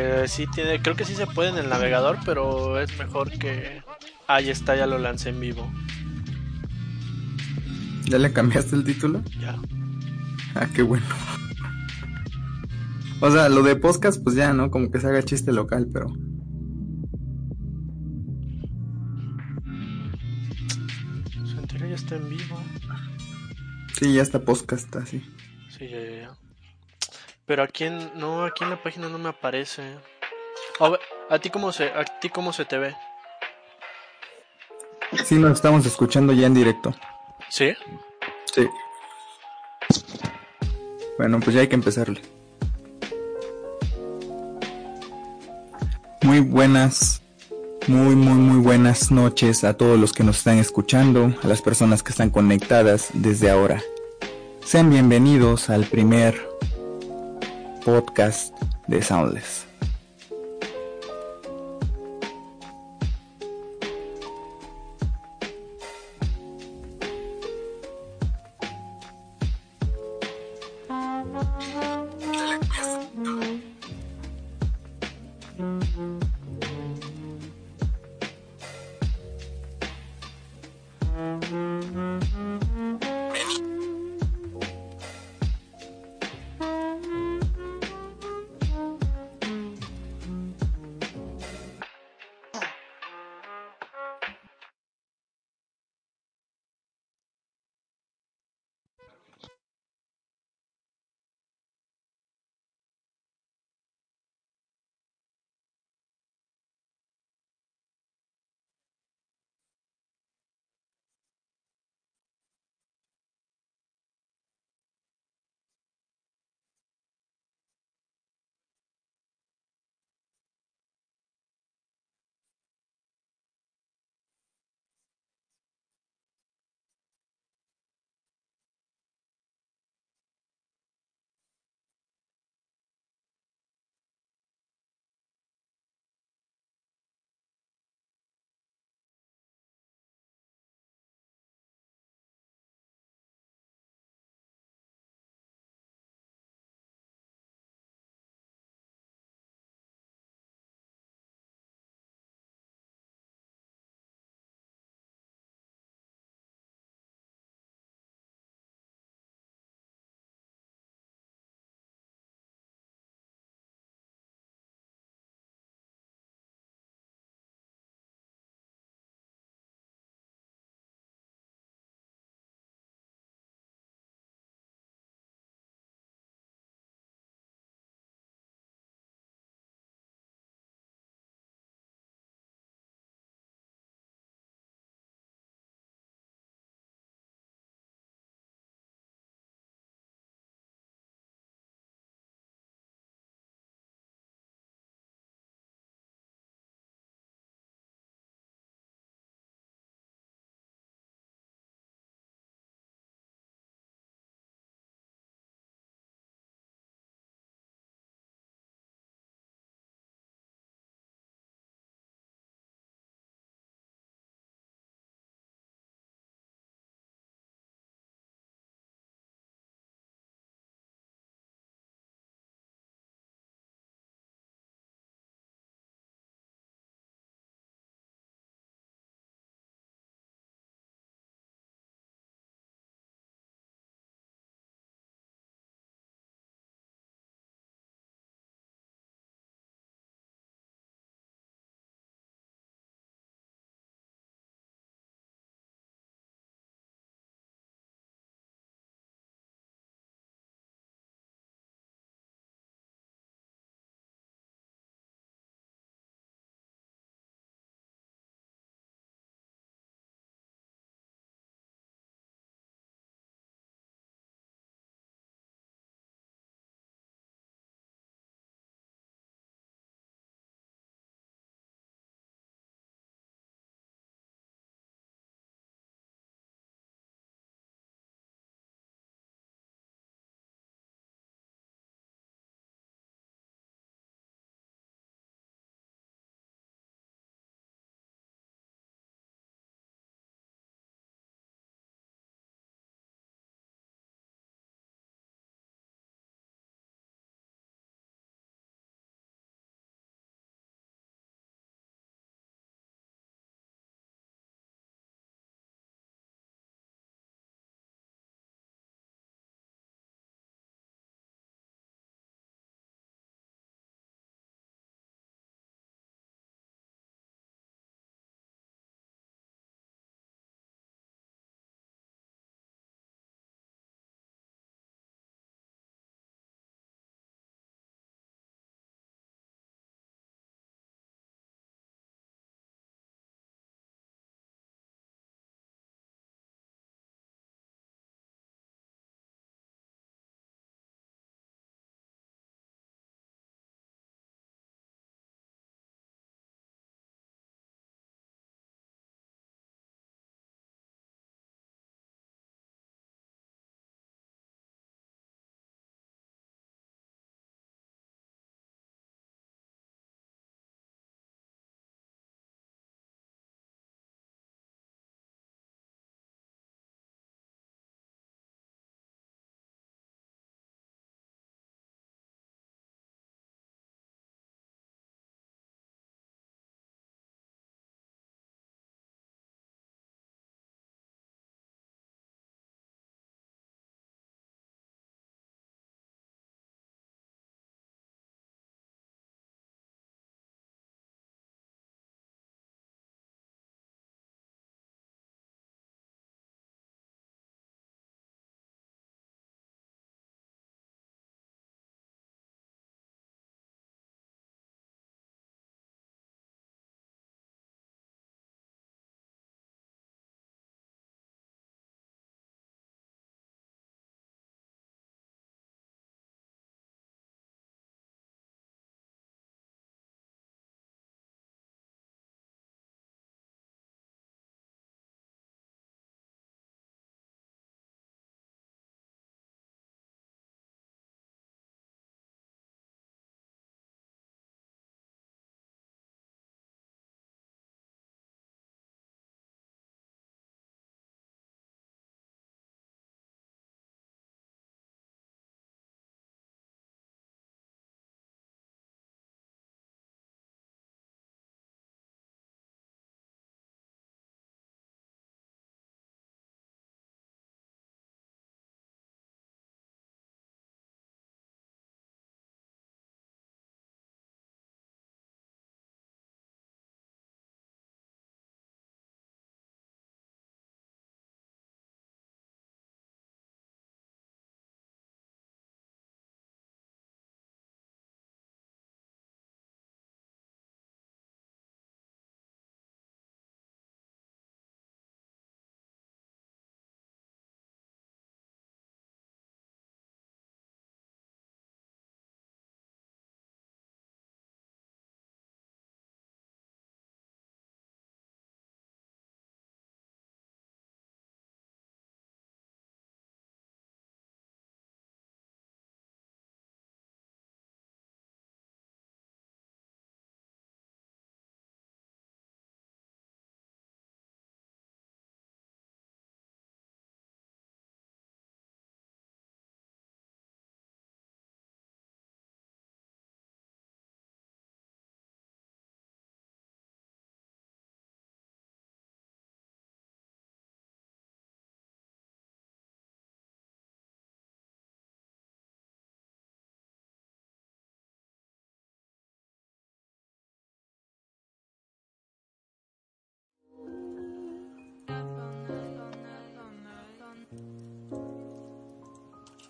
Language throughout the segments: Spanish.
Eh, sí tiene, creo que sí se puede en el navegador, pero es mejor que ahí está, ya lo lancé en vivo. ¿Ya le cambiaste el título? Ya. Ah, qué bueno. O sea, lo de podcast, pues ya, ¿no? Como que se haga chiste local, pero. Su entera ya está en vivo. Sí, ya está podcast, así. Sí, ya, ya, ya. Pero aquí en, no, aquí en la página no me aparece. A, ver, ¿a ti cómo se, a ti cómo se te ve? Sí, nos estamos escuchando ya en directo. ¿Sí? Sí. Bueno, pues ya hay que empezarle. Muy buenas, muy, muy, muy buenas noches a todos los que nos están escuchando, a las personas que están conectadas desde ahora. Sean bienvenidos al primer podcast de Soundless.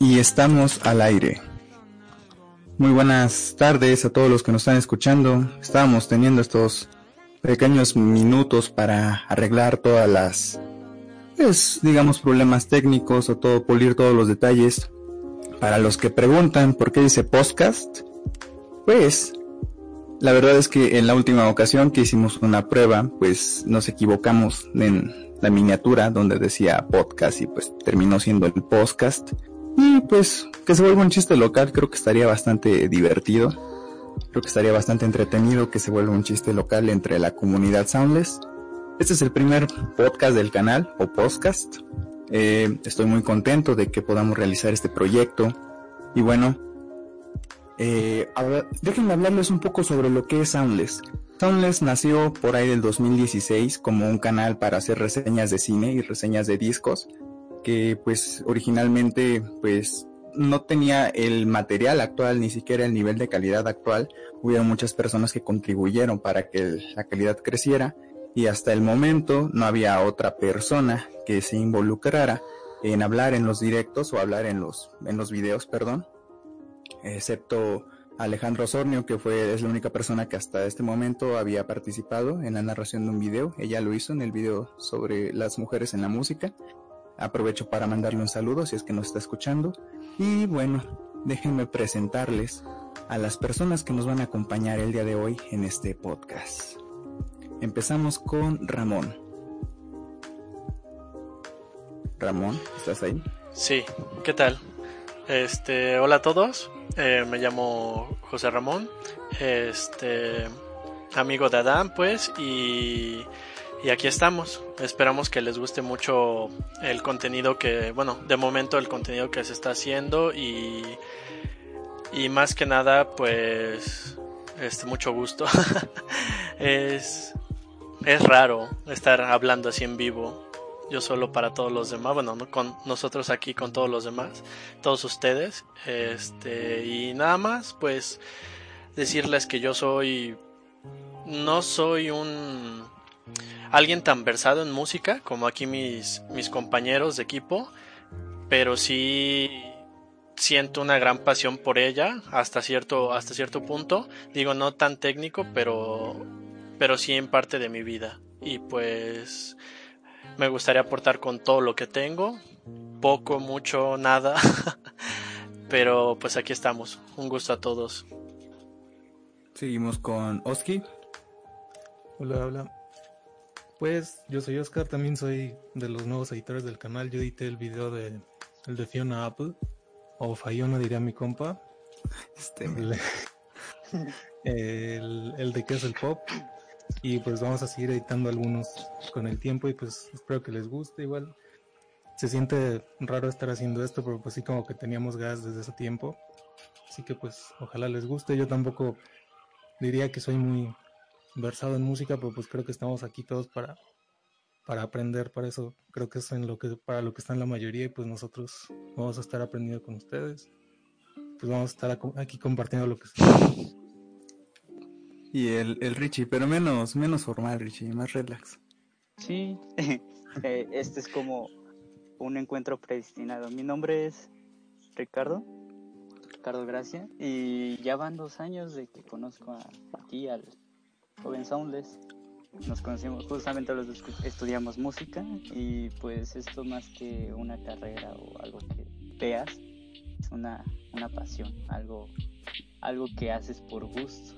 Y estamos al aire. Muy buenas tardes a todos los que nos están escuchando. Estábamos teniendo estos pequeños minutos para arreglar todas las, pues, digamos, problemas técnicos o todo, pulir todos los detalles. Para los que preguntan por qué dice podcast, pues, la verdad es que en la última ocasión que hicimos una prueba, pues nos equivocamos en la miniatura donde decía podcast y pues terminó siendo el podcast. Y pues que se vuelva un chiste local creo que estaría bastante divertido. Creo que estaría bastante entretenido que se vuelva un chiste local entre la comunidad Soundless. Este es el primer podcast del canal o podcast. Eh, estoy muy contento de que podamos realizar este proyecto. Y bueno, eh, déjenme hablarles un poco sobre lo que es Soundless. Soundless nació por ahí del 2016 como un canal para hacer reseñas de cine y reseñas de discos que pues originalmente pues no tenía el material actual ni siquiera el nivel de calidad actual. Hubo muchas personas que contribuyeron para que la calidad creciera y hasta el momento no había otra persona que se involucrara en hablar en los directos o hablar en los en los videos, perdón, excepto Alejandro Osornio, que fue es la única persona que hasta este momento había participado en la narración de un video. Ella lo hizo en el video sobre las mujeres en la música. Aprovecho para mandarle un saludo si es que nos está escuchando. Y bueno, déjenme presentarles a las personas que nos van a acompañar el día de hoy en este podcast. Empezamos con Ramón. Ramón, ¿estás ahí? Sí, ¿qué tal? Este, hola a todos. Eh, me llamo José Ramón. Este, amigo de Adán, pues, y y aquí estamos. Esperamos que les guste mucho el contenido que, bueno, de momento el contenido que se está haciendo y, y más que nada, pues, este, mucho gusto. es, es raro estar hablando así en vivo. Yo solo para todos los demás, bueno, con nosotros aquí con todos los demás, todos ustedes. Este, y nada más, pues, decirles que yo soy, no soy un alguien tan versado en música como aquí mis, mis compañeros de equipo, pero sí siento una gran pasión por ella hasta cierto, hasta cierto punto. Digo, no tan técnico, pero, pero sí en parte de mi vida. Y pues me gustaría aportar con todo lo que tengo. Poco, mucho, nada. pero pues aquí estamos. Un gusto a todos. Seguimos con Oski. Hola, hola. Pues yo soy Oscar, también soy de los nuevos editores del canal. Yo edité el video de el de Fiona Apple o Fayona diría mi compa. Este el, el, de qué es el pop y pues vamos a seguir editando algunos con el tiempo y pues espero que les guste igual. Se siente raro estar haciendo esto, pero pues sí como que teníamos gas desde ese tiempo. Así que pues ojalá les guste. Yo tampoco diría que soy muy versado en música, pero pues creo que estamos aquí todos para, para aprender, para eso creo que es en lo que, para lo que están la mayoría y pues nosotros vamos a estar aprendiendo con ustedes. Pues vamos a estar aquí compartiendo lo que Y el, el Richie, pero menos, menos formal, Richie, más relax. Sí, eh, este es como un encuentro predestinado. Mi nombre es Ricardo, Ricardo Gracia, y ya van dos años de que conozco a, aquí al joven Soundless. Nos conocimos justamente los que estudiamos música y pues esto más que una carrera o algo que veas, es una, una pasión, algo, algo que haces por gusto.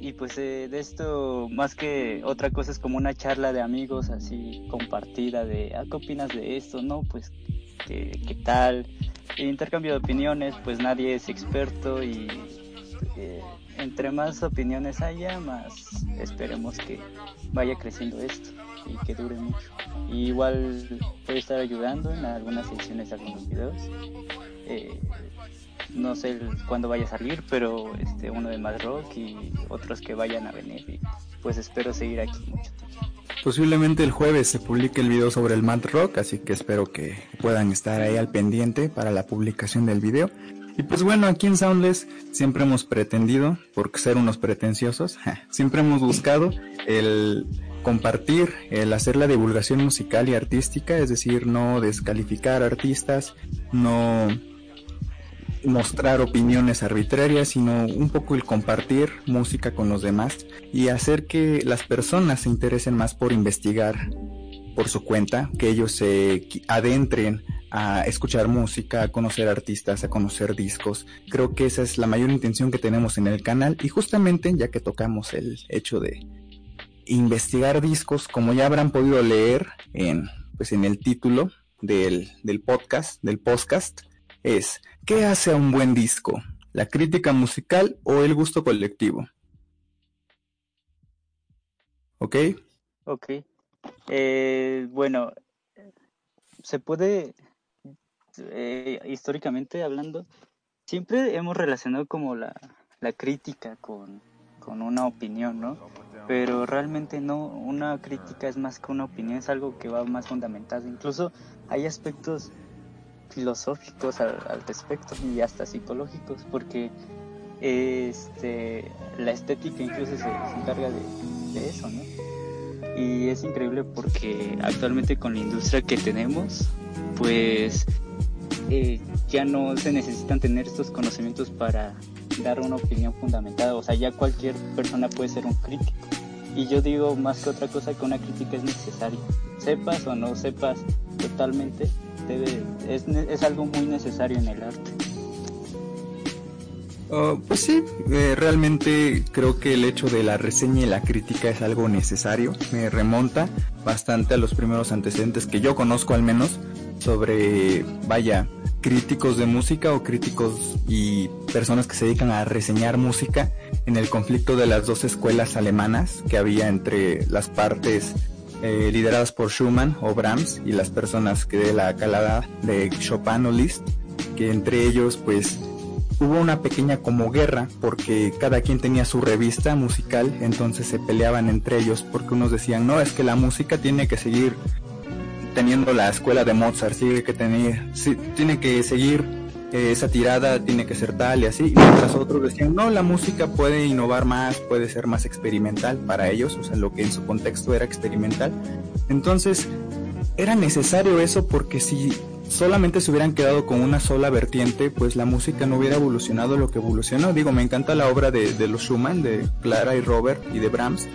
Y pues eh, de esto, más que otra cosa, es como una charla de amigos así compartida de, ah, ¿qué opinas de esto? No, pues, ¿qué, qué tal? El intercambio de opiniones, pues nadie es experto y eh, entre más opiniones haya, más esperemos que vaya creciendo esto y que dure mucho. igual a estar ayudando en algunas secciones de algunos videos. Eh, no sé cuándo vaya a salir, pero este uno de más rock y otros que vayan a venir. Pues espero seguir aquí mucho tiempo. Posiblemente el jueves se publique el video sobre el Mad Rock, así que espero que puedan estar ahí al pendiente para la publicación del video. Y pues bueno, aquí en Soundless siempre hemos pretendido, por ser unos pretenciosos, siempre hemos buscado el compartir, el hacer la divulgación musical y artística, es decir, no descalificar artistas, no mostrar opiniones arbitrarias, sino un poco el compartir música con los demás y hacer que las personas se interesen más por investigar por su cuenta, que ellos se adentren a escuchar música, a conocer artistas, a conocer discos. Creo que esa es la mayor intención que tenemos en el canal y justamente ya que tocamos el hecho de investigar discos, como ya habrán podido leer en, pues en el título del, del podcast, del podcast, es ¿qué hace a un buen disco? ¿La crítica musical o el gusto colectivo? ¿Ok? Ok. Eh, bueno, se puede, eh, históricamente hablando, siempre hemos relacionado como la, la crítica con, con una opinión, ¿no? Pero realmente no, una crítica es más que una opinión, es algo que va más fundamentado. Incluso hay aspectos filosóficos al, respecto y hasta psicológicos, porque este, la estética incluso se, encarga de, de eso, ¿no? Y es increíble porque actualmente con la industria que tenemos, pues eh, ya no se necesitan tener estos conocimientos para dar una opinión fundamentada. O sea, ya cualquier persona puede ser un crítico. Y yo digo más que otra cosa que una crítica es necesaria. Sepas o no sepas totalmente, es, es algo muy necesario en el arte. Oh, pues sí, eh, realmente creo que el hecho de la reseña y la crítica es algo necesario. Me remonta bastante a los primeros antecedentes que yo conozco al menos sobre, vaya, críticos de música o críticos y personas que se dedican a reseñar música en el conflicto de las dos escuelas alemanas que había entre las partes eh, lideradas por Schumann o Brahms y las personas que de la calada de Chopin o Liszt, que entre ellos pues hubo una pequeña como guerra porque cada quien tenía su revista musical, entonces se peleaban entre ellos porque unos decían, no, es que la música tiene que seguir teniendo la escuela de Mozart, sigue que tener, tiene que seguir eh, esa tirada, tiene que ser tal y así, mientras otros decían, no, la música puede innovar más, puede ser más experimental para ellos, o sea, lo que en su contexto era experimental. Entonces, era necesario eso porque si solamente se hubieran quedado con una sola vertiente, pues la música no hubiera evolucionado lo que evolucionó. Digo, me encanta la obra de los Schumann, de Clara y Robert y de Brahms,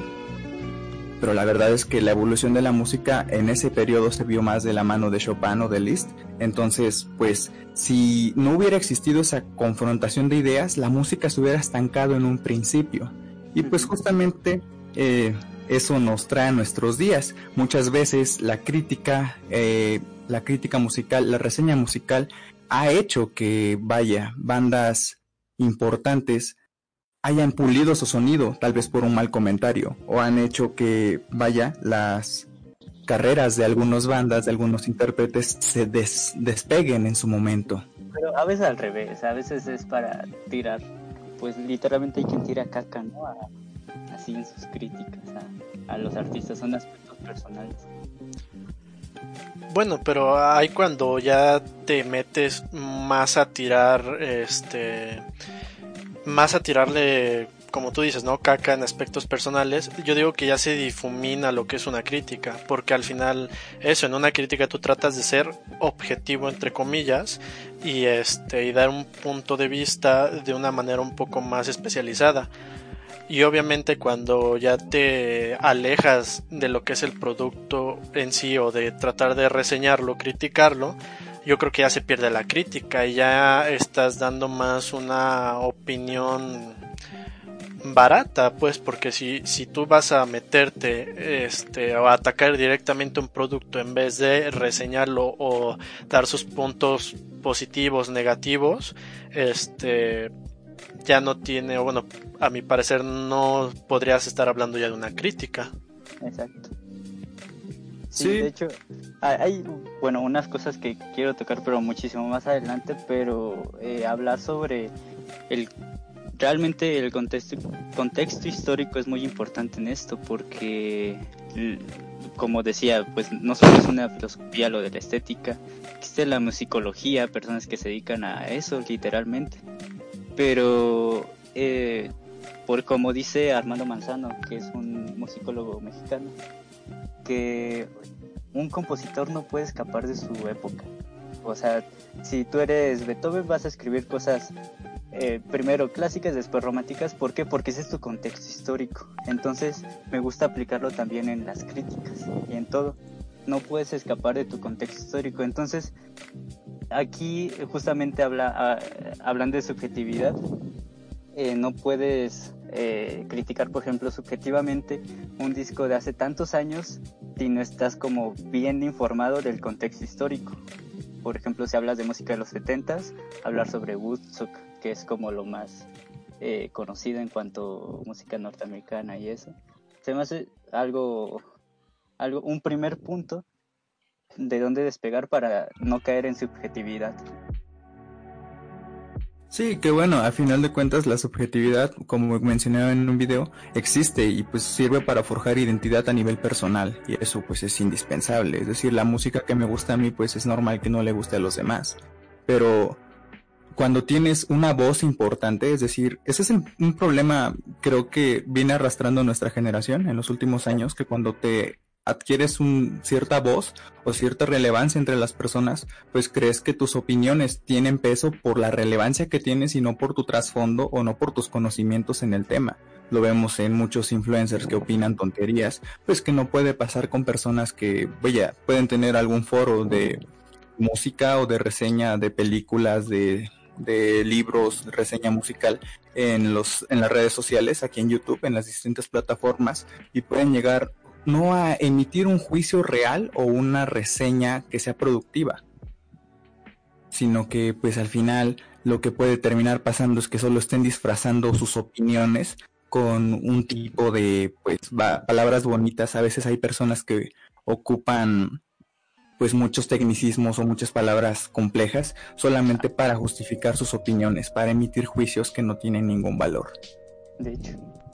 pero la verdad es que la evolución de la música en ese periodo se vio más de la mano de Chopin o de Liszt. Entonces, pues, si no hubiera existido esa confrontación de ideas, la música se hubiera estancado en un principio. Y pues justamente eh, eso nos trae a nuestros días. Muchas veces la crítica eh, la crítica musical, la reseña musical, ha hecho que, vaya, bandas importantes hayan pulido su sonido, tal vez por un mal comentario, o han hecho que, vaya, las carreras de algunas bandas, de algunos intérpretes, se despeguen en su momento. Pero a veces al revés, a veces es para tirar, pues literalmente hay quien tira caca, ¿no? así en sus críticas a, a los artistas, son aspectos personales. Bueno, pero hay cuando ya te metes más a tirar, este, más a tirarle, como tú dices, ¿no? Caca en aspectos personales. Yo digo que ya se difumina lo que es una crítica, porque al final eso, en una crítica tú tratas de ser objetivo entre comillas y este y dar un punto de vista de una manera un poco más especializada. Y obviamente cuando ya te alejas de lo que es el producto en sí o de tratar de reseñarlo, criticarlo, yo creo que ya se pierde la crítica y ya estás dando más una opinión barata, pues, porque si, si tú vas a meterte este, o a atacar directamente un producto en vez de reseñarlo o dar sus puntos positivos, negativos, este, ya no tiene, o bueno, a mi parecer no podrías estar hablando ya de una crítica. Exacto. Sí, de hecho, hay, bueno, unas cosas que quiero tocar, pero muchísimo más adelante, pero eh, hablar sobre el realmente el contexto, contexto histórico es muy importante en esto porque como decía pues no solo es una filosofía lo de la estética existe la musicología personas que se dedican a eso literalmente. Pero eh, por como dice Armando Manzano, que es un musicólogo mexicano, que un compositor no puede escapar de su época. O sea, si tú eres Beethoven vas a escribir cosas eh, primero clásicas, después románticas. ¿Por qué? Porque ese es tu contexto histórico. Entonces me gusta aplicarlo también en las críticas y en todo. No puedes escapar de tu contexto histórico. Entonces, aquí justamente habla, ah, hablando de subjetividad, eh, no puedes eh, criticar, por ejemplo, subjetivamente un disco de hace tantos años si no estás como bien informado del contexto histórico. Por ejemplo, si hablas de música de los 70s, hablar sobre Woodstock, que es como lo más eh, conocido en cuanto a música norteamericana y eso. Se me hace algo, algo, un primer punto de dónde despegar para no caer en subjetividad. Sí, que bueno, a final de cuentas la subjetividad, como mencioné en un video, existe y pues sirve para forjar identidad a nivel personal y eso pues es indispensable. Es decir, la música que me gusta a mí pues es normal que no le guste a los demás. Pero cuando tienes una voz importante, es decir, ese es un problema creo que viene arrastrando nuestra generación en los últimos años, que cuando te adquieres un, cierta voz o cierta relevancia entre las personas, pues crees que tus opiniones tienen peso por la relevancia que tienes y no por tu trasfondo o no por tus conocimientos en el tema. Lo vemos en muchos influencers que opinan tonterías, pues que no puede pasar con personas que, vaya, pueden tener algún foro de música o de reseña de películas, de, de libros, reseña musical en los en las redes sociales, aquí en YouTube, en las distintas plataformas y pueden llegar no a emitir un juicio real o una reseña que sea productiva, sino que pues al final lo que puede terminar pasando es que solo estén disfrazando sus opiniones con un tipo de pues palabras bonitas. A veces hay personas que ocupan pues muchos tecnicismos o muchas palabras complejas solamente para justificar sus opiniones, para emitir juicios que no tienen ningún valor. De hecho.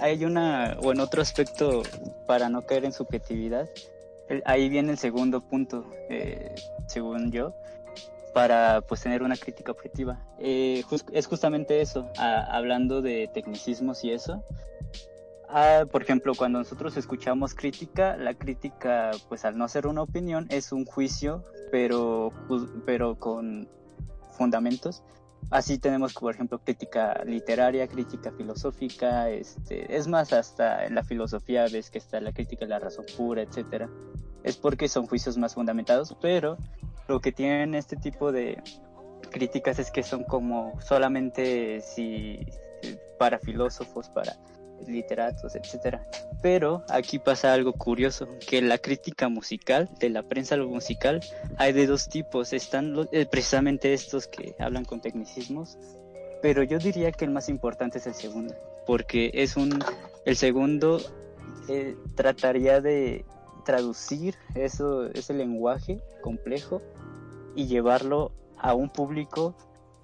Hay una, o en otro aspecto, para no caer en subjetividad, ahí viene el segundo punto, eh, según yo, para pues tener una crítica objetiva. Eh, es justamente eso, hablando de tecnicismos y eso. Ah, por ejemplo, cuando nosotros escuchamos crítica, la crítica, pues al no ser una opinión, es un juicio, pero, pero con fundamentos. Así tenemos, por ejemplo, crítica literaria, crítica filosófica, este, es más, hasta en la filosofía ves que está la crítica de la razón pura, etcétera. Es porque son juicios más fundamentados, pero lo que tienen este tipo de críticas es que son como solamente si para filósofos, para literatos, etcétera. Pero aquí pasa algo curioso, que la crítica musical, de la prensa musical, hay de dos tipos. Están eh, precisamente estos que hablan con tecnicismos, pero yo diría que el más importante es el segundo, porque es un, el segundo eh, trataría de traducir eso, ese lenguaje complejo y llevarlo a un público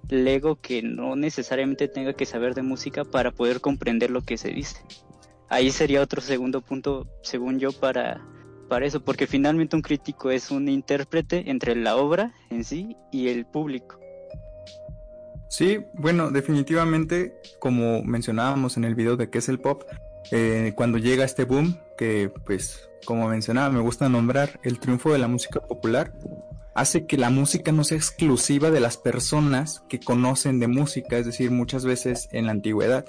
lego que no necesariamente tenga que saber de música para poder comprender lo que se dice. Ahí sería otro segundo punto, según yo, para, para eso, porque finalmente un crítico es un intérprete entre la obra en sí y el público. Sí, bueno, definitivamente, como mencionábamos en el video de qué es el pop, eh, cuando llega este boom, que pues como mencionaba, me gusta nombrar el triunfo de la música popular, hace que la música no sea exclusiva de las personas que conocen de música, es decir, muchas veces en la antigüedad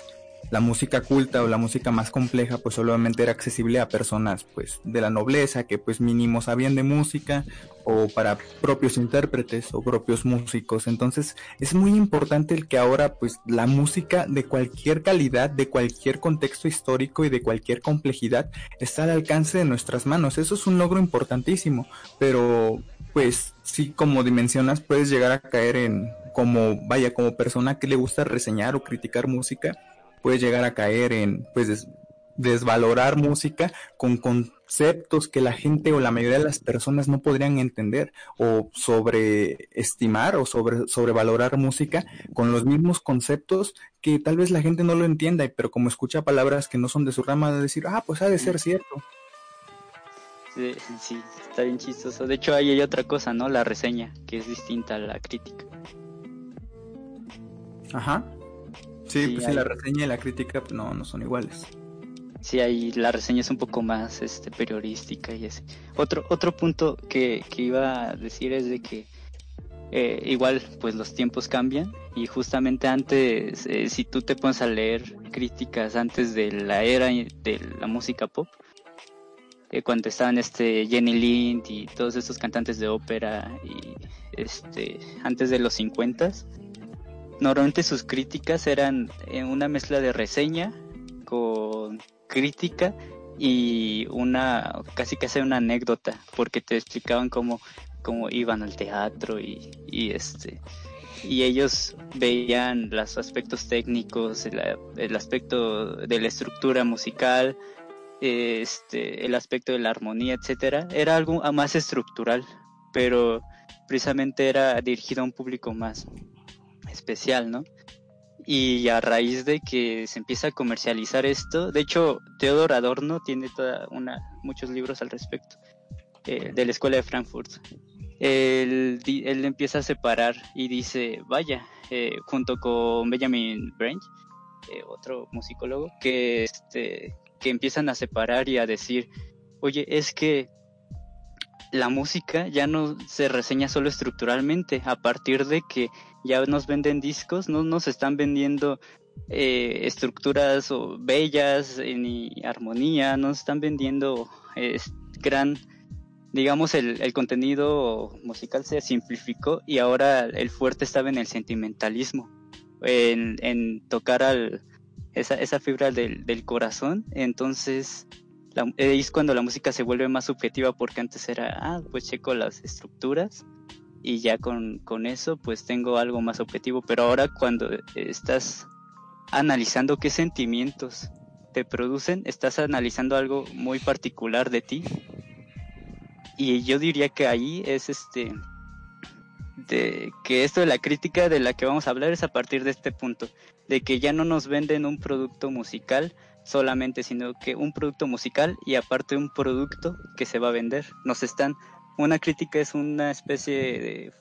la música culta o la música más compleja pues solamente era accesible a personas pues de la nobleza que pues mínimo sabían de música o para propios intérpretes o propios músicos. Entonces es muy importante el que ahora pues la música de cualquier calidad de cualquier contexto histórico y de cualquier complejidad está al alcance de nuestras manos. Eso es un logro importantísimo pero pues sí, como dimensionas, puedes llegar a caer en, como, vaya, como persona que le gusta reseñar o criticar música, puedes llegar a caer en, pues, desvalorar música con conceptos que la gente o la mayoría de las personas no podrían entender o sobreestimar o sobre sobrevalorar música con los mismos conceptos que tal vez la gente no lo entienda, pero como escucha palabras que no son de su rama de decir, ah, pues ha de ser cierto. Sí, está bien chistoso. De hecho, ahí hay otra cosa, ¿no? La reseña, que es distinta a la crítica. Ajá. Sí, pues la reseña y la crítica pues, no, no son iguales. Sí, ahí la reseña es un poco más este, periodística y ese. Otro, otro punto que, que iba a decir es de que eh, igual pues los tiempos cambian y justamente antes, eh, si tú te pones a leer críticas antes de la era de la música pop, eh, cuando estaban este Jenny Lind y todos estos cantantes de ópera y este antes de los 50 normalmente sus críticas eran una mezcla de reseña con crítica y una casi casi una anécdota porque te explicaban cómo cómo iban al teatro y, y este y ellos veían los aspectos técnicos, el, aspecto de la estructura musical, este, el aspecto de la armonía, etcétera. Era algo más estructural, pero precisamente era dirigido a un público más especial, ¿no? Y a raíz de que se empieza a comercializar esto, de hecho, Theodor Adorno tiene toda una, muchos libros al respecto, eh, de la escuela de Frankfurt él, empieza a separar y dice, vaya, eh, junto con Benjamin Branch, eh, otro musicólogo, que, este, que empiezan a separar y a decir, oye, es que la música ya no se reseña solo estructuralmente, a partir de que ya nos venden discos, no nos están vendiendo eh, estructuras o bellas ni armonía, nos están vendiendo gran digamos, el, el, contenido musical se simplificó y ahora el fuerte estaba en el sentimentalismo, en, en tocar al, esa, esa fibra del, del corazón. Entonces, la, es cuando la música se vuelve más subjetiva porque antes era, ah, pues checo las estructuras y ya con, con eso pues tengo algo más objetivo. Pero ahora cuando estás analizando qué sentimientos te producen, estás analizando algo muy particular de ti y yo diría que ahí es este de que esto de la crítica de la que vamos a hablar es a partir de este punto, de que ya no nos venden un producto musical solamente, sino que un producto musical y aparte un producto que se va a vender. Nos están una crítica es una especie de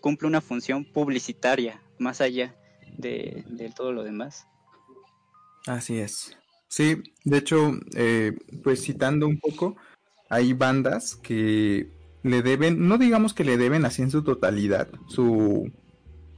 cumple una función publicitaria más allá de, de todo lo demás. Así es. Sí, de hecho, eh, pues citando un poco, hay bandas que le deben, no digamos que le deben así en su totalidad su,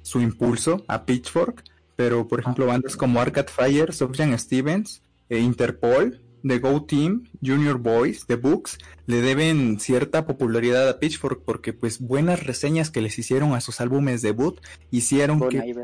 su impulso a Pitchfork, pero por ejemplo bandas como Arcade Fire, Sufjan Stevens, e Interpol, The Go Team, Junior Boys, The Books, le deben cierta popularidad a Pitchfork porque pues buenas reseñas que les hicieron a sus álbumes debut hicieron que...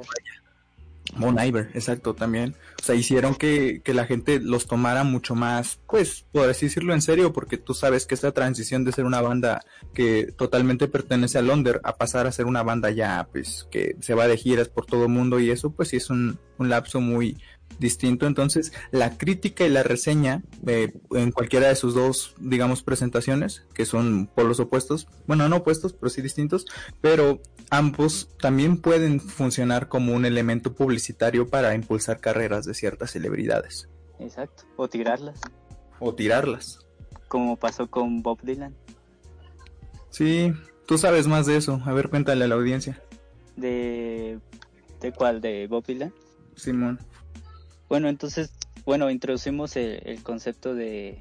Bon Iver, exacto, también. O sea, hicieron que, que, la gente los tomara mucho más, pues, por así decirlo en serio, porque tú sabes que esta transición de ser una banda que totalmente pertenece a Londres a pasar a ser una banda ya, pues, que se va de giras por todo el mundo y eso, pues sí es un, un lapso muy, distinto. Entonces, la crítica y la reseña eh, en cualquiera de sus dos, digamos, presentaciones, que son polos opuestos, bueno, no opuestos, pero sí distintos, pero ambos también pueden funcionar como un elemento publicitario para impulsar carreras de ciertas celebridades. Exacto, o tirarlas. O tirarlas. Como pasó con Bob Dylan. Sí, tú sabes más de eso. A ver, cuéntale a la audiencia. ¿De, de cuál? ¿De Bob Dylan? Simón. Bueno, entonces, bueno, introducimos el, concepto de,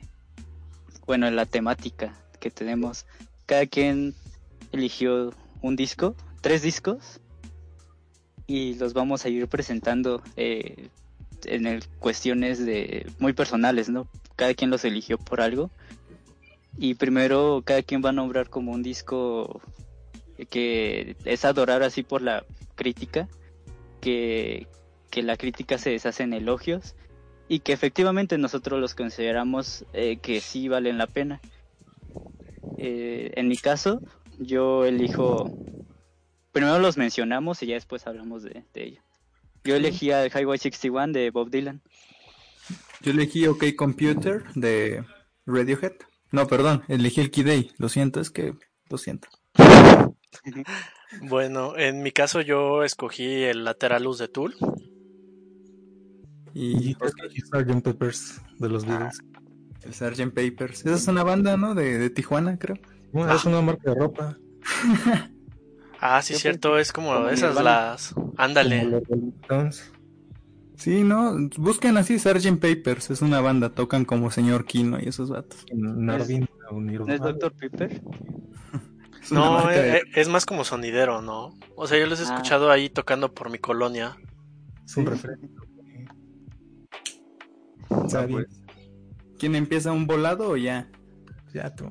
bueno, la temática que tenemos. Cada quien eligió un disco, tres discos, y los vamos a ir presentando eh, en el, cuestiones de muy personales, ¿no? Cada quien los eligió por algo. Y primero cada quien va a nombrar como un disco que es adorar así por la crítica, que, que la crítica se deshace en elogios y que efectivamente nosotros los consideramos eh, que sí valen la pena. Eh, en mi caso, yo elijo, primero los mencionamos y ya después hablamos de, ello. Yo elegí al Highway 61 de Bob Dylan. Yo elegí OK Computer de Radiohead. No, perdón, elegí el Key Day. Lo siento, es que lo siento. bueno, en mi caso yo escogí el Lateralus de Tool. Y, Sgt. Papers de los Beatles. el Sgt. Papers. Esa es una banda, ¿no? De, de Tijuana, creo. Es una marca de ropa. ah, sí, cierto. Es como, esas las. Ándale. Sí, no, busquen así Sgt. Papers, es una banda, tocan como señor Kino y esos vatos. Narvin, ¿Es Dr. Pepper? Es No, de- eh, eh, es más como sonidero, ¿no? O sea, yo los he Ah. escuchado ahí tocando por mi colonia. Es un Sí. referente. Ah, Está bien. pues. ¿Quién empieza un volado o ya? Ya tú.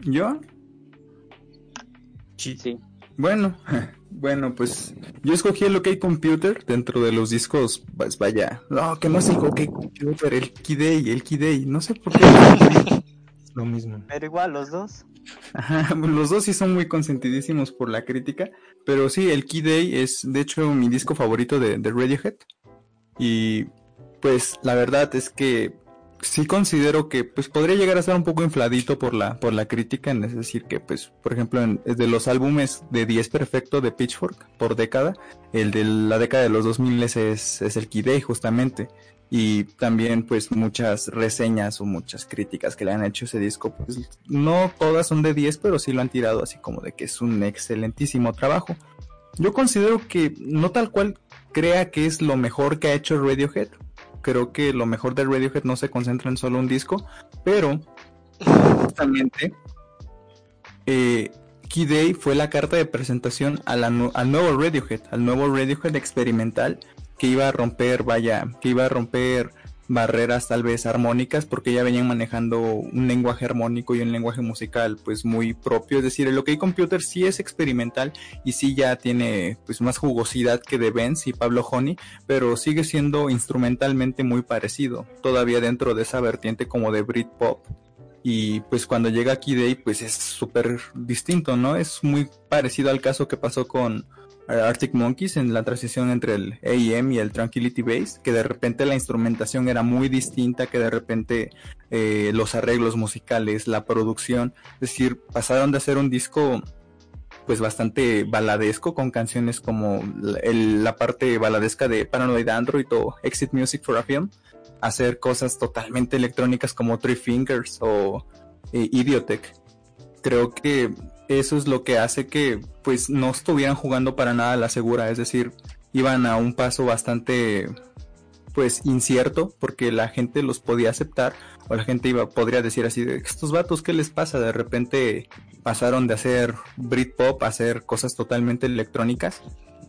¿Yo? Sí. Bueno, bueno, pues yo escogí el OK Computer dentro de los discos, pues vaya, no, que no es el OK Computer, el Key el Key no sé por qué. Lo mismo. Pero igual, los dos. Ajá, los dos sí son muy consentidísimos por la crítica, pero sí, el Key Day es de hecho mi disco favorito de, de Radiohead. Y pues la verdad es que sí considero que pues podría llegar a ser un poco infladito por la, por la crítica, es decir que pues, por ejemplo, en, de los álbumes de 10 perfecto de Pitchfork por década, el de la década de los 2000 es, es el Day justamente. Y también pues muchas reseñas o muchas críticas que le han hecho ese disco, pues no todas son de 10, pero sí lo han tirado así como de que es un excelentísimo trabajo. Yo considero que no tal cual crea que es lo mejor que ha hecho Radiohead. Creo que lo mejor de Radiohead no se concentra en solo un disco, pero justamente eh, Key Day fue la carta de presentación al nuevo Radiohead, al nuevo Radiohead experimental que iba a romper, vaya, que iba a romper barreras tal vez armónicas porque ya venían manejando un lenguaje armónico y un lenguaje musical pues muy propio, es decir, el OK Computer sí es experimental y sí ya tiene pues más jugosidad que de Benz y Pablo Honey, pero sigue siendo instrumentalmente muy parecido, todavía dentro de esa vertiente como de Britpop y pues cuando llega Key Day pues es súper distinto, ¿no? Es muy parecido al caso que pasó con Arctic Monkeys en la transición entre el AEM y el Tranquility Bass, que de repente la instrumentación era muy distinta, que de repente eh, los arreglos musicales, la producción, es decir, pasaron de hacer un disco pues bastante baladesco con canciones como la parte baladesca de Paranoid Android o Exit Music for a Film, a hacer cosas totalmente electrónicas como Three Fingers o eh, Idiotech. Creo que eso es lo que hace que pues no estuvieran jugando para nada la segura, es decir, iban a un paso bastante pues incierto porque la gente los podía aceptar o la gente iba podría decir así estos vatos qué les pasa de repente pasaron de hacer Britpop a hacer cosas totalmente electrónicas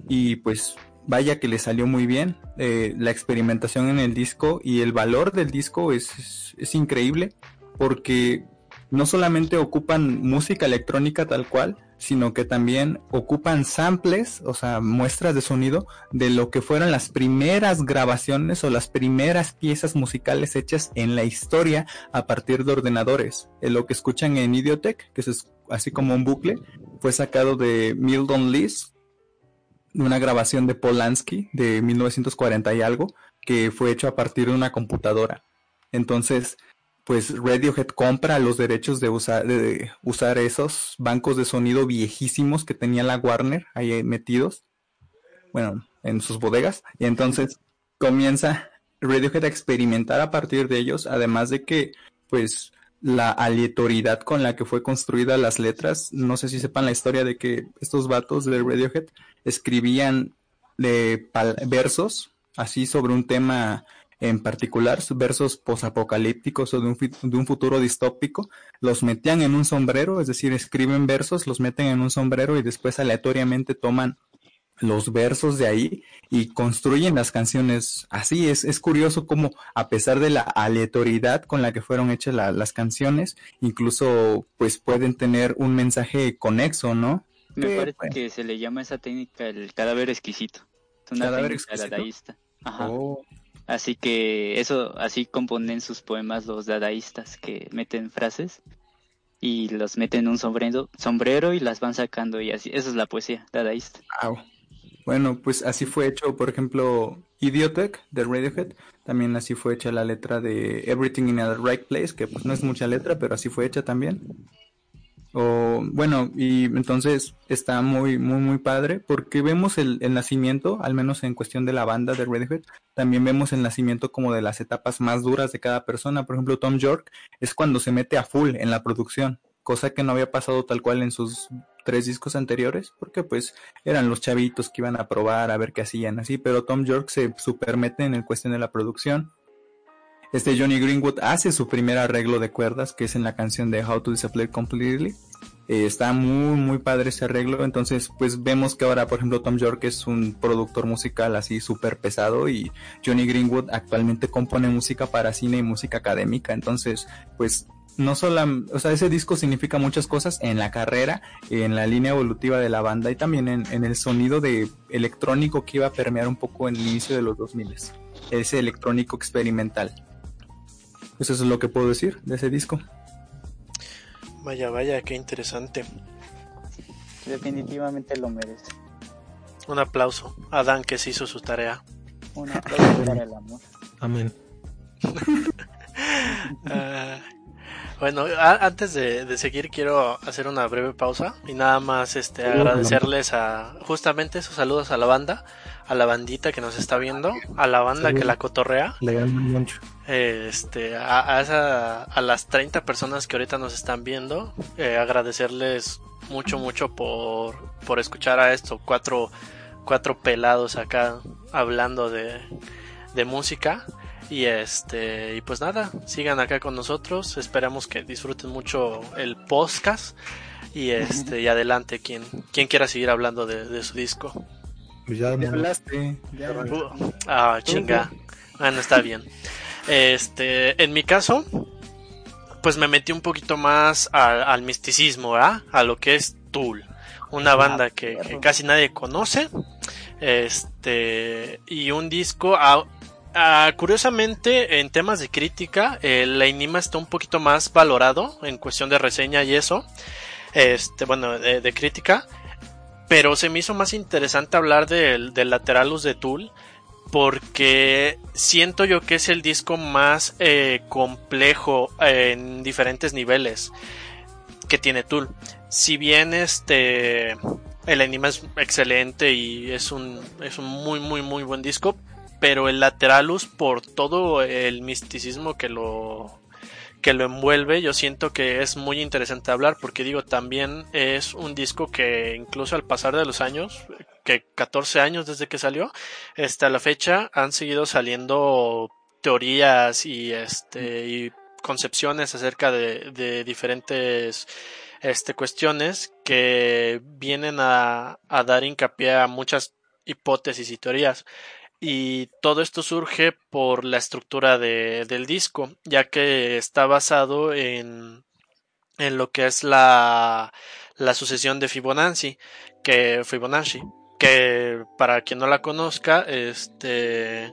y pues vaya que le salió muy bien Eh, la experimentación en el disco y el valor del disco es, es increíble porque no solamente ocupan música electrónica tal cual, sino que también ocupan samples, o sea, muestras de sonido de lo que fueron las primeras grabaciones o las primeras piezas musicales hechas en la historia a partir de ordenadores. Eh, Lo que escuchan en Idiotech, que es así como un bucle, fue sacado de Milton Lees, una grabación de Polanski de 1940 y algo, que fue hecho a partir de una computadora. Entonces, pues Radiohead compra los derechos de usar, de usar esos bancos de sonido viejísimos que tenía la Warner ahí metidos, bueno, en sus bodegas, y entonces comienza Radiohead a experimentar a partir de ellos, además de que, pues, la aleatoriedad con la que fue construida las letras, no sé si sepan la historia de que estos vatos de Radiohead escribían de versos así sobre un tema en particular, versos posapocalípticos o de un, de un, futuro distópico, los metían en un sombrero, es decir, escriben versos, los meten en un sombrero y después aleatoriamente toman los versos de ahí y construyen las canciones así. Es, es curioso como a pesar de la aleatoriedad con la que fueron hechas la, las canciones, incluso pues pueden tener un mensaje conexo, ¿no? Me parece bueno. que se le llama esa técnica el cadáver exquisito. Es una ¿Cadáver técnica exquisito? dadaísta. Ajá. Oh. Así que eso, así componen sus poemas los dadaístas, que meten frases y los meten en un sombrero, sombrero y las van sacando y así. Esa es la poesía dadaísta. Wow. Bueno, pues así fue hecho, por ejemplo, Idiotech de Radiohead. También así fue hecha la letra de Everything in the Right Place, que pues no es mucha letra, pero así fue hecha también. O, bueno, y entonces está muy, muy, muy padre porque vemos el, el, nacimiento, al menos en cuestión de la banda de Radiohead, también vemos el nacimiento como de las etapas más duras de cada persona. Por ejemplo, Tom York es cuando se mete a full en la producción, cosa que no había pasado tal cual en sus tres discos anteriores, porque pues eran los chavitos que iban a probar a ver qué hacían así, pero Tom York se super mete en el cuestión de la producción. Este Johnny Greenwood hace su primer arreglo de cuerdas, que es en la canción de How to Disappear Completely. Eh, está muy, muy padre ese arreglo. Entonces, pues vemos que ahora, por ejemplo, Tom York es un productor musical así súper pesado y Johnny Greenwood actualmente compone música para cine y música académica. Entonces, pues no solo, o sea, ese disco significa muchas cosas en la carrera, en la línea evolutiva de la banda y también en, en el sonido de electrónico que iba a permear un poco en el inicio de los 2000. Ese electrónico experimental. Eso es lo que puedo decir de ese disco. Vaya, vaya, qué interesante. Definitivamente lo merece. Un aplauso a Dan que se hizo su tarea. Un aplauso para el amor. Amén. Ah, bueno, antes de, de seguir quiero hacer una breve pausa y nada más este agradecerles a justamente esos saludos a la banda, a la bandita que nos está viendo, a la banda que la cotorrea, Le dan mucho. este, a, a, esa- a las 30 personas que ahorita nos están viendo, eh, agradecerles mucho, mucho por, por escuchar a esto, cuatro, cuatro pelados acá hablando de, de música. Y este, y pues nada, sigan acá con nosotros, esperamos que disfruten mucho el podcast. Y este, y adelante, quien, quien quiera seguir hablando de, de su disco. Pues ya, Ya mono. hablaste. Uh, ah, chinga. Bueno, está bien. Este, en mi caso, pues me metí un poquito más al, al misticismo, ¿verdad? A lo que es Tool. Una banda que, que casi nadie conoce. Este, y un disco. ah, ah, curiosamente, en temas de crítica, el Enigma está un poquito más valorado en cuestión de reseña y eso. Este, bueno, de, de crítica. Pero se me hizo más interesante hablar del, del Lateralus de Tool porque siento yo que es el disco más eh, complejo eh, en diferentes niveles que tiene Tool. Si bien este el anime es excelente y es un es un muy muy muy buen disco, pero el Lateralus por todo el misticismo que lo que lo envuelve, yo siento que es muy interesante hablar porque digo, también es un disco que incluso al pasar de los años, que 14 años desde que salió, hasta la fecha han seguido saliendo teorías y este concepciones acerca de, diferentes este, cuestiones que vienen a dar hincapié a muchas hipótesis y teorías y todo esto surge por la estructura de, del disco, ya que está basado en, en lo que es la, la sucesión de Fibonacci, que Fibonacci, que para quien no la conozca, este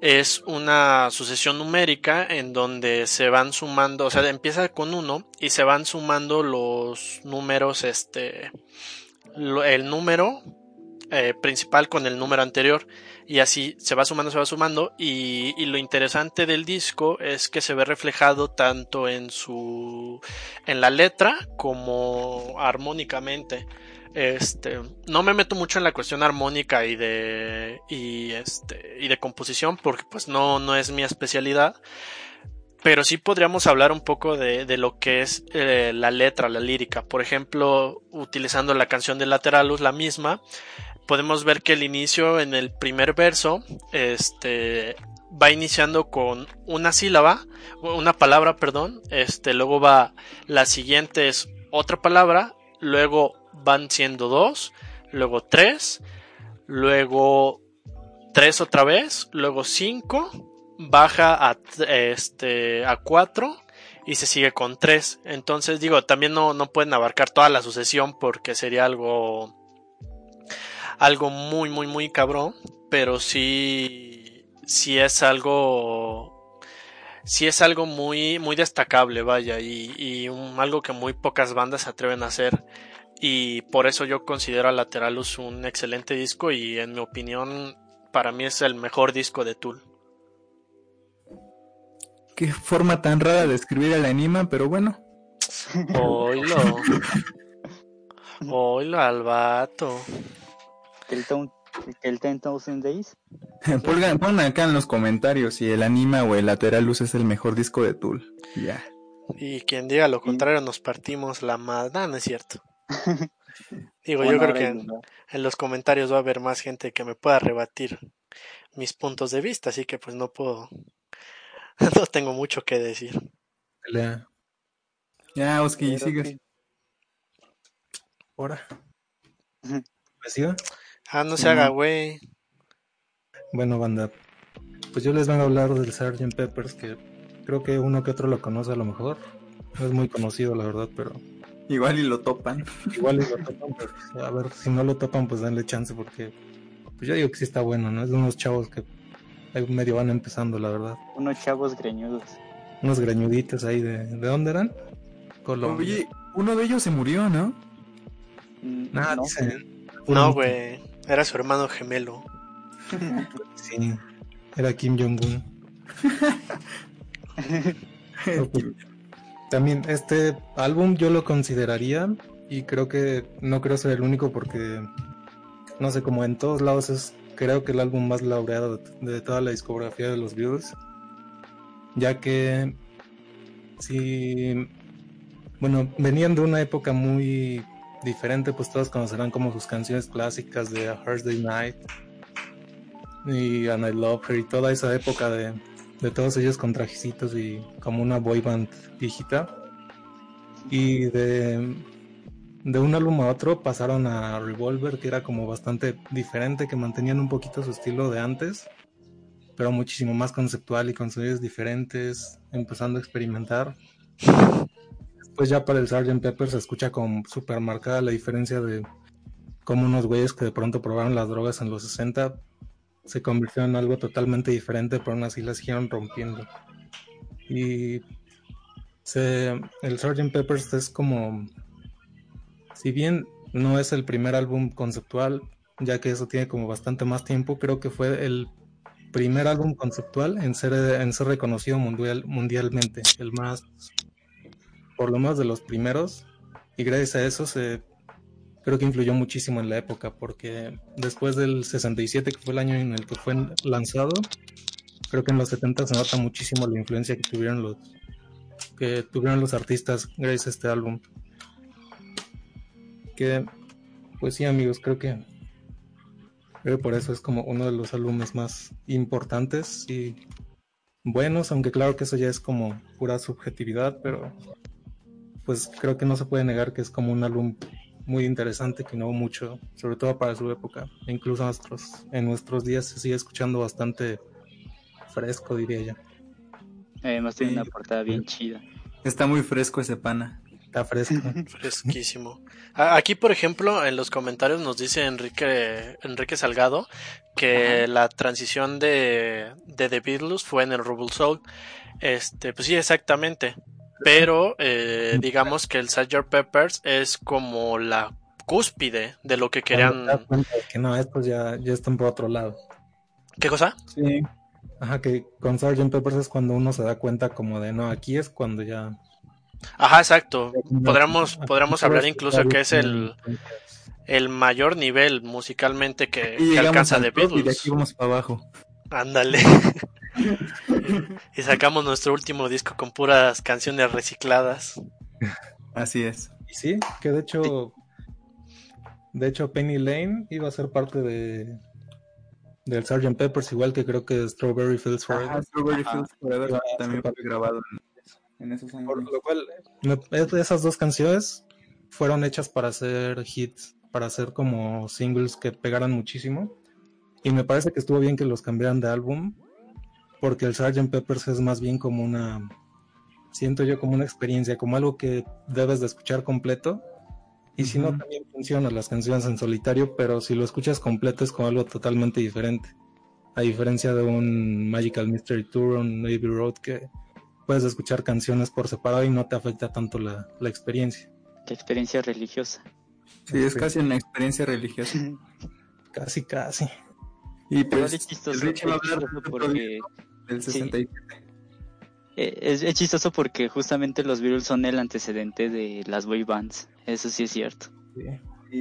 es una sucesión numérica en donde se van sumando, o sea, empieza con uno y se van sumando los números, este, el número eh, principal con el número anterior y así se va sumando, se va sumando y, y lo interesante del disco es que se ve reflejado tanto en su en la letra como armónicamente este no me meto mucho en la cuestión armónica y de y este y de composición porque pues no no es mi especialidad pero sí podríamos hablar un poco de, de lo que es eh, la letra, la lírica. Por ejemplo, utilizando la canción de Lateralus, la misma, podemos ver que el inicio en el primer verso este, va iniciando con una sílaba, una palabra, perdón, este, luego va, la siguiente es otra palabra, luego van siendo dos, luego tres, luego tres otra vez, luego cinco, baja a, este, a cuatro y se sigue con tres. Entonces digo, también no, no pueden abarcar toda la sucesión porque sería algo algo muy muy muy cabrón, pero sí sí es algo sí es algo muy muy destacable, vaya, y, y un- algo que muy pocas bandas se atreven a hacer. Y por eso yo considero a Lateralus un excelente disco y en mi opinión para mí es el mejor disco de Tool. Qué forma tan rara de escribir el anima, pero bueno. Oilo. Oilo al vato. El, ton- el 10,000 Days. Pongan, pongan acá en los comentarios si el anima o el Lateralus es el mejor disco de Tool. Ya. Y quien diga lo contrario nos partimos la madre. No, no es cierto. Digo, yo creo que en, los comentarios va a haber más gente que me pueda rebatir mis puntos de vista, así que pues no puedo, no tengo mucho que decir. Pelea. Ya, Oski, sigues. Ahora. ¿Me sigo? Ah, no se haga, güey. Bueno, banda, pues yo les vengo a hablar del Sgt. Peppers, que creo que uno que otro lo conoce a lo mejor. No es muy conocido, la verdad, pero Igual y lo topan. igual y lo topan. pero, a ver, si no lo topan, pues denle chance, porque pues yo digo que sí está bueno, ¿no? Es de unos chavos que ahí medio van empezando, la verdad. Unos chavos greñudos. Unos greñuditos ahí de... ¿De dónde eran? Colombia. Oye, uno de ellos se murió, ¿no? Mm, Nah, no. dicen. No, güey. Era su hermano gemelo. Sí, era Kim Jong-un. También este álbum yo lo consideraría y creo que no creo ser el único porque no sé, como en todos lados es creo que el álbum más laureado de, toda la discografía de los Beatles, ya que si bueno, venían de una época muy diferente, pues todos conocerán como sus canciones clásicas de A Hard Day Night y And I Love Her y toda esa época de, de todos ellos con trajecitos y como una boy band viejita. Y de, de un álbum a otro pasaron a Revolver, que era como bastante diferente, que mantenían un poquito su estilo de antes, pero muchísimo más conceptual y con sonidos diferentes, empezando a experimentar. Después ya para el Sgt. Pepper se escucha como súper marcada la diferencia de como unos güeyes que de pronto probaron las drogas en los 60 se convirtió en algo totalmente diferente, pero aún así la siguieron rompiendo. Y se, el Sgt. Peppers es como, si bien no es el primer álbum conceptual, ya que eso tiene como bastante más tiempo, creo que fue el primer álbum conceptual en ser, en ser reconocido mundial, mundialmente, el más, por lo menos de los primeros, y gracias a eso se creo que influyó muchísimo en la época, porque después del 67, que fue el año en el que fue lanzado, creo que en los 70 se nota muchísimo la influencia que tuvieron los que tuvieron los artistas gracias a este álbum. Que, pues sí, amigos, creo que creo que por eso es como uno de los álbumes más importantes y buenos, aunque claro que eso ya es como pura subjetividad, pero pues creo que no se puede negar que es como un álbum muy interesante que no mucho, sobre todo para su época. E incluso nuestros, en nuestros días se sigue escuchando bastante fresco, diría yo. Además tiene Sí. una portada bien chida. Está muy fresco ese pana. Está fresco. Fresquísimo. Aquí, por ejemplo, en los comentarios nos dice Enrique, Enrique Salgado que la transición de, de The Beatles fue en el Rubble Soul. Este, pues sí, exactamente. Pero eh, digamos que el Sgt. Peppers es como la cúspide de lo que querían. de que no, estos ya, ya están por otro lado. ¿Qué cosa? Sí. Ajá, que con Sgt. Peppers es cuando uno se da cuenta como de, no, aquí es cuando ya... Ajá, exacto. Podríamos, podríamos hablar incluso que es el, el mayor nivel musicalmente que, alcanza al The top y de Beatles. aquí vamos para abajo. Ándale. y sacamos nuestro último disco con puras canciones recicladas. Así es. Y sí, que de hecho... De hecho, Penny Lane iba a ser parte de... Del Sgt. Peppers, igual que creo que Strawberry Fields Forever. Ajá, Strawberry. Fields Forever Ah, también fue grabado en, en esos años. Por lo cual, esas dos canciones fueron hechas para hacer hits, para hacer como singles que pegaran muchísimo. Y me parece que estuvo bien que los cambiaran de álbum, porque el Sgt. Peppers es más bien como una, siento yo como una experiencia, como algo que debes de escuchar completo. Y si no, también funcionan las canciones en solitario, pero si lo escuchas completo es como algo totalmente diferente. A diferencia de un Magical Mystery Tour o un Navy Road que puedes escuchar canciones por separado y no te afecta tanto la, la experiencia. La experiencia religiosa. Sí, es casi una experiencia religiosa. Casi, casi. Y Igual pues es chistoso, el es chistoso porque disco del sí. 67. eh, es, es chistoso porque justamente los Beatles son el antecedente de las boy bands. Eso sí es cierto. Sí. Y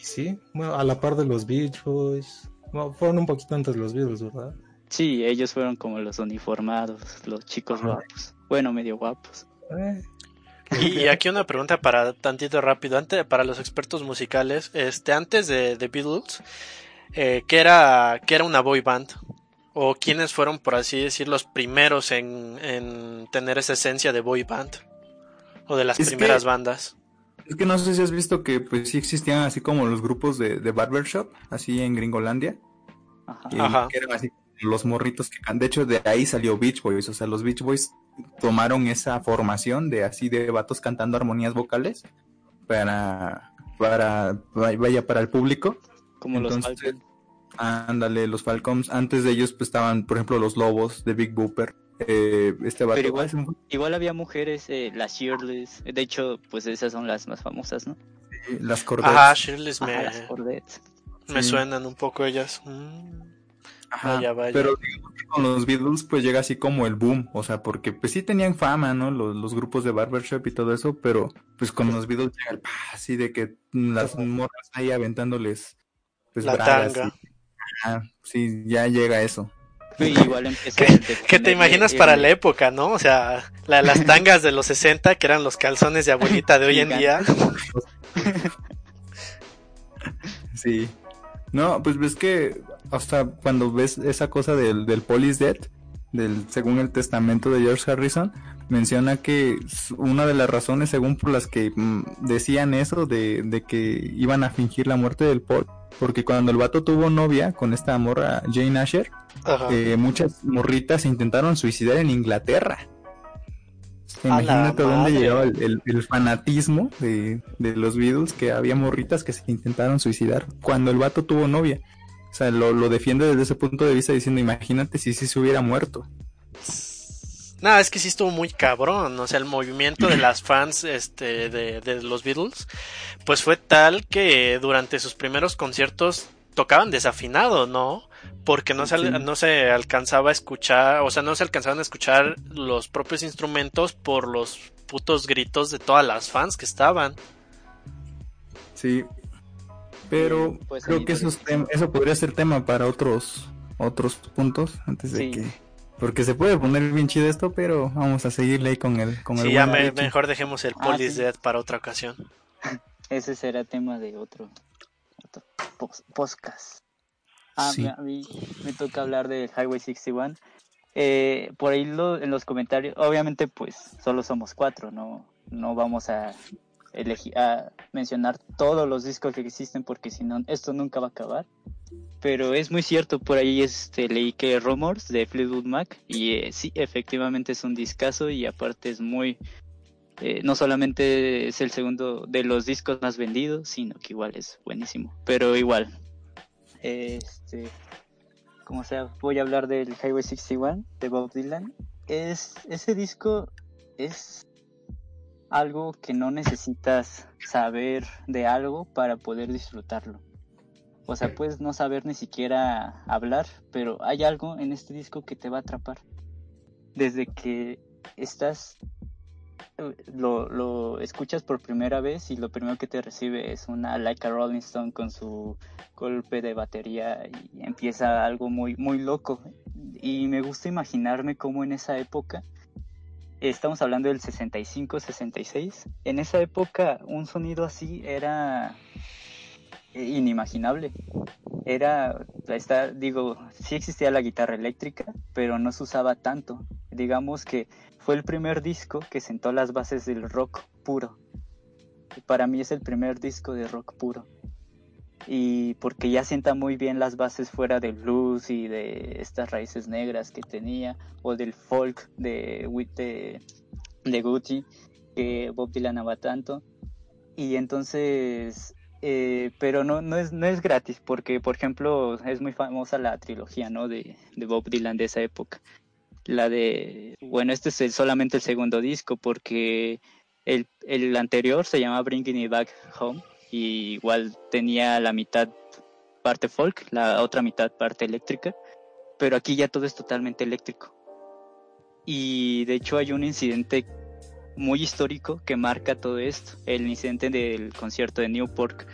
Y sí, bueno, a la par de los Beach Boys. No, fueron un poquito antes los Beatles, ¿verdad? Sí, ellos fueron como los uniformados, los chicos Ajá. guapos. Bueno, medio guapos. Eh, Y, y aquí una pregunta para tantito rápido, antes, para los expertos musicales, este, antes de The Beatles, eh, ¿qué era, qué era una boy band? ¿O quiénes fueron, por así decir, los primeros en, en tener esa esencia de boy band? ¿O de las Es que- primeras bandas? Es que no sé si has visto que pues sí existían así como los grupos de, de barbershop, así en Gringolandia. Ajá. Y Ajá. que eran así los morritos que de hecho de ahí salió Beach Boys, o sea, los Beach Boys tomaron esa formación de así de vatos cantando armonías vocales para para vaya para el público. Como los Entonces, Falcon. Ándale, los Falcons, antes de ellos pues estaban, por ejemplo, los Lobos de Big Booper. Eh, este vato, Pero igual- Igual había mujeres, eh, las Shirless. De hecho, pues esas son las más famosas, ¿no? las Cordettes. Ajá, Shirley Ajá, me, las Cordettes. me Sí. suenan un poco ellas. Mm. Ajá, Vaya, vaya. Pero digamos que con los Beatles pues llega así como el boom, o sea, porque pues sí tenían fama, ¿no? Los, los grupos de barbershop y todo eso, pero pues con los Beatles llega el pa, así de que las morras ahí aventándoles pues La bragas tanga. y- ajá, sí, ya llega eso. Y igual empieza ¿Qué, te imaginas para la época, no? O sea, la- las tangas de los 60, que eran los calzones de abuelita de hoy en día. Sí. No, pues ves que hasta cuando ves esa cosa del, del Police Death, del, según el testamento de George Harrison, menciona que una de las razones según por las que mm, decían eso de, de que iban a fingir la muerte del Paul, porque cuando el vato tuvo novia con esta morra Jane Asher, eh, muchas morritas se intentaron suicidar en Inglaterra. Imagínate dónde llegaba el, el- el fanatismo de, de los Beatles, que había morritas que se intentaron suicidar cuando el vato tuvo novia. O sea, lo, lo defiende desde ese punto de vista diciendo, imagínate si sí se hubiera muerto. No, es que sí estuvo muy cabrón. O sea, el movimiento de las fans este, de, de los Beatles, pues fue tal que durante sus primeros conciertos tocaban desafinado, ¿no? Porque no se, Sí. no se alcanzaba a escuchar, o sea, no se alcanzaban a escuchar los propios instrumentos por los putos gritos de todas las fans que estaban. Sí. Pero Sí, pues creo que podría- esos tem- eso podría ser tema para otros otros puntos antes de Sí. que... Porque se puede poner bien chido esto, pero vamos a seguirle ahí con el... Con el Sí, ya me- Ricky. mejor dejemos el Ah, Police sí. Dead para otra ocasión. Ese será tema de otro, otro pos- podcast. Ah, Sí. a mí me toca hablar del Highway 61. Eh, por ahí lo- en los comentarios, obviamente pues solo somos cuatro, no, no vamos a a mencionar todos los discos que existen porque si no, esto nunca va a acabar. Pero es muy cierto, por ahí este, leí que Rumors de Fleetwood Mac y eh, sí, efectivamente es un discazo y aparte es muy, eh, no solamente es el segundo de los discos más vendidos, sino que igual es buenísimo. Pero igual, este, como sea, voy a hablar del Highway 61 de Bob Dylan. Es, ese disco es algo que no necesitas saber de algo para poder disfrutarlo. O sea, puedes no saber ni siquiera hablar, pero hay algo en este disco que te va a atrapar. Desde que estás eh, lo, lo escuchas por primera vez y lo primero que te recibe es una Like a Rolling Stone con su golpe de batería y empieza algo muy muy loco y me gusta imaginarme cómo en esa época estamos hablando del 65 66 en esa época un sonido así era inimaginable era está digo sí existía la guitarra eléctrica pero no se usaba tanto digamos que fue el primer disco que sentó las bases del rock puro. Para mí es el primer disco de rock puro. Y porque ya sienta muy bien las bases fuera del blues y de estas raíces negras que tenía, o del folk de, de, de Gucci, que Bob Dylan amaba tanto. Y entonces, eh, pero no, no, es, no es gratis, porque por ejemplo es muy famosa la trilogía ¿no? de, de Bob Dylan de esa época la de, bueno, este es el- solamente el segundo disco porque el, el anterior se llama Bringing It Back Home y igual tenía la mitad parte folk, la otra mitad parte eléctrica, pero aquí ya todo es totalmente eléctrico. Y de hecho hay un incidente muy histórico que marca todo esto, el incidente del concierto de Newport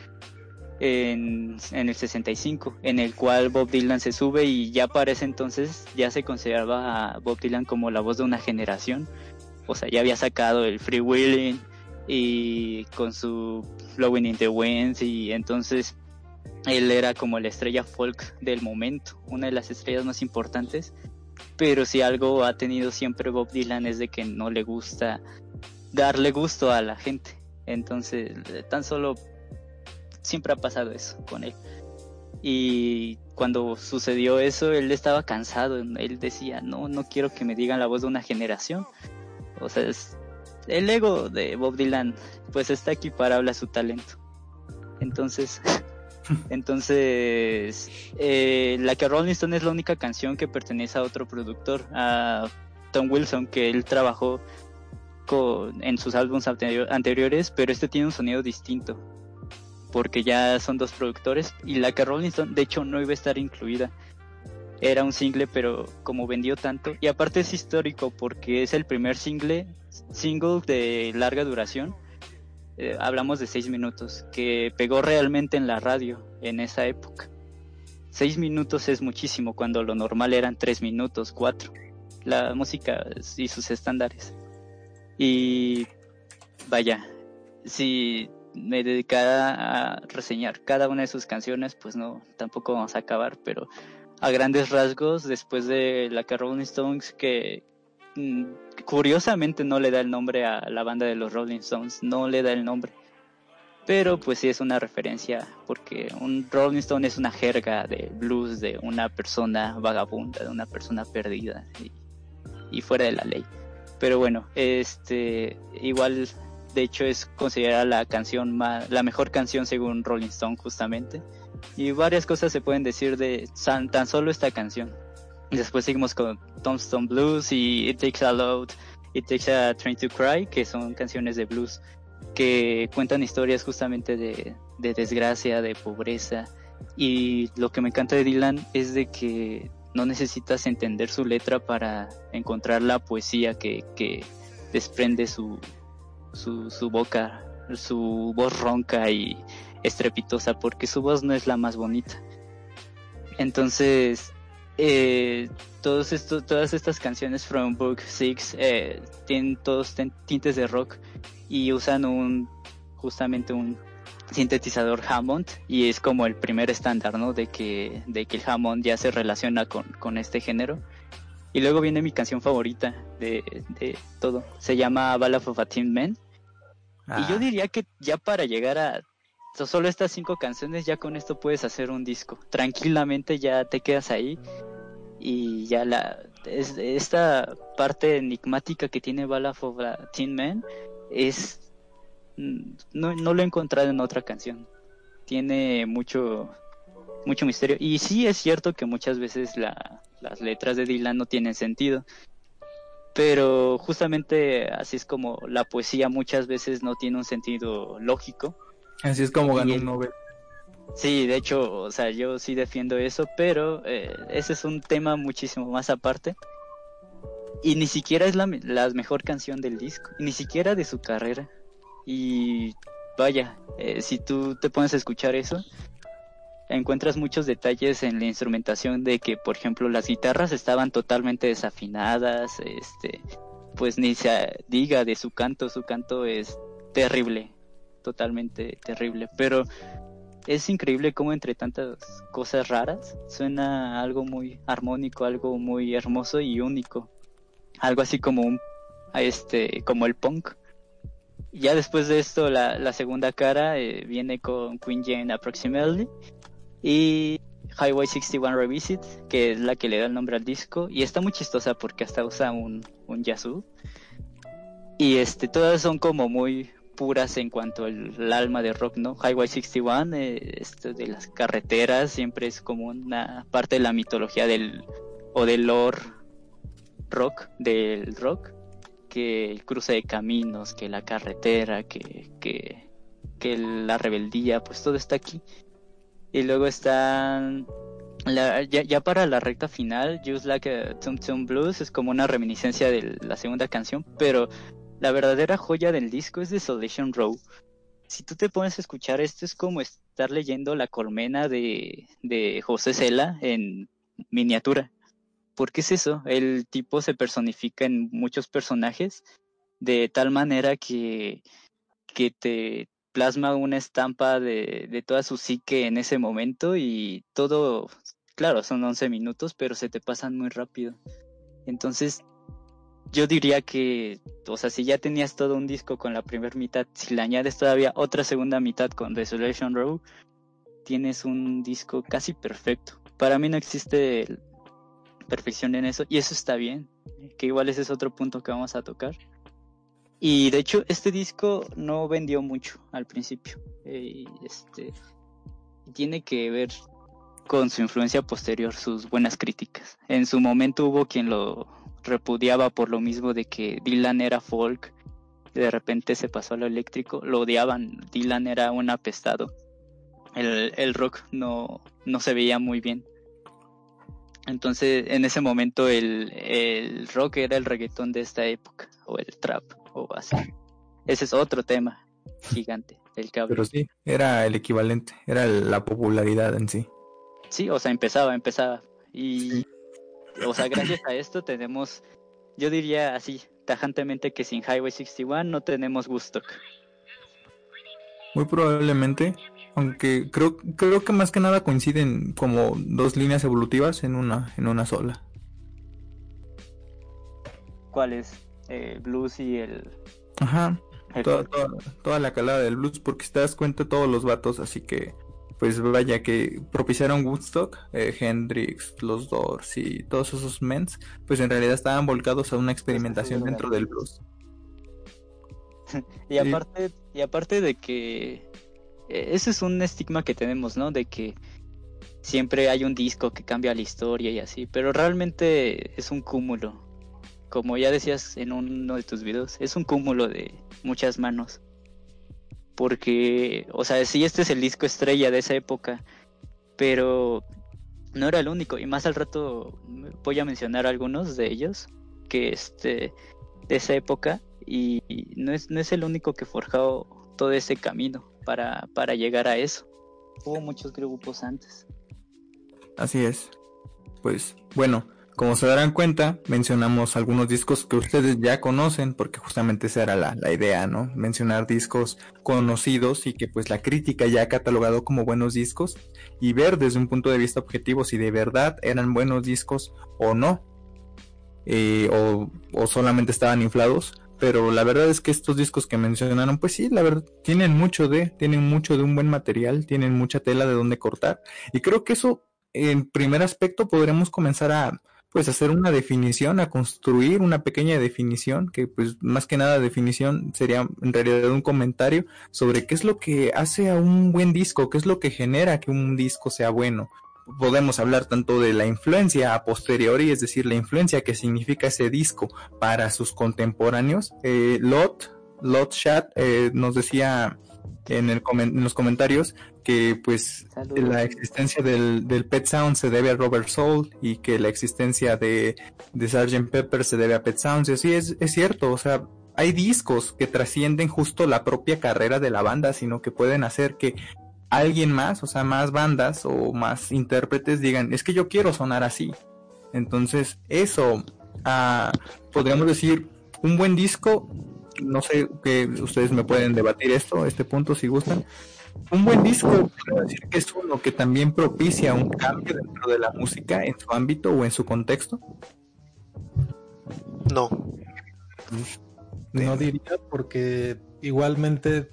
en, en el 65, en el cual Bob Dylan se sube y ya para ese entonces ya se consideraba a Bob Dylan como la voz de una generación. O sea, ya había sacado el Free Willing y con su Blowing in the Winds y entonces él era como la estrella folk del momento, una de las estrellas más importantes. Pero si algo ha tenido siempre Bob Dylan es de que no le gusta darle gusto a la gente. Entonces, tan solo siempre ha pasado eso con él. Y cuando sucedió eso, él estaba cansado. Él decía, no, no quiero que me digan la voz de una generación. O sea, es, el ego de Bob Dylan, pues está aquí para hablar su talento. Entonces, entonces, eh, la que Rolling Stone es la única canción que pertenece a otro productor, a Tom Wilson, que él trabajó con, en sus álbumes anteriores, pero este tiene un sonido distinto porque ya son dos productores y la que Rolling Stone de hecho no iba a estar incluida. Era un single, pero como vendió tanto y aparte es histórico porque es el primer single single de larga duración. Eh, hablamos de seis minutos que pegó realmente en la radio en esa época. Seis minutos es muchísimo cuando lo normal eran tres minutos, cuatro. La música y sus estándares. Y vaya, si me dedicara a reseñar cada una de sus canciones, pues no, tampoco vamos a acabar, pero a grandes rasgos, después de la que Rolling Stones, que curiosamente no le da el nombre a la banda de los Rolling Stones, no le da el nombre. Pero pues sí es una referencia, porque un Rolling Stone es una jerga de blues de una persona vagabunda, de una persona perdida y, y fuera de la ley. Pero bueno, este igual de hecho es considerada la canción más, la mejor canción según Rolling Stone justamente. Y varias cosas se pueden decir de tan, solo esta canción. Después seguimos con Tombstone Blues y It Takes a Load, It Takes a Train to Cry, que son canciones de blues que cuentan historias justamente de, de desgracia, de pobreza. Y lo que me encanta de Dylan es de que no necesitas entender su letra para encontrar la poesía que, que desprende su, su, su boca, su voz ronca y estrepitosa, porque su voz no es la más bonita. Entonces, eh, todos estos, todas estas canciones from Book 6 eh, tienen todos tintes de rock y usan un justamente un sintetizador Hammond y es como el primer estándar, ¿no? De que, de que el Hammond ya se relaciona con, con este género. Y luego viene mi canción favorita de, de todo. Se llama Ballad of a Teen Man. Y yo ah. diría que ya para llegar a solo estas cinco canciones, ya con esto puedes hacer un disco. Tranquilamente ya te quedas ahí y ya la es, esta parte enigmática que tiene Ballad of a Teen Man es mm, no, no lo he encontrado en otra canción. Tiene mucho mucho misterio y sí es cierto que muchas veces la, las letras de Dylan no tienen sentido. Pero justamente así es como la poesía muchas veces no tiene un sentido lógico. Así es como ganó un Nobel. Sí, de hecho, o sea, yo sí defiendo eso, pero eh, ese es un tema muchísimo más aparte. Y ni siquiera es la, la mejor canción del disco, ni siquiera de su carrera. Y vaya, eh, si tú te pones a escuchar eso, encuentras muchos detalles en la instrumentación de que, por ejemplo, las guitarras estaban totalmente desafinadas, este, pues ni se diga de su canto, su canto es terrible, totalmente terrible, pero es increíble cómo entre tantas cosas raras suena algo muy armónico, algo muy hermoso y único, algo así como un, este, como el punk. Ya después de esto, la, la segunda cara eh, viene con Queen Jane Approximately, y Highway 61 Revisit, que es la que le da el nombre al disco, y está muy chistosa porque hasta usa un, un Yazoo. Y este, todas son como muy puras en cuanto al alma de rock, ¿no? Highway 61, eh, esto de las carreteras, siempre es como una parte de la mitología del, o del lore rock, del rock, que el cruce de caminos, que la carretera, que, que, que la rebeldía, pues todo está aquí. Y luego están ya, para la recta final, Just Like a Tum Tum Blues es como una reminiscencia de la segunda canción, pero la verdadera joya del disco es Desolation Row. Si tú te pones a escuchar esto es como estar leyendo La Colmena de, de José Cela en miniatura. Porque es eso, el tipo se personifica en muchos personajes de tal manera que, que te, plasma una estampa de, de toda su psique en ese momento y todo, claro, son 11 minutos, pero se te pasan muy rápido. Entonces, yo diría que, o sea, si ya tenías todo un disco con la primera mitad, si le añades todavía otra segunda mitad con Desolation Row, tienes un disco casi perfecto. Para mí no existe perfección en eso y eso está bien, que igual ese es otro punto que vamos a tocar. Y de hecho este disco no vendió mucho al principio. Eh, este tiene que ver con su influencia posterior, sus buenas críticas. En su momento hubo quien lo repudiaba por lo mismo de que Dylan era folk, de repente se pasó a lo eléctrico, lo odiaban, Dylan era un apestado, el, el rock no, no se veía muy bien. Entonces, en ese momento el, el rock era el reggaetón de esta época, o el trap, o así. Ese es otro tema gigante, el cable. Pero sí, era el equivalente, era la popularidad en sí. Sí, o sea, empezaba, empezaba. Y, o sea, gracias a esto tenemos, yo diría así, tajantemente que sin Highway 61 no tenemos Woodstock. Muy probablemente, aunque creo, creo que más que nada coinciden como dos líneas evolutivas en una, en una sola. ¿Cuál es? El blues y el... Ajá. Toda, toda, la calada del blues, porque si te das cuenta todos los vatos, así que pues vaya que propiciaron Woodstock, eh, Hendrix, los Doors y todos esos mens, pues en realidad estaban volcados a una experimentación dentro del blues. y aparte, y aparte de que eh, ese es un estigma que tenemos, ¿no? De que siempre hay un disco que cambia la historia y así, pero realmente es un cúmulo. Como ya decías en uno de tus videos, es un cúmulo de muchas manos. Porque, o sea, sí, este es el disco estrella de esa época, pero no era el único. Y más al rato voy a mencionar algunos de ellos que este de esa época y no es, no es el único que forjó todo ese camino para, para llegar a eso. Hubo muchos grupos antes. Así es. Pues bueno, como se darán cuenta, mencionamos algunos discos que ustedes ya conocen, porque justamente esa era la, la, idea, ¿no? Mencionar discos conocidos y que pues la crítica ya ha catalogado como buenos discos y ver desde un punto de vista objetivo si de verdad eran buenos discos o no, eh, o, o solamente estaban inflados pero la verdad es que estos discos que mencionaron, pues sí, la verdad, tienen mucho de, tienen mucho de un buen material, tienen mucha tela de donde cortar, y creo que eso, en primer aspecto, podremos comenzar a, pues, hacer una definición, a construir una pequeña definición, que pues, más que nada definición sería en realidad un comentario sobre qué es lo que hace a un buen disco, qué es lo que genera que un disco sea bueno, podemos hablar tanto de la influencia a posteriori, es decir, la influencia que significa ese disco para sus contemporáneos. Eh, Lot, Lot Chat eh, nos decía en, el en los comentarios que pues la existencia del, del, Pet Sound se debe a Robert Soul y que la existencia de, de Sgt. Pepper se debe a Pet Sounds. Y así es, es cierto, o sea, hay discos que trascienden justo la propia carrera de la banda, sino que pueden hacer que alguien más, o sea, más bandas o más intérpretes digan, es que yo quiero sonar así. Entonces, eso, ah, podríamos decir, un buen disco, no sé que ustedes me pueden debatir esto, este punto si gustan. Un buen disco, quiero decir que es uno que también propicia un cambio dentro de la música en su ámbito o en su contexto. No. No diría porque igualmente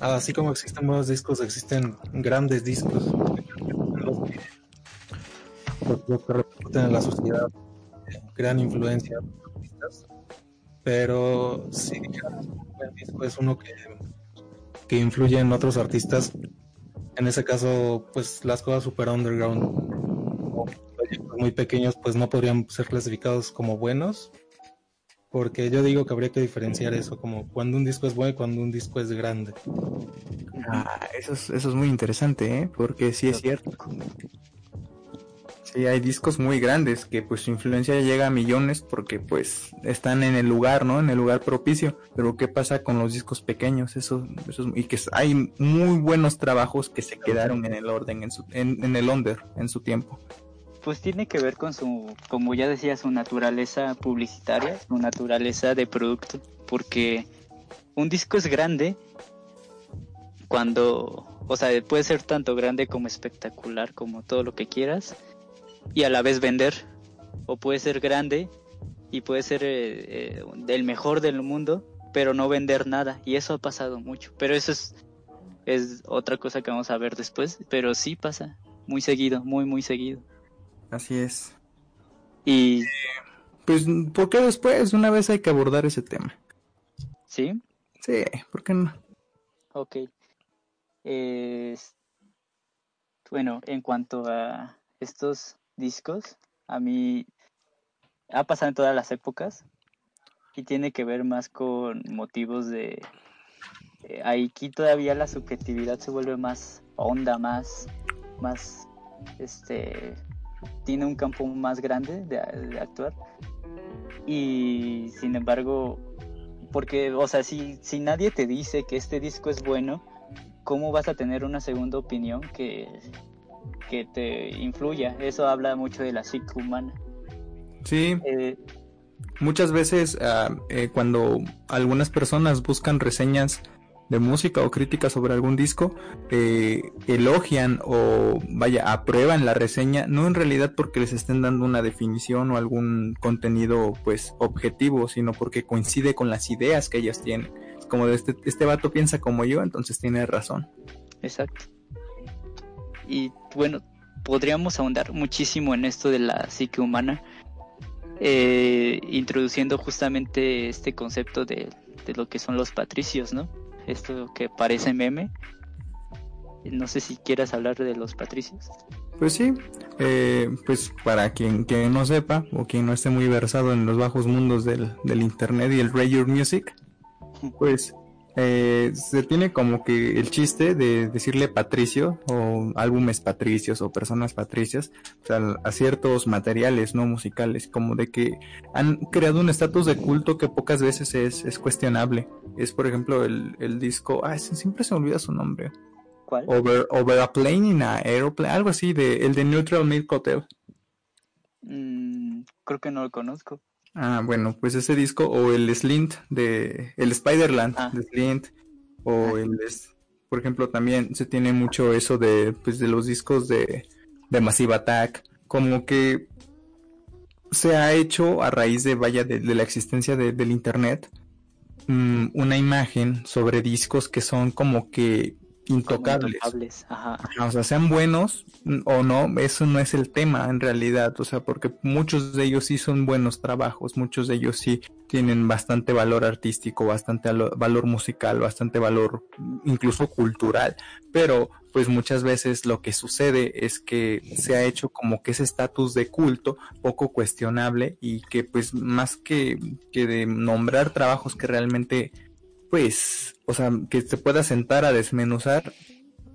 así como existen buenos discos, existen grandes discos los que, repercuten en la sociedad, gran influencia artistas. Pero si un buen disco es uno que, que influye en otros artistas, en ese caso, pues las cosas super underground muy pequeños, pues no podrían ser clasificados como buenos, porque yo digo que habría que diferenciar eso, como cuando un disco es bueno y cuando un disco es grande. Ah, eso es, eso es muy interesante, ¿eh? Porque sí es cierto. Sí, hay discos muy grandes que pues su influencia llega a millones porque pues están en el lugar, ¿no? En el lugar propicio. Pero ¿qué pasa con los discos pequeños? Eso, eso y que hay muy buenos trabajos que se quedaron en el orden, en, su, en, en el under, en su tiempo pues tiene que ver con su, como ya decía, su naturaleza publicitaria, su naturaleza de producto, porque un disco es grande cuando, o sea, puede ser tanto grande como espectacular, como todo lo que quieras, y a la vez vender, o puede ser grande y puede ser eh, eh, el mejor del mundo, pero no vender nada. Y eso ha pasado mucho. Pero eso es, es otra cosa que vamos a ver después. Pero sí pasa muy seguido, muy, muy seguido. Así es. Y... Pues, ¿por qué después? Una vez hay que abordar ese tema. ¿Sí? Sí, ¿por qué no? Ok. bueno, en cuanto a estos discos, a mí ha pasado en todas las épocas y tiene que ver más con motivos de... Eh, aquí todavía la subjetividad se vuelve más honda, más, más, este, tiene un campo más grande de, actuar. Y sin embargo, porque, o sea, si, si nadie te dice que este disco es bueno, ¿cómo vas a tener una segunda opinión que, que te influya? Eso habla mucho de la psique humana. Sí. Eh, Muchas veces ah, eh, cuando algunas personas buscan reseñas de música o críticas sobre algún disco, eh, elogian o vaya, aprueban la reseña, no en realidad porque les estén dando una definición o algún contenido pues objetivo, sino porque coincide con las ideas que ellas tienen. Como de este, este vato piensa como yo, entonces tiene razón. Exacto. Y bueno, podríamos ahondar muchísimo en esto de la psique humana, eh, introduciendo justamente este concepto de, lo que son los patricios, ¿no? Esto que parece meme. No sé si quieras hablar de los patricios. Pues sí, eh, pues para quien, quien no sepa o quien no esté muy versado en los bajos mundos del, del internet y el radio music, pues eh, se tiene como que el chiste de decirle patricio o álbumes patricios o personas patricias a ciertos materiales no musicales, como de que han creado un estatus de culto que pocas veces es, cuestionable. Es por ejemplo el, el disco, ah, siempre se me olvida su nombre. ¿Cuál? Over, over a plane in a aeroplane, algo así, de, el de Neutral Milk Hotel. Mm, creo que no lo conozco. Ah, bueno, pues ese disco o el Slint de el Spiderland ah. de Slint o ah. el por ejemplo también se tiene mucho eso de pues de los discos de de Massive Attack, como que se ha hecho a raíz de vaya de, la existencia del internet mm, una imagen sobre discos que son como que intocables. O sea, sean buenos o no, eso no es el tema en realidad, o sea, porque muchos de ellos sí son buenos trabajos, muchos de ellos sí tienen bastante valor artístico, bastante valor musical, bastante valor incluso cultural, pero pues muchas veces lo que sucede es que se ha hecho como que ese estatus de culto poco cuestionable y que pues más que, que de nombrar trabajos que realmente pues, o sea, que se pueda sentar a desmenuzar,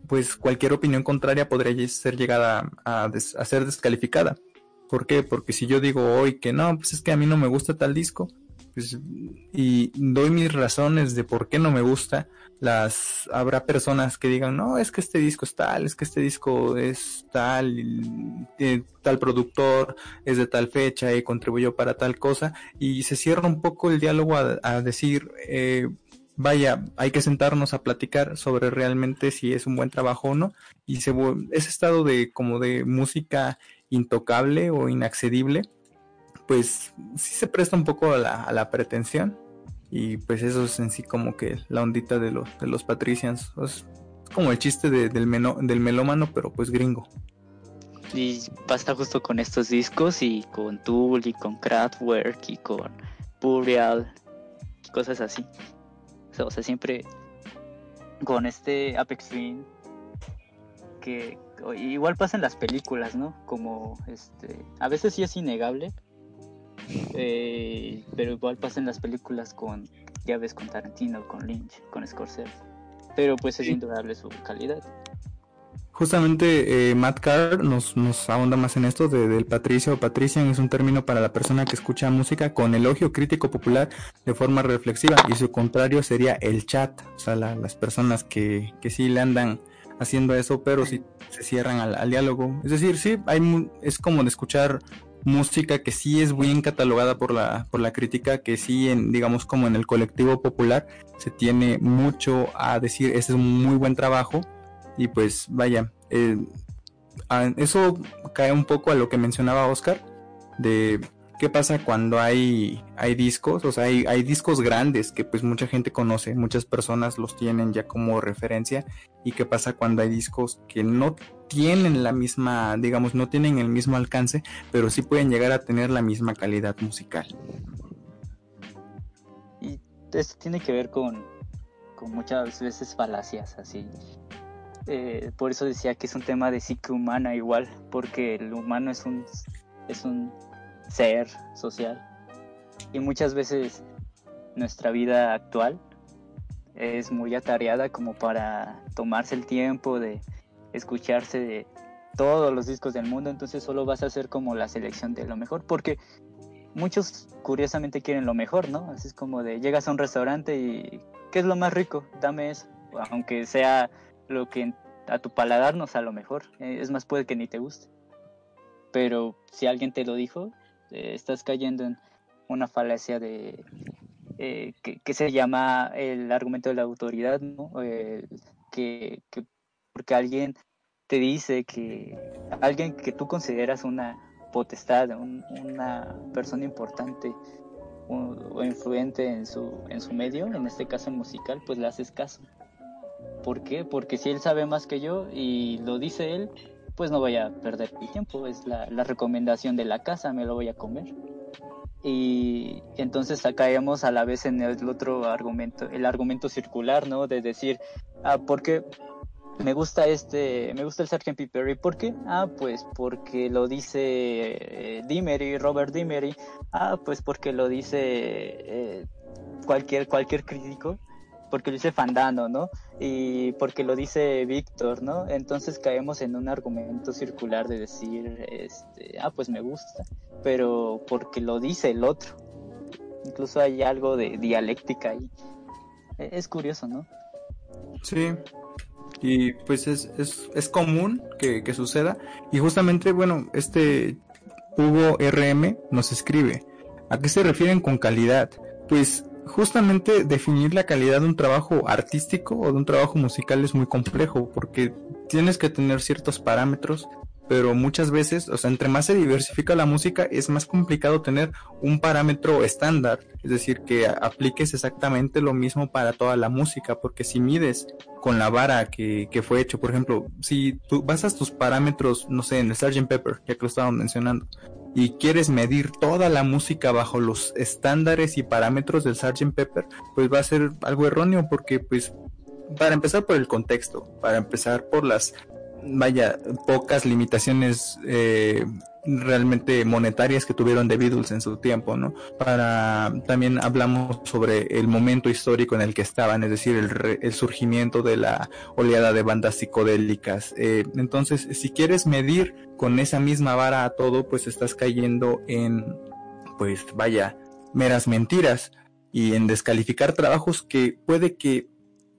pues cualquier opinión contraria podría ser llegada a, ser descalificada. ¿Por qué? Porque si yo digo hoy que no, pues es que a mí no me gusta tal disco, pues, y doy mis razones de por qué no me gusta, las habrá personas que digan, no, es que este disco es tal, es que este disco es tal, tal productor, es de tal fecha y contribuyó para tal cosa, y se cierra un poco el diálogo a, a decir, eh, vaya, hay que sentarnos a platicar sobre realmente si es un buen trabajo o no. Y se, ese estado de como de música intocable o inaccedible, pues sí se presta un poco a la, a la pretensión. Y pues eso es en sí como que la ondita de los, de los Patricians. Es como el chiste del, del melómano, pero pues gringo. Y pasa justo con estos discos y con Tool y con Kraftwerk y con Burial, cosas así. O sea, siempre con este Apex Twin que igual pasa en las películas, ¿no? Como este, a veces sí es innegable, eh, pero igual pasa en las películas con, ya ves, con Tarantino, con Lynch, con Scorsese, pero pues es indudable su calidad. Justamente eh, Matt Carr nos, nos ahonda más en esto de, del patricio o patrician es un término para la persona que escucha música con elogio crítico popular de forma reflexiva y su contrario sería el chat, o sea, las personas que, que sí le andan haciendo eso pero sí se cierran al, diálogo. Es decir, sí, hay, es como de escuchar música que sí es bien catalogada por la, por la crítica, que sí, en, digamos como en el colectivo popular, se tiene mucho a decir, ese es un muy buen trabajo, y pues vaya, eh, eso cae un poco a lo que mencionaba Oscar, de ¿Qué pasa cuando hay, hay discos? O sea, hay, hay discos grandes que pues mucha gente conoce, muchas personas los tienen ya como referencia. ¿Y qué pasa cuando hay discos que no tienen la misma, digamos, no tienen el mismo alcance, pero sí pueden llegar a tener la misma calidad musical? Y esto tiene que ver con, con muchas veces falacias, así. Eh, por eso decía que es un tema de psique humana igual, porque el humano es un, es un ser social. Y muchas veces nuestra vida actual es muy atareada como para tomarse el tiempo de escucharse de todos los discos del mundo, entonces solo vas a hacer como la selección de lo mejor, porque muchos curiosamente quieren lo mejor, ¿no? Así es como de llegas a un restaurante y ¿qué es lo más rico? Dame eso, aunque sea lo que a tu paladar no sea lo mejor, eh, es más puede que ni te guste. Pero si alguien te lo dijo, eh, estás cayendo en una falacia de eh, que, se llama el argumento de la autoridad, ¿no? que, porque alguien te dice que alguien que tú consideras una potestad, una persona importante o, influente en su, en su medio, en este caso musical, pues le haces caso. ¿Por qué? Porque si él sabe más que yo y lo dice él, pues no voy a perder mi tiempo. Es la, recomendación de la casa, me lo voy a comer. Y entonces caemos a la vez en el otro argumento, el argumento circular, ¿no? De decir, ah, porque me gusta este, me gusta el Sgt. Pepper. ¿Y por qué? Ah, pues porque lo dice eh, Dimery, Robert Dimery. Ah, pues porque lo dice eh, cualquier, cualquier crítico. Porque lo dice Fandano, ¿no? Y porque lo dice Víctor, ¿no? Entonces caemos en un argumento circular de decir, este, ah, pues me gusta, pero porque lo dice el otro. Incluso hay algo de dialéctica ahí. E-, es curioso, ¿no? Sí, y pues es, es, es común que, que, suceda. Y justamente, bueno, este Hugo RM nos escribe, ¿a qué se refieren con calidad? Pues justamente definir la calidad de un trabajo artístico o de un trabajo musical es muy complejo porque tienes que tener ciertos parámetros pero muchas veces, o sea, entre más se diversifica la música, es más complicado tener un parámetro estándar, es decir, que apliques exactamente lo mismo para toda la música, porque si mides con la vara que, que fue hecho, por ejemplo, si tú basas tus parámetros, no sé, en el Sgt. Pepper, ya que lo estaban mencionando, y quieres medir toda la música bajo los estándares y parámetros del Sgt. Pepper, pues va a ser algo erróneo porque pues para empezar por el contexto, para empezar por las vaya, pocas limitaciones eh, realmente monetarias que tuvieron The Beatles en su tiempo, ¿no? Para también hablamos sobre el momento histórico en el que estaban, es decir, el, el surgimiento de la oleada de bandas psicodélicas. Eh, entonces, si quieres medir con esa misma vara a todo, pues estás cayendo en, pues vaya, meras mentiras y en descalificar trabajos que puede que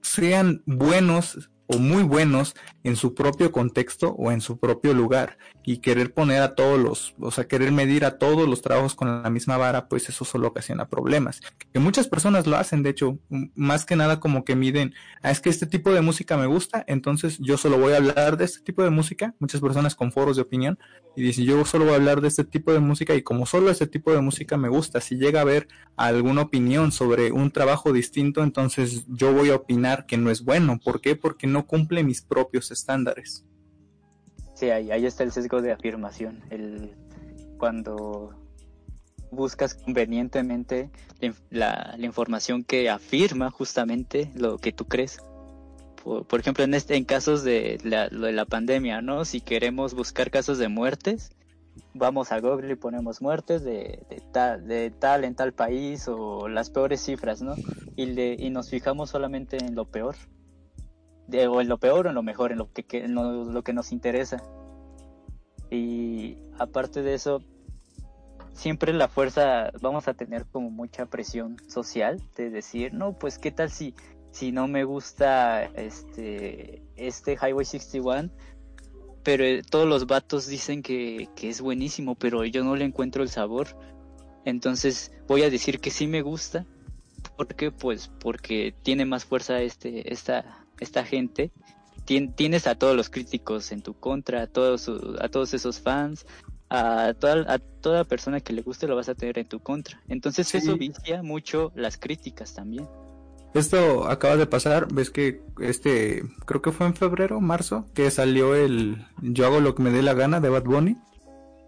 sean buenos o muy buenos en su propio contexto o en su propio lugar y querer poner a todos los, o sea, querer medir a todos los trabajos con la misma vara, pues eso solo ocasiona problemas. Que muchas personas lo hacen, de hecho, más que nada como que miden, ah, es que este tipo de música me gusta, entonces yo solo voy a hablar de este tipo de música, muchas personas con foros de opinión, y dicen, yo solo voy a hablar de este tipo de música y como solo este tipo de música me gusta, si llega a haber alguna opinión sobre un trabajo distinto, entonces yo voy a opinar que no es bueno. ¿Por qué? Porque no cumple mis propios estándares. Sí, ahí, ahí está el sesgo de afirmación. El, cuando buscas convenientemente la, la, información que afirma justamente lo que tú crees. Por, ejemplo, en, este, en casos de la, de la pandemia, ¿no? Si queremos buscar casos de muertes, vamos a Google y ponemos muertes de, de, tal, de tal en tal país o las peores cifras, ¿no? Y, le, y nos fijamos solamente en lo peor o en lo peor o en lo mejor, en lo que, en lo, que nos interesa. Y aparte de eso, siempre la fuerza, vamos a tener como mucha presión social de decir, no, pues qué tal si, si no me gusta este, este Highway 61, pero todos los vatos dicen que, que es buenísimo, pero yo no le encuentro el sabor. Entonces voy a decir que sí me gusta, porque pues porque tiene más fuerza este, esta, esta gente, tienes a todos los críticos en tu contra, a todos, a todos esos fans, a, a toda persona que le guste lo vas a tener en tu contra. Entonces eso vicia mucho las críticas también. Esto acaba de pasar, ves que este, creo que fue en febrero, marzo, que salió el Yo hago lo que me dé la gana de Bad Bunny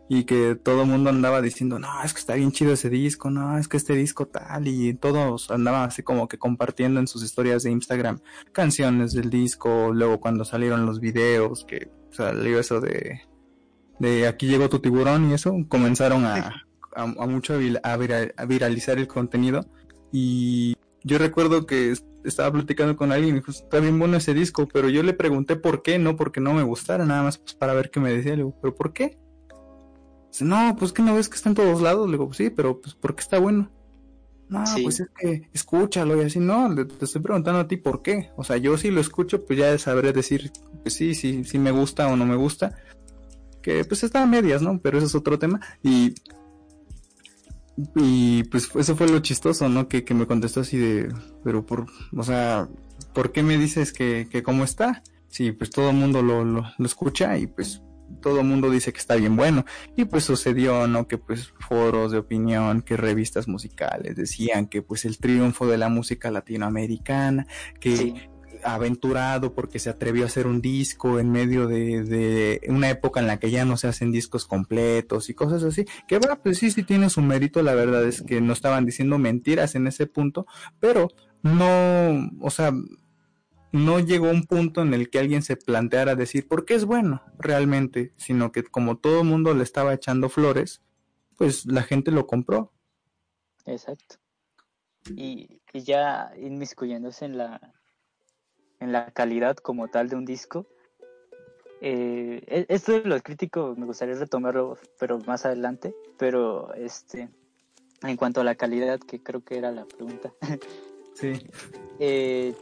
y que todo el mundo andaba diciendo, no, es que está bien chido ese disco, no, es que este disco tal, y todos andaban así como que compartiendo en sus historias de Instagram canciones del disco, luego cuando salieron los videos, que salió eso de, de aquí llegó tu tiburón y eso, comenzaron a, a, mucho a, viralizar el contenido, y yo recuerdo que estaba platicando con alguien y dijo, está bien bueno ese disco, pero yo le pregunté por qué, no porque no me gustara, nada más pues para ver qué me decía, le digo, pero ¿por qué? No, pues que no ves que está en todos lados. Le digo, sí, pero pues porque está bueno. No, pues es que escúchalo y así, no, te estoy preguntando a ti por qué. O sea, yo si lo escucho, pues ya sabré decir, pues sí, sí, sí me gusta o no me gusta. Que pues está a medias, ¿no? Pero eso es otro tema. Y, y pues eso fue lo chistoso, ¿no? Que, que me contestó así de, pero por, o sea, ¿por qué me dices que, que cómo está? Sí, pues todo el mundo lo, lo, lo escucha y pues todo el mundo dice que está bien bueno. Y pues sucedió, ¿no? Que pues foros de opinión, que revistas musicales decían que pues el triunfo de la música latinoamericana, que aventurado porque se atrevió a hacer un disco en medio de, de, una época en la que ya no se hacen discos completos y cosas así, que va, pues sí, sí tiene su mérito, la verdad es que no estaban diciendo mentiras en ese punto, pero no, o sea, no llegó un punto en el que alguien se planteara decir por qué es bueno realmente, sino que como todo el mundo le estaba echando flores, pues la gente lo compró. Exacto. Y, y ya inmiscuyéndose en la, en la calidad como tal de un disco, eh, e, esto de los críticos me gustaría retomarlo, pero más adelante, pero este, en cuanto a la calidad, que creo que era la pregunta. Sí. Eh,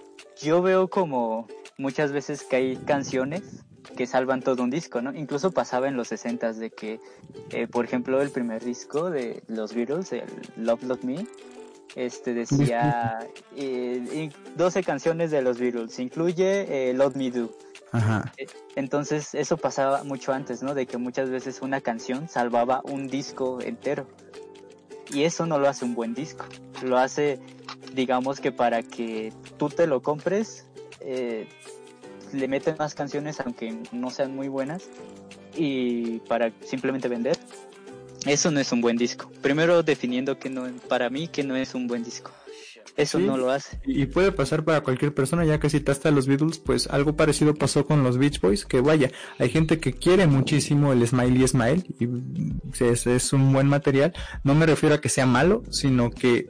yo veo como muchas veces que hay canciones que salvan todo un disco, ¿no? Incluso pasaba en los 60 de que, eh, por ejemplo, el primer disco de los Beatles, el Love Love Me, este decía eh, 12 canciones de los Beatles, incluye eh, Love Me Do. Ajá. Eh, entonces eso pasaba mucho antes, ¿no? De que muchas veces una canción salvaba un disco entero. Y eso no lo hace un buen disco. Lo hace digamos que para que tú te lo compres, eh, le meten más canciones aunque no sean muy buenas y para simplemente vender. Eso no es un buen disco. Primero definiendo que no, para mí que no es un buen disco. Eso no lo hace. Y puede pasar para cualquier persona, ya que citaste a los Beatles, pues algo parecido pasó con los Beach Boys, que vaya, hay gente que quiere muchísimo el Smiley Smile y es, es un buen material. No me refiero a que sea malo, sino que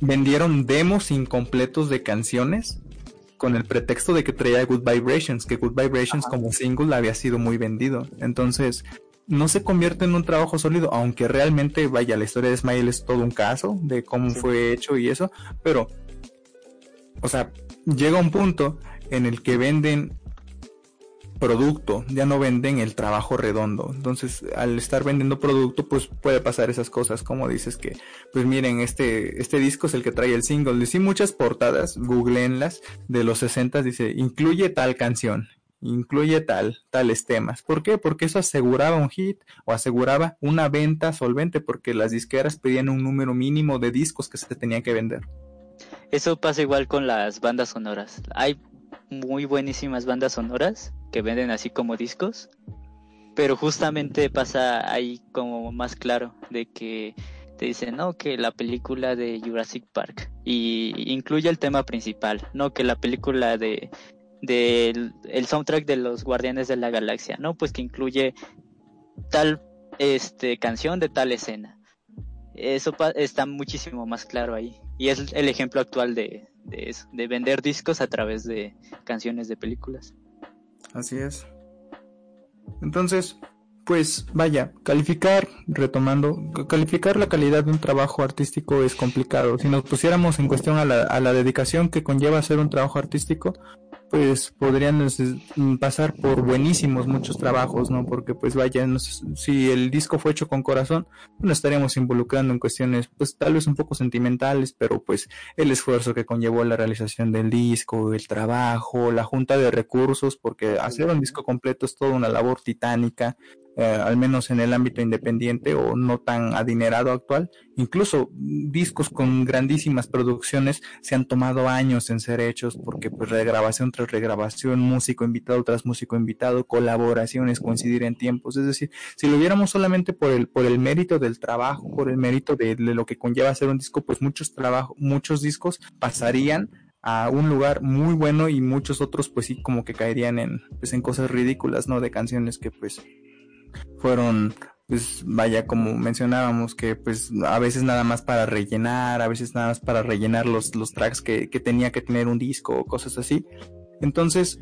vendieron demos incompletos de canciones con el pretexto de que traía Good Vibrations, que Good Vibrations como single había sido muy vendido. Entonces, no se convierte en un trabajo sólido, aunque realmente, vaya, la historia de Smile es todo un caso de cómo fue hecho y eso, pero, o sea, llega un punto en el que venden producto, ya no venden el trabajo redondo. Entonces, al estar vendiendo producto, pues puede pasar esas cosas, como dices que, pues miren, este, este disco es el que trae el single. Y muchas portadas, googleenlas, de los 60 dice, incluye tal canción, incluye tal, tales temas. ¿Por qué? Porque eso aseguraba un hit o aseguraba una venta solvente, porque las disqueras pedían un número mínimo de discos que se tenían que vender. Eso pasa igual con las bandas sonoras. Hay muy buenísimas bandas sonoras que venden así como discos, pero justamente pasa ahí como más claro de que te dicen, no, que la película de Jurassic Park y incluye el tema principal, no, que la película de del el soundtrack de los Guardianes de la Galaxia, no, pues que incluye tal este canción de tal escena. Eso está muchísimo más claro ahí y es el ejemplo actual de, de eso, de vender discos a través de canciones de películas. Así es. Entonces, pues vaya, calificar, retomando, calificar la calidad de un trabajo artístico es complicado. Si nos pusiéramos en cuestión a la, a la dedicación que conlleva hacer un trabajo artístico, pues podrían mm, pasar por buenísimos muchos trabajos, ¿no? Porque pues vaya, si el disco fue hecho con corazón, no estaríamos involucrando en cuestiones pues tal vez un poco sentimentales, pero pues el esfuerzo que conllevó la realización del disco, el trabajo, la junta de recursos, porque hacer un disco completo es toda una labor titánica, eh, al menos en el ámbito independiente o no tan adinerado actual. Incluso discos con grandísimas producciones se han tomado años en ser hechos porque pues regrabación tras regrabación, músico invitado tras músico invitado, colaboraciones, coincidir en tiempos. Es decir, si lo viéramos solamente por el, por el mérito del trabajo, por el mérito de, lo que conlleva hacer un disco, pues muchos trabajos, muchos discos pasarían a un lugar muy bueno y muchos otros pues sí como que caerían en pues en cosas ridículas, ¿no? De canciones que pues fueron pues vaya como mencionábamos que pues a veces nada más para rellenar, a veces nada más para rellenar los, los tracks que, que tenía que tener un disco o cosas así. Entonces,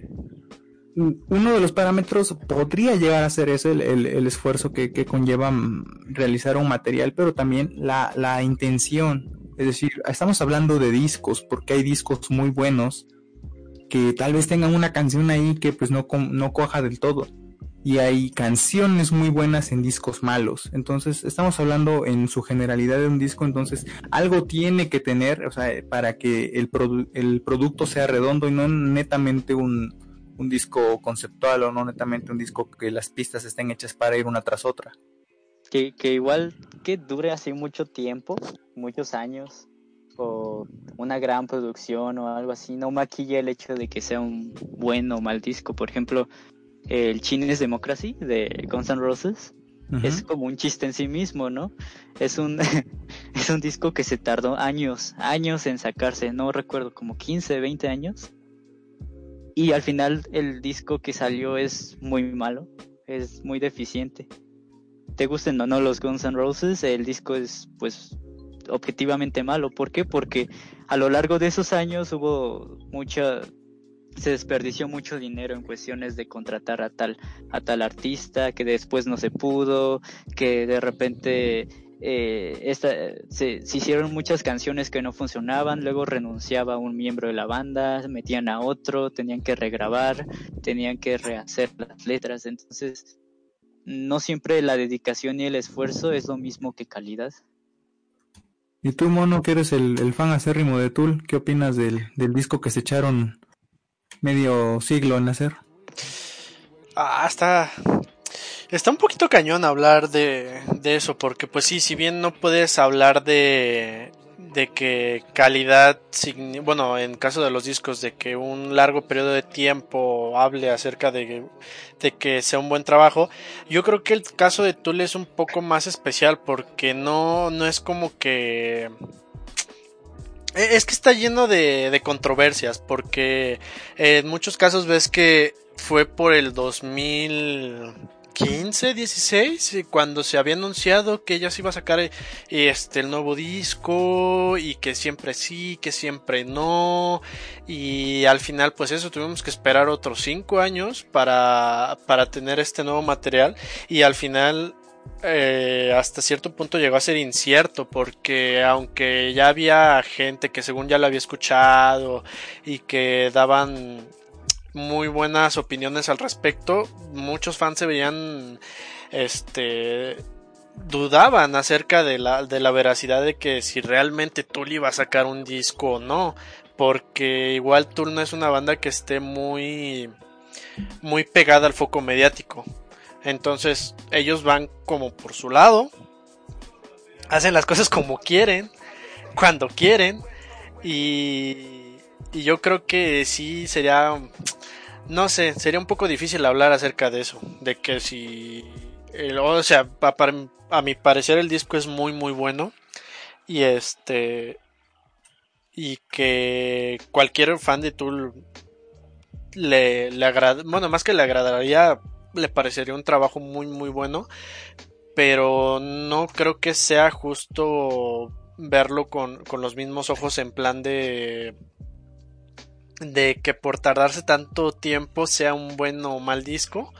uno de los parámetros podría llegar a ser ese, el, el, esfuerzo que, que, conlleva mm, realizar un material, pero también la, la intención. Es decir, estamos hablando de discos, porque hay discos muy buenos que tal vez tengan una canción ahí que pues no, no coja del todo y hay canciones muy buenas en discos malos. Entonces, estamos hablando en su generalidad de un disco, entonces algo tiene que tener, o sea, para que el, el producto sea redondo y no netamente un, un disco conceptual o no netamente un disco que las pistas estén hechas para ir una tras otra. Que, que igual que dure así mucho tiempo, muchos años, o una gran producción o algo así, no maquilla el hecho de que sea un buen o mal disco. Por ejemplo, el Chinese Democracy de Guns N' Roses. Es como un chiste en sí mismo, ¿no? Es un, es un disco que se tardó años, años en sacarse, no recuerdo, como 15, 20 años. Y al final el disco que salió es muy malo, es muy deficiente. Te gusten o no los Guns N' Roses, el disco es pues objetivamente malo. ¿Por qué? Porque a lo largo de esos años hubo mucha se desperdició mucho dinero en cuestiones de contratar a tal, a tal artista, que después no se pudo, que de repente eh, se, hicieron muchas canciones que no funcionaban, luego renunciaba un miembro de la banda, metían a otro, tenían que regrabar, tenían que rehacer las letras, entonces no siempre la dedicación y el esfuerzo es lo mismo que calidad. ¿Y tú, Mono, que eres el, el fan acérrimo de Tool, qué opinas del, del disco que se echaron medio siglo en hacer. Ah, está. Está un poquito cañón hablar de, de eso, porque pues sí, si bien no puedes hablar de, de que calidad, bueno, en caso de los discos, de que un largo periodo de tiempo hable acerca de, de, que sea un buen trabajo, yo creo que el caso de Tool es un poco más especial porque no, no es como que es que está lleno de, controversias, porque en muchos casos ves que fue por el 2015, 16, cuando se había anunciado que ella se iba a sacar eh, este, el nuevo disco y que siempre sí, que siempre no. Y al final, pues eso, tuvimos que esperar otros 5 años para, para tener este nuevo material. Y al final eh, hasta cierto punto llegó a ser incierto porque aunque ya había gente que según ya lo había escuchado y que daban muy buenas opiniones al respecto, muchos fans se veían este dudaban acerca de la, de la veracidad de que si realmente Tool iba a sacar un disco o no, porque igual Tool no es una banda que esté muy muy pegada al foco mediático. Entonces ellos van como por su lado, hacen las cosas como quieren, cuando quieren, y, y yo creo que sí sería, no sé, sería un poco difícil hablar acerca de eso, de que si, o sea, a, mi parecer el disco es muy muy bueno y este y que cualquier fan de Tool le, le bueno, más que le agradaría le parecería un trabajo muy muy bueno, pero no creo que sea justo verlo con, los mismos ojos en plan de de que por tardarse tanto tiempo sea un buen o mal disco.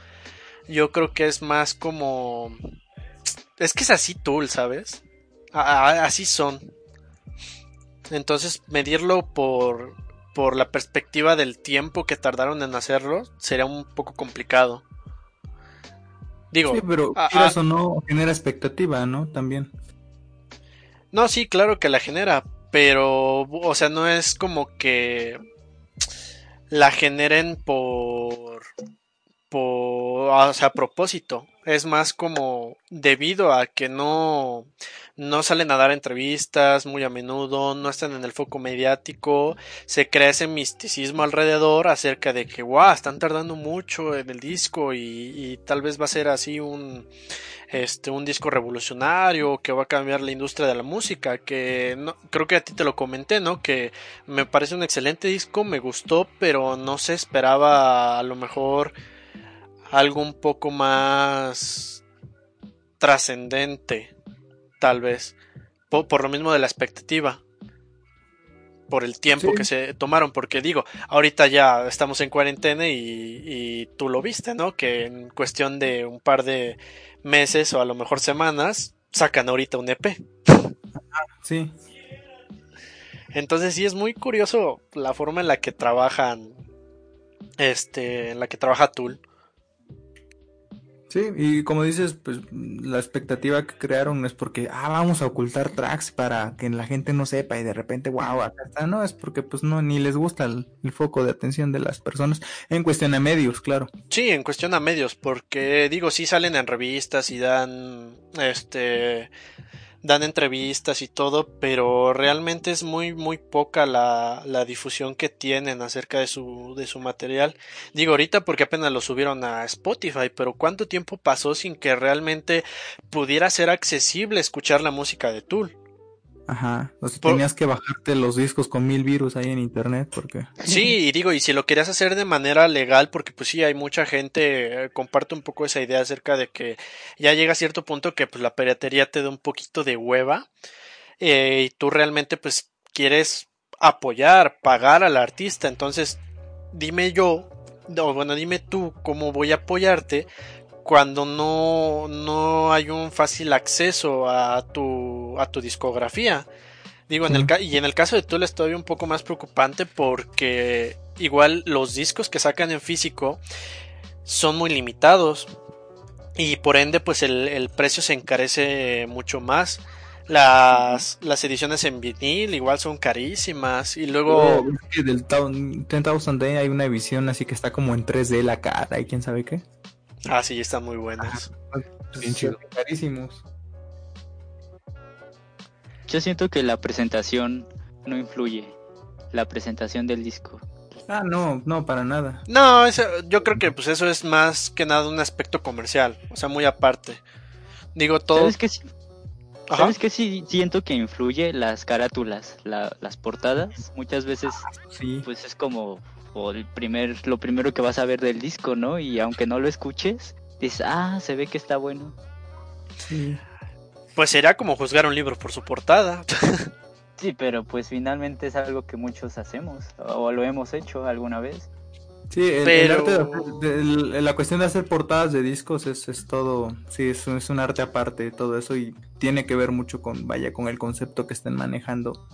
Yo creo que es más como es que es así Tool, ¿sabes? así son. Entonces, medirlo por por la perspectiva del tiempo que tardaron en hacerlo sería un poco complicado. Digo, sí, pero eso no genera expectativa, ¿no? También. No, sí, claro que la genera, pero, o sea, no es como que la generen por por, o sea, a propósito. Es más como debido a que no, no salen a dar entrevistas muy a menudo, no están en el foco mediático, se crea ese misticismo alrededor acerca de que, wow, están tardando mucho en el disco y, y tal vez va a ser así un, este, un disco revolucionario que va a cambiar la industria de la música, que no, creo que a ti te lo comenté, ¿no? Que me parece un excelente disco, me gustó, pero no se esperaba a lo mejor algo un poco más trascendente, tal vez, por, por, lo mismo de la expectativa, por el tiempo sí. que se tomaron, porque digo, ahorita ya estamos en cuarentena y, y tú lo viste, ¿no? Que en cuestión de un par de meses o a lo mejor semanas sacan ahorita un EP. Sí. Entonces sí es muy curioso la forma en la que trabajan este en la que trabaja Tool. Sí, y como dices, pues la expectativa que crearon es porque, ah, vamos a ocultar tracks para que la gente no sepa y de repente, wow, acá está. No, es porque pues no, ni les gusta el, foco de atención de las personas en cuestión a medios, claro. Sí, en cuestión a medios, porque digo, sí salen en revistas y dan, este, dan entrevistas y todo, pero realmente es muy muy poca la, la, difusión que tienen acerca de su, de su material. Digo ahorita porque apenas lo subieron a Spotify, pero ¿cuánto tiempo pasó sin que realmente pudiera ser accesible escuchar la música de Tool? Ajá, o sea, Por... tenías que bajarte los discos con mil virus ahí en internet, porque... Sí, y digo, y si lo querías hacer de manera legal, porque pues sí, hay mucha gente, eh, comparte un poco esa idea acerca de que ya llega a cierto punto que pues la piratería te da un poquito de hueva, eh, y tú realmente pues quieres apoyar, pagar al artista, entonces dime yo, o bueno, dime tú cómo voy a apoyarte cuando no, no hay un fácil acceso a tu, a tu discografía. Digo, en el, y en el caso de Tool es todavía un poco más preocupante porque igual los discos que sacan en físico son muy limitados y por ende pues el, el precio se encarece mucho más. Las, las ediciones en vinil igual son carísimas y luego... Oh, es que del 10,000 Day hay una visión así que está como en 3D la cara y quién sabe qué. Ah, sí, están muy buenas. Pues, Bien chido. Carísimos. Yo siento que la presentación no influye. La presentación del disco. Ah, no, no, para nada. No, eso, yo creo que pues eso es más que nada un aspecto comercial, o sea, muy aparte. Digo todo. ¿Sabes qué? ¿Sabes qué? Sí, siento que influye las carátulas, la, las portadas. Muchas veces, sí. pues es como o el primer, lo primero que vas a ver del disco, ¿no? Y aunque no lo escuches, dices, ah, se ve que está bueno. Sí. Pues será como juzgar un libro por su portada. sí, pero pues finalmente es algo que muchos hacemos, o lo hemos hecho alguna vez. Sí, el, pero... el arte de, de, la cuestión de hacer portadas de discos es, es todo, sí, es, es, un arte aparte, todo eso, y tiene que ver mucho con, vaya, con el concepto que estén manejando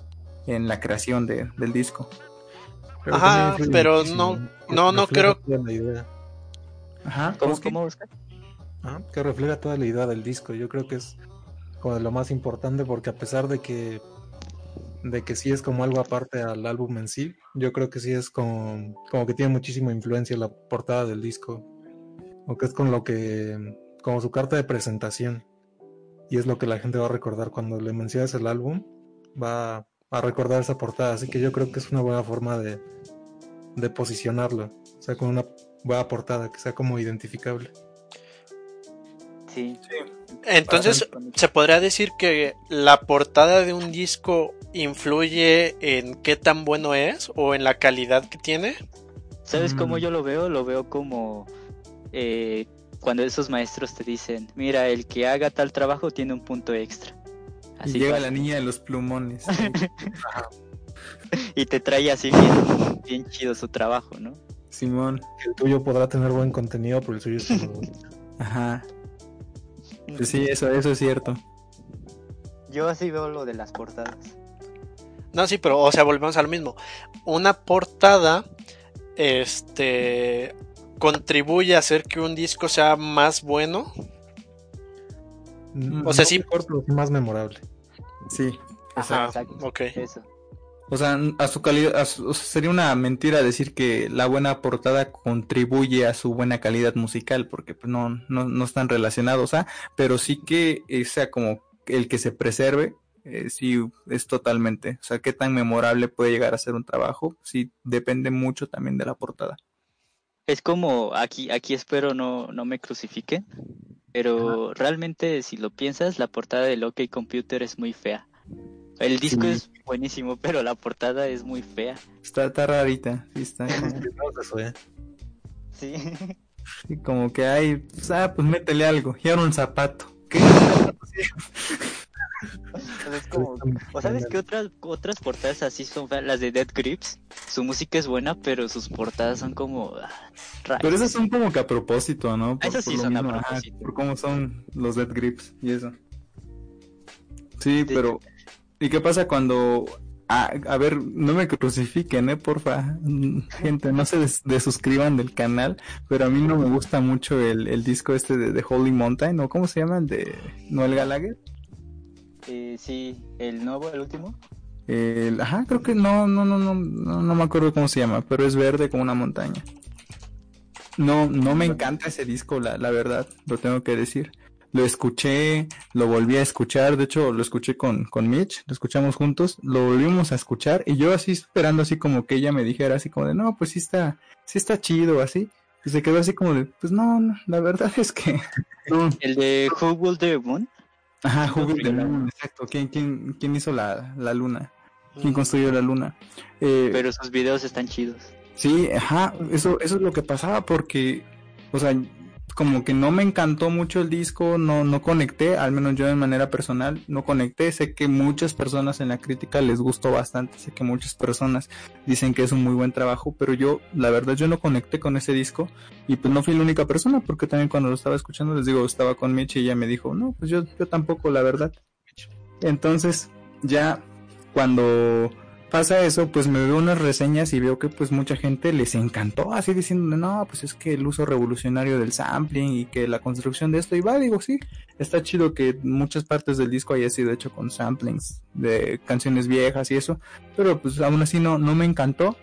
en la creación de, del disco. Pero Ajá, pero no, no, no creo. La idea. Ajá, ¿cómo, ¿cómo buscar? Ajá, que refleja toda la idea del disco. Yo creo que es como lo más importante porque a pesar de que de que sí es como algo aparte al álbum en sí, yo creo que sí es como, como que tiene muchísima influencia la portada del disco. O que es con lo que, como su carta de presentación. Y es lo que la gente va a recordar cuando le mencionas el álbum. Va, a recordar esa portada. Así que yo creo que es una buena forma de, de posicionarlo. O sea, con una buena portada que sea como identificable. Sí. Entonces, ¿se podría decir que la portada de un disco influye en qué tan bueno es o en la calidad que tiene? ¿Sabes mm. cómo yo lo veo? Lo veo como eh, cuando esos maestros te dicen, mira, el que haga tal trabajo tiene un punto extra. Así y llega pasa. la niña de los plumones. y te trae así bien, bien chido su trabajo, ¿no? Simón. El tuyo podrá tener buen contenido, pero el suyo es como... Ajá. Pues sí, eso, eso es cierto. Yo así veo lo de las portadas. No, sí, pero, o sea, volvemos al mismo. Una portada, este, contribuye a hacer que un disco sea más bueno. O sea, no sí. Corto, más memorable. Sí. Ajá, ok. Eso. O sea, a su calidad, a su- o sea, sería una mentira decir que la buena portada contribuye a su buena calidad musical, porque pues, no, no, no están relacionados, ¿ah? Pero sí que eh, sea como el que se preserve, eh, sí es totalmente. O sea, qué tan memorable puede llegar a ser un trabajo, sí depende mucho también de la portada. Es como, aquí, aquí espero no, no me crucifiquen, pero realmente si lo piensas, la portada del OK Computer es muy fea. El disco Sí. es buenísimo, pero la portada es muy fea. Está, está rarita, sí está. a. Sí. sí, como que hay, pues, ah, pues métele algo, y ahora un zapato. ¿Qué? es como, ¿O sabes qué otras, otras portadas así son feas? Las de Dead Grips. Su música es buena, pero sus portadas son como... ah, raras. Pero esas son como que a propósito, ¿no? Esas sí son a ajá, propósito. por cómo son los dead grips y eso. Sí, pero... ¿Y qué pasa cuando... A, a ver, no me crucifiquen, ¿eh? Porfa. Gente, no se des- desuscriban del canal, pero a mí no me gusta mucho el, el disco este de, de Holy Mountain, ¿o cómo se llama? El de Noel Gallagher. Eh, sí, el nuevo, el último. El- ajá, creo que no, no, no, no, no, no me acuerdo cómo se llama, pero es verde como una montaña. No, no me encanta ese disco, la, la verdad, lo tengo que decir. Lo escuché, lo volví a escuchar, de hecho lo escuché con, con Mitch, lo escuchamos juntos, lo volvimos a escuchar y yo así esperando así como que ella me dijera así como de, no, pues sí está, sí está chido, así. Y se quedó así como de, pues no, no, la verdad es que no. El de Who Will the Moon. Ajá, Who Built the Moon, exacto. ¿Quién, quién, quién hizo la, la luna? ¿Quién construyó la luna? Eh, Pero sus videos están chidos. Sí, ajá, eso, eso es lo que pasaba porque, o sea, como que no me encantó mucho el disco, no, no conecté, al menos yo de manera personal, no conecté, sé que muchas personas en la crítica les gustó bastante, sé que muchas personas dicen que es un muy buen trabajo, pero yo, la verdad, yo no conecté con ese disco y pues no fui la única persona, porque también cuando lo estaba escuchando, les digo, estaba con Mitch y ella me dijo, no, pues yo, yo tampoco, la verdad. Entonces, ya cuando pasa eso, pues me veo unas reseñas y veo que pues mucha gente les encantó, así diciendo, no, pues es que el uso revolucionario del sampling y que la construcción de esto, y va, digo, sí, está chido que muchas partes del disco haya sido hecho con samplings de canciones viejas y eso, pero pues aún así no, no me encantó.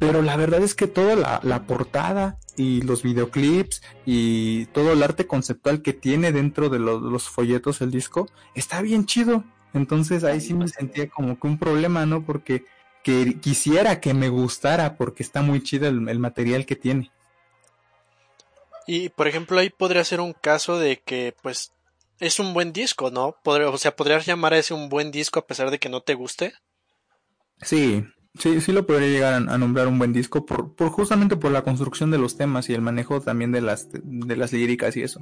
Pero la verdad es que toda la, la portada y los videoclips y todo el arte conceptual que tiene dentro de lo- los folletos el disco está bien chido. Entonces ahí sí me sentía como que un problema, ¿no? Porque que quisiera que me gustara porque está muy chido el, el material que tiene. Y por ejemplo, ahí podría ser un caso de que, pues, es un buen disco, ¿no? Podría- o sea, podrías llamar a ese un buen disco a pesar de que no te guste. Sí, sí, sí lo podría llegar a, a nombrar un buen disco por, por justamente por la construcción de los temas y el manejo también de las de las líricas y eso.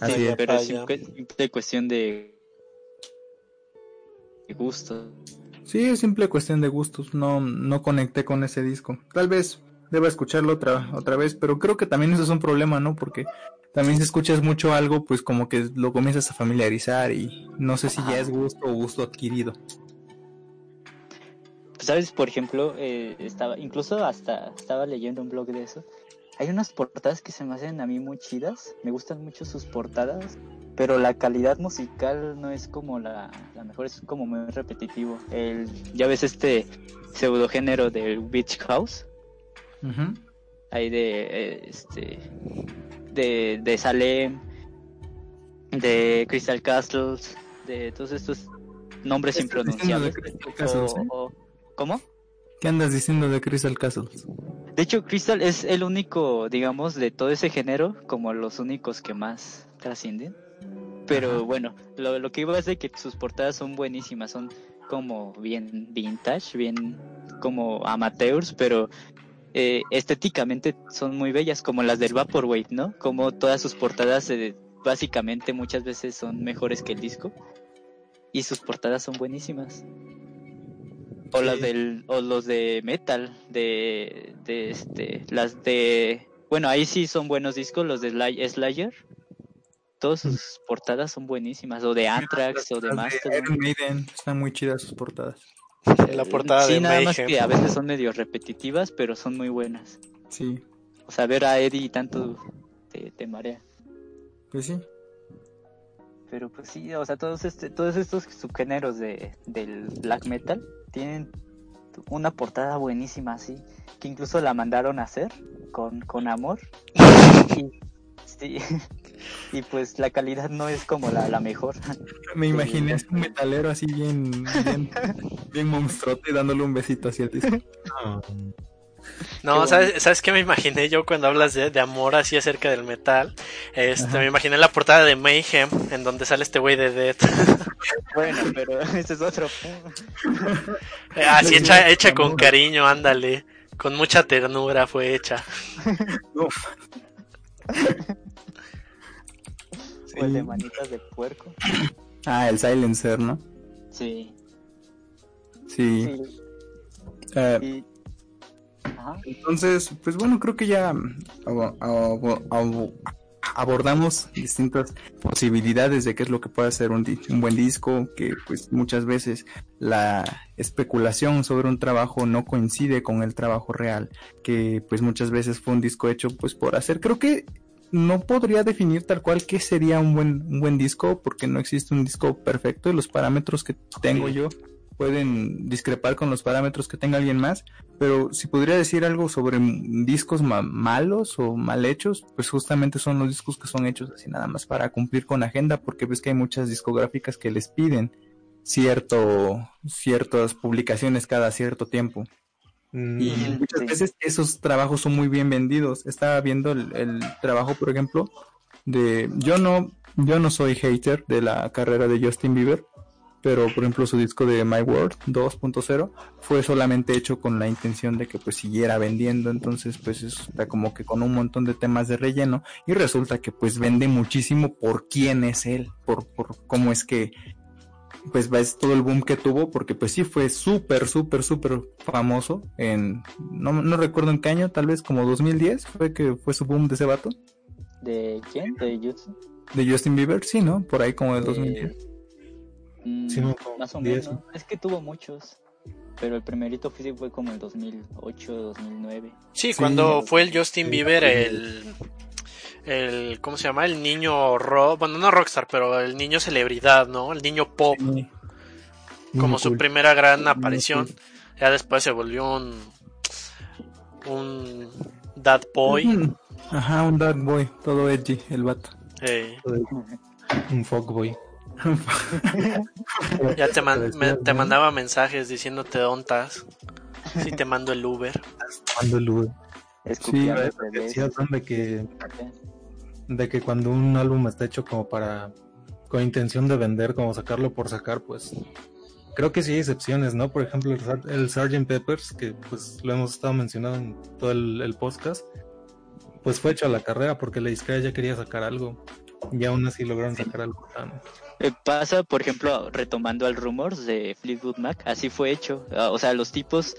Así Sí, es. pero es simple- cuestión de de gusto. Sí, es simple cuestión de gustos. No, no conecté con ese disco. Tal vez deba escucharlo otra, otra vez, pero creo que también eso es un problema, ¿no? Porque también si escuchas mucho algo, pues como que lo comienzas a familiarizar y no sé si ya es gusto o gusto adquirido. Pues, ¿Sabes? Por ejemplo, eh, estaba, incluso hasta estaba leyendo un blog de eso. Hay unas portadas que se me hacen a mí muy chidas. Me gustan mucho sus portadas. Pero la calidad musical no es como la, la mejor, es como muy repetitivo. El, ya ves este pseudo género del Beach House. Ujú. Hay de eh, este de, de Salem, de Crystal Castles, de todos estos nombres ¿Qué estás diciendo de impronunciables. O- o- ¿Cómo? ¿Qué andas diciendo de Crystal Castles? De hecho, Crystal es el único, digamos, de todo ese género, como los únicos que más trascienden. Pero Ajá. bueno, lo, lo que iba es de que sus portadas son buenísimas, son como bien vintage, bien como amateurs, pero eh, estéticamente son muy bellas, como las del Vaporwave, ¿no? Como todas sus portadas eh, básicamente muchas veces son mejores que el disco y sus portadas son buenísimas. O las del o los de metal de de este las de bueno, ahí sí son buenos discos los de Sly- Slayer. Todas sus portadas son buenísimas o de Anthrax o de Mastodon. Iron Maiden, están muy chidas sus portadas. La portada sí, de nada más que a veces son medio repetitivas, pero son muy buenas. Sí, O sea, ver a Eddie tanto te, te marea. pues sí. Pero pues sí, o sea, todos este, todos estos subgéneros de, del black metal tienen una portada buenísima así, que incluso la mandaron a hacer con, con amor. y, sí, y pues la calidad no es como la, la mejor. Me imaginé así un metalero así bien, bien, bien monstruote dándole un besito hacia el disco. No, Qué ¿sabes, ¿sabes qué me imaginé yo cuando hablas de, de amor así acerca del metal? Este, Ajá. me imaginé la portada de Mayhem, en donde sale este güey de Death. Bueno, pero ese es otro. así Sí, hecha, con cariño, ándale. Con mucha ternura fue hecha. Uf. O el de manitas de puerco. Ah, el Silencer, ¿no? Sí. Sí. Sí. Eh, Y... Ajá. Entonces, pues bueno, creo que ya mm, abo- abo- abo- abordamos distintas posibilidades de qué es lo que puede ser un, buen disco, que pues muchas veces la especulación sobre un trabajo no coincide con el trabajo real, que pues muchas veces fue un disco hecho pues por hacer. Creo que no podría definir tal cual qué sería un buen, un buen disco, porque no existe un disco perfecto y los parámetros que tengo yo pueden discrepar con los parámetros que tenga alguien más, pero si podría decir algo sobre discos ma- malos o mal hechos, pues justamente son los discos que son hechos así nada más para cumplir con agenda, porque ves que hay muchas discográficas que les piden cierto ciertas publicaciones cada cierto tiempo mm, y muchas sí. veces esos trabajos son muy bien vendidos. Estaba viendo el, el trabajo, por ejemplo, de yo no yo no soy hater de la carrera de Justin Bieber, pero por ejemplo su disco de My World 2.0 fue solamente hecho con la intención de que pues siguiera vendiendo, entonces pues está como que con un montón de temas de relleno y resulta que pues vende muchísimo por quién es él, por por cómo es que pues ves todo el boom que tuvo porque pues sí fue súper súper súper famoso en no, no recuerdo en qué año tal vez como 2010 fue que fue su boom de ese vato ¿De quién? ¿De Jutsu? de Justin Bieber sí no por ahí como del Eh, 2010 Mm, Sí, no, como más o 10, menos. Es que tuvo muchos. Pero el primerito fue, sí fue como el 2008, 2009. Sí, Sí. cuando fue el Justin Sí, Bieber, sí. el, el. ¿Cómo se llama? El niño rock. Bueno, no rockstar, pero el niño celebridad, ¿no? El niño pop. Sí. como su cool. primera gran aparición. cool. Ya después se volvió un. Un. Dad boy. Mm, ajá un dark boy todo edgy el vato eh, Un fuckboy. ya te, man- Parecía, me- te mandaba mensajes diciéndote ontas. Si te mando el Uber. Cuando el Uber. Sí. Decías, de que de que cuando un álbum está hecho como para con intención de vender, como sacarlo por sacar, pues creo que sí hay excepciones, ¿no? Por ejemplo, el, el Sgt. Peppers, que pues lo hemos estado mencionando en todo el, el podcast, pues fue hecho a la carrera porque la disquera ya quería sacar algo y aún así lograron sacar algo tan... Eh, Pasa, por ejemplo, retomando al Rumors de Fleetwood Mac, así fue hecho. Ah, O sea, los tipos,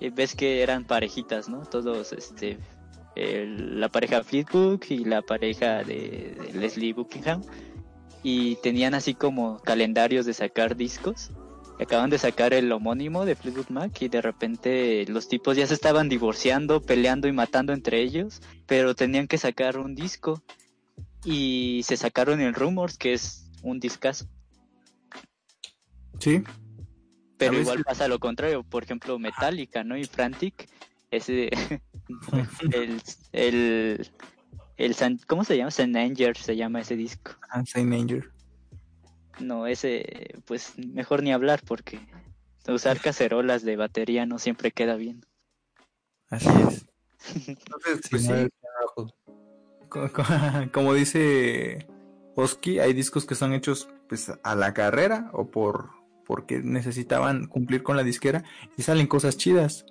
eh, ves que eran parejitas, ¿no? Todos, este, el- la pareja Fleetwood y la pareja de, de Leslie Buckingham. Y tenían así como calendarios de sacar discos. Acaban de sacar el homónimo de Fleetwood Mac y de repente los tipos ya se estaban divorciando, peleando y matando entre ellos, pero tenían que sacar un disco. Y se sacaron el Rumors, que es un discazo. sí Pero igual pasa lo contrario, por ejemplo, Metallica, ¿no? Y Frantic, ese, el, el, el San- ¿cómo se llama? Saint Anger se llama ese disco. ah, Saint Anger. No, ese, pues mejor ni hablar porque usar cacerolas de batería no siempre queda bien. así es entonces pues Sí, sí, como dice Oski, hay discos que son hechos pues a la carrera o por porque necesitaban cumplir con la disquera y salen cosas chidas.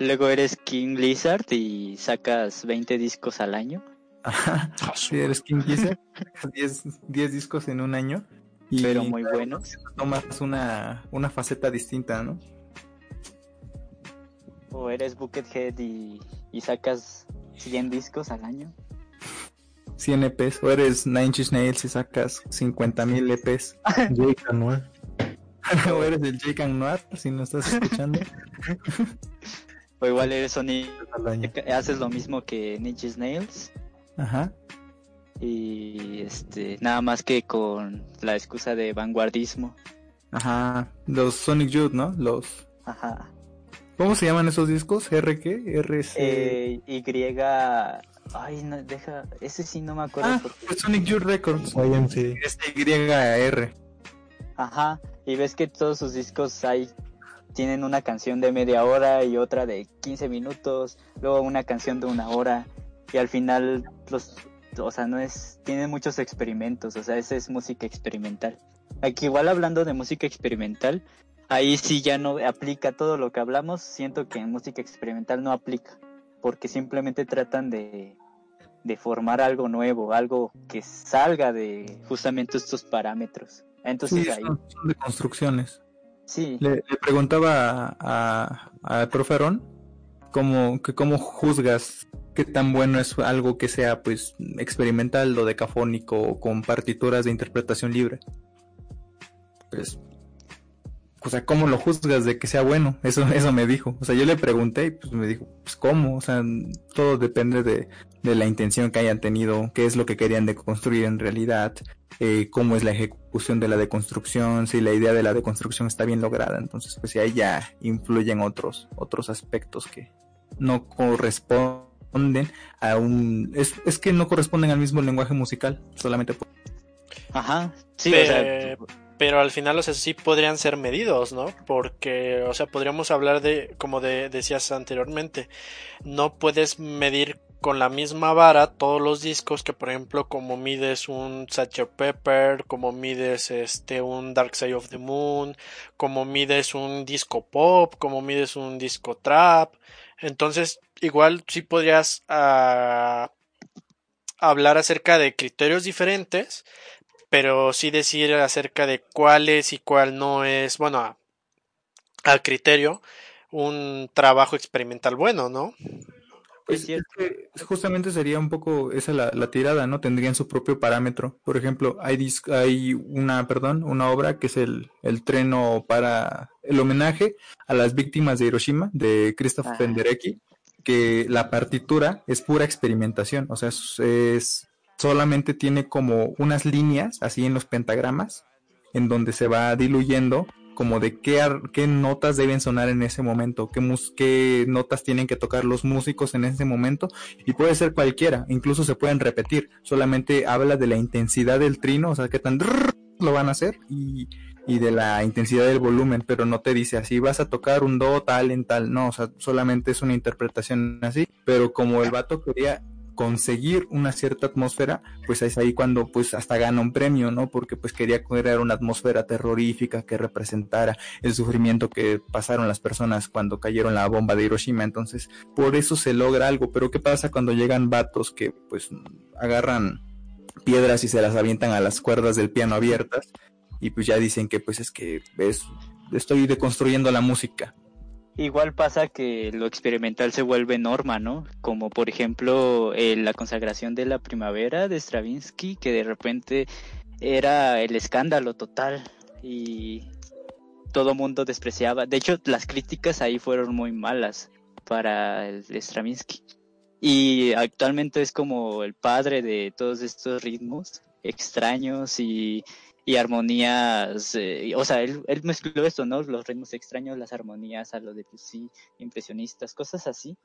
Luego eres King Lizard y sacas 20 discos al año. Ajá. Si eres King sacas 10, 10 discos en un año y Pero muy buenos. tomas una, una faceta distinta, ¿no? O eres Buckethead y, y sacas 100 discos al año. 100 EPs, o eres Nine Inch Nails y sacas 50 mil EPs, Jake Anuel. o eres el Jake Noir, si no estás escuchando. O igual eres año. haces lo mismo que Ninja Nails. Ajá. y este nada más que con la excusa de vanguardismo. Ajá, los Sonic Youth, ¿no? Los... Ajá. ¿Cómo se llaman esos discos? ¿R qué? RC... Eh, y... Ay, no, deja... Ese sí no me acuerdo. Ah, pues Sonic Youth Records. YMC. SYR. Ajá, y ves que todos sus discos hay tienen una canción de media hora y otra de 15 minutos, luego una canción de una hora y al final los o sea, no es tienen muchos experimentos, o sea, esa es música experimental. Aquí igual hablando de música experimental, ahí sí ya no aplica todo lo que hablamos, siento que en música experimental no aplica, porque simplemente tratan de, de formar algo nuevo, algo que salga de justamente estos parámetros. Entonces ahí... Son, de construcciones. Sí. Le, preguntaba a, a, Proferón cómo, que cómo juzgas qué tan bueno es algo que sea pues experimental o decafónico con partituras de interpretación libre. Pues, o sea, ¿cómo lo juzgas de que sea bueno? Eso, eso me dijo. O sea, yo le pregunté y pues me dijo, pues ¿cómo? O sea, todo depende de, de la intención que hayan tenido, qué es lo que querían deconstruir en realidad, eh, cómo es la ejecución de la deconstrucción, si la idea de la deconstrucción está bien lograda. Entonces, pues ahí ya influyen otros, otros aspectos que no corresponden a un... Es, es que no corresponden al mismo lenguaje musical, solamente por... Ajá, sí, pero, o sea... pero al final, o sea, sí podrían ser medidos, ¿no? Porque, o sea, podríamos hablar de, como de, decías anteriormente, no puedes medir con la misma vara todos los discos que por ejemplo como mides un Sgt. Pepper, como mides este un Dark Side of the Moon, como mides un disco pop, como mides un disco trap. Entonces, igual sí podrías uh, hablar acerca de criterios diferentes, pero sí decir acerca de cuál es y cuál no es, bueno, al criterio, un trabajo experimental bueno, ¿no? Pues es que justamente sería un poco esa la, la, tirada, ¿no? Tendrían su propio parámetro. Por ejemplo, hay, hay una, perdón, una obra que es el, el treno para el homenaje a las víctimas de Hiroshima de Christoph ah. Penderecki, que la partitura es pura experimentación, o sea, es, es solamente tiene como unas líneas así en los pentagramas en donde se va diluyendo como de qué, qué notas deben sonar en ese momento, qué, qué notas tienen que tocar los músicos en ese momento y puede ser cualquiera, incluso se pueden repetir, solamente habla de la intensidad del trino, o sea, qué tan lo van a hacer y, y de la intensidad del volumen, pero no te dice así vas a tocar un do tal en tal, no, o sea, solamente es una interpretación así, pero como el vato quería conseguir una cierta atmósfera, pues es ahí cuando pues hasta gana un premio, ¿no? Porque pues quería crear una atmósfera terrorífica que representara el sufrimiento que pasaron las personas cuando cayeron la bomba de Hiroshima, entonces por eso se logra algo, pero ¿qué pasa cuando llegan vatos que pues agarran piedras y se las avientan a las cuerdas del piano abiertas y pues ya dicen que pues es que es estoy deconstruyendo la música Igual pasa que lo experimental se vuelve norma, ¿no? Como por ejemplo eh, la consagración de la primavera de Stravinsky, que de repente era el escándalo total y todo mundo despreciaba. De hecho, las críticas ahí fueron muy malas para Stravinsky. Y actualmente es como el padre de todos estos ritmos extraños y y armonías, eh, o sea, él, él, mezcló esto, ¿no? Los ritmos extraños, las armonías a lo de sí, impresionistas, cosas así.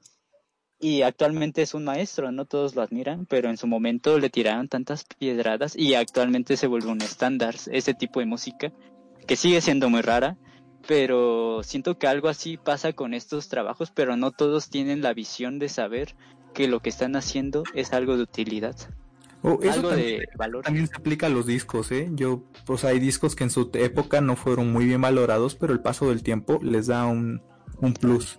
Y actualmente es un maestro, no todos lo admiran, pero en su momento le tiraron tantas piedradas y actualmente se vuelve un estándar ese tipo de música, que sigue siendo muy rara, pero siento que algo así pasa con estos trabajos, pero no todos tienen la visión de saber que lo que están haciendo es algo de utilidad. Oh, eso también, también se aplica a los discos, ¿eh? Yo, pues hay discos que en su época no fueron muy bien valorados, pero el paso del tiempo les da un, un plus,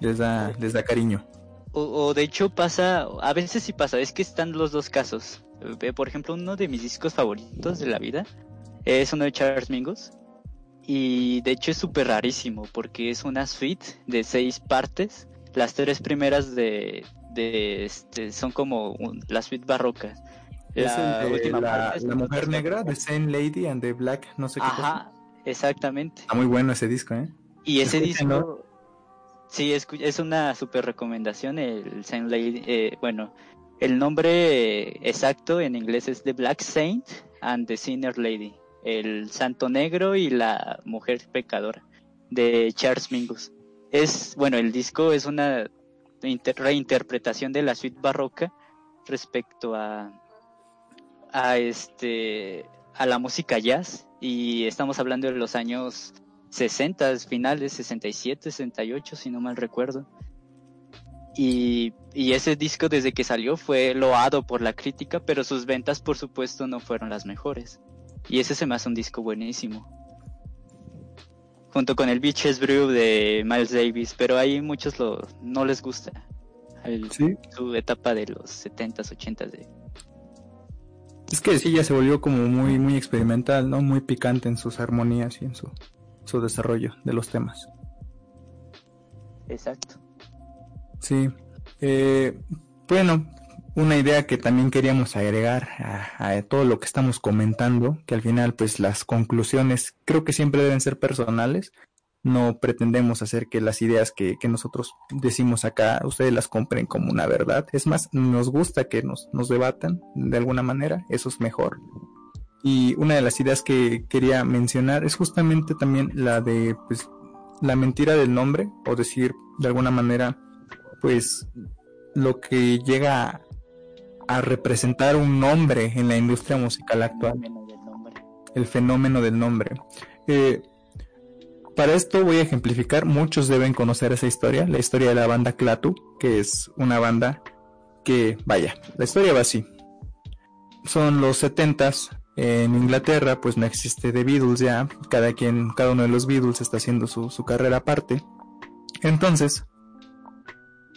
les da, les da cariño. O, de hecho pasa, a veces sí pasa, es que están los dos casos. Por ejemplo, uno de mis discos favoritos de la vida es uno de Charles Mingus. Y de hecho es súper rarísimo porque es una suite de seis partes. Las tres primeras de, de este, son como la suite barroca la, última la, mujer negra, The Same Lady and the Black, no sé qué Ajá, exactamente. Está muy bueno ese disco, ¿eh? Y ese disco, sí, es, es una super recomendación, el Same Lady, eh, bueno, El nombre exacto en inglés es The Black Saint and the Sinner Lady, el santo negro y la mujer pecadora de Charles Mingus. Es, bueno, el disco es una reinterpretación de la suite barroca respecto a a este a la música jazz y estamos hablando de los años 60, finales 67, 68 si no mal recuerdo. Y, y ese disco desde que salió fue loado por la crítica, pero sus ventas por supuesto no fueron las mejores. Y ese se me hace un disco buenísimo. Junto con el Beaches Brew de Miles Davis, pero ahí muchos lo, no les gusta. Su etapa de los 70s, 80s de, es que sí, ya se volvió como muy, muy experimental, ¿no? Muy picante en sus armonías y en su, su desarrollo de los temas. Exacto. Sí. Eh, bueno, una idea que también queríamos agregar a, a, todo lo que estamos comentando, que al final pues las conclusiones creo que siempre deben ser personales no pretendemos hacer que las ideas que, nosotros decimos acá ustedes las compren como una verdad. Es más, nos gusta que nos, nos debatan de alguna manera, eso es mejor. Y una de las ideas que quería mencionar es justamente también la de pues, la mentira del nombre, o decir de alguna manera, pues lo que llega a, representar un nombre en la industria musical actual. El fenómeno del nombre. Eh, para esto voy a ejemplificar, muchos deben conocer esa historia, la historia de la banda Clatu, que es una banda que, vaya, la historia va así. Son los setentas, en Inglaterra pues no existe The Beatles ya, cada quien, cada uno de los Beatles está haciendo su, su carrera aparte. Entonces,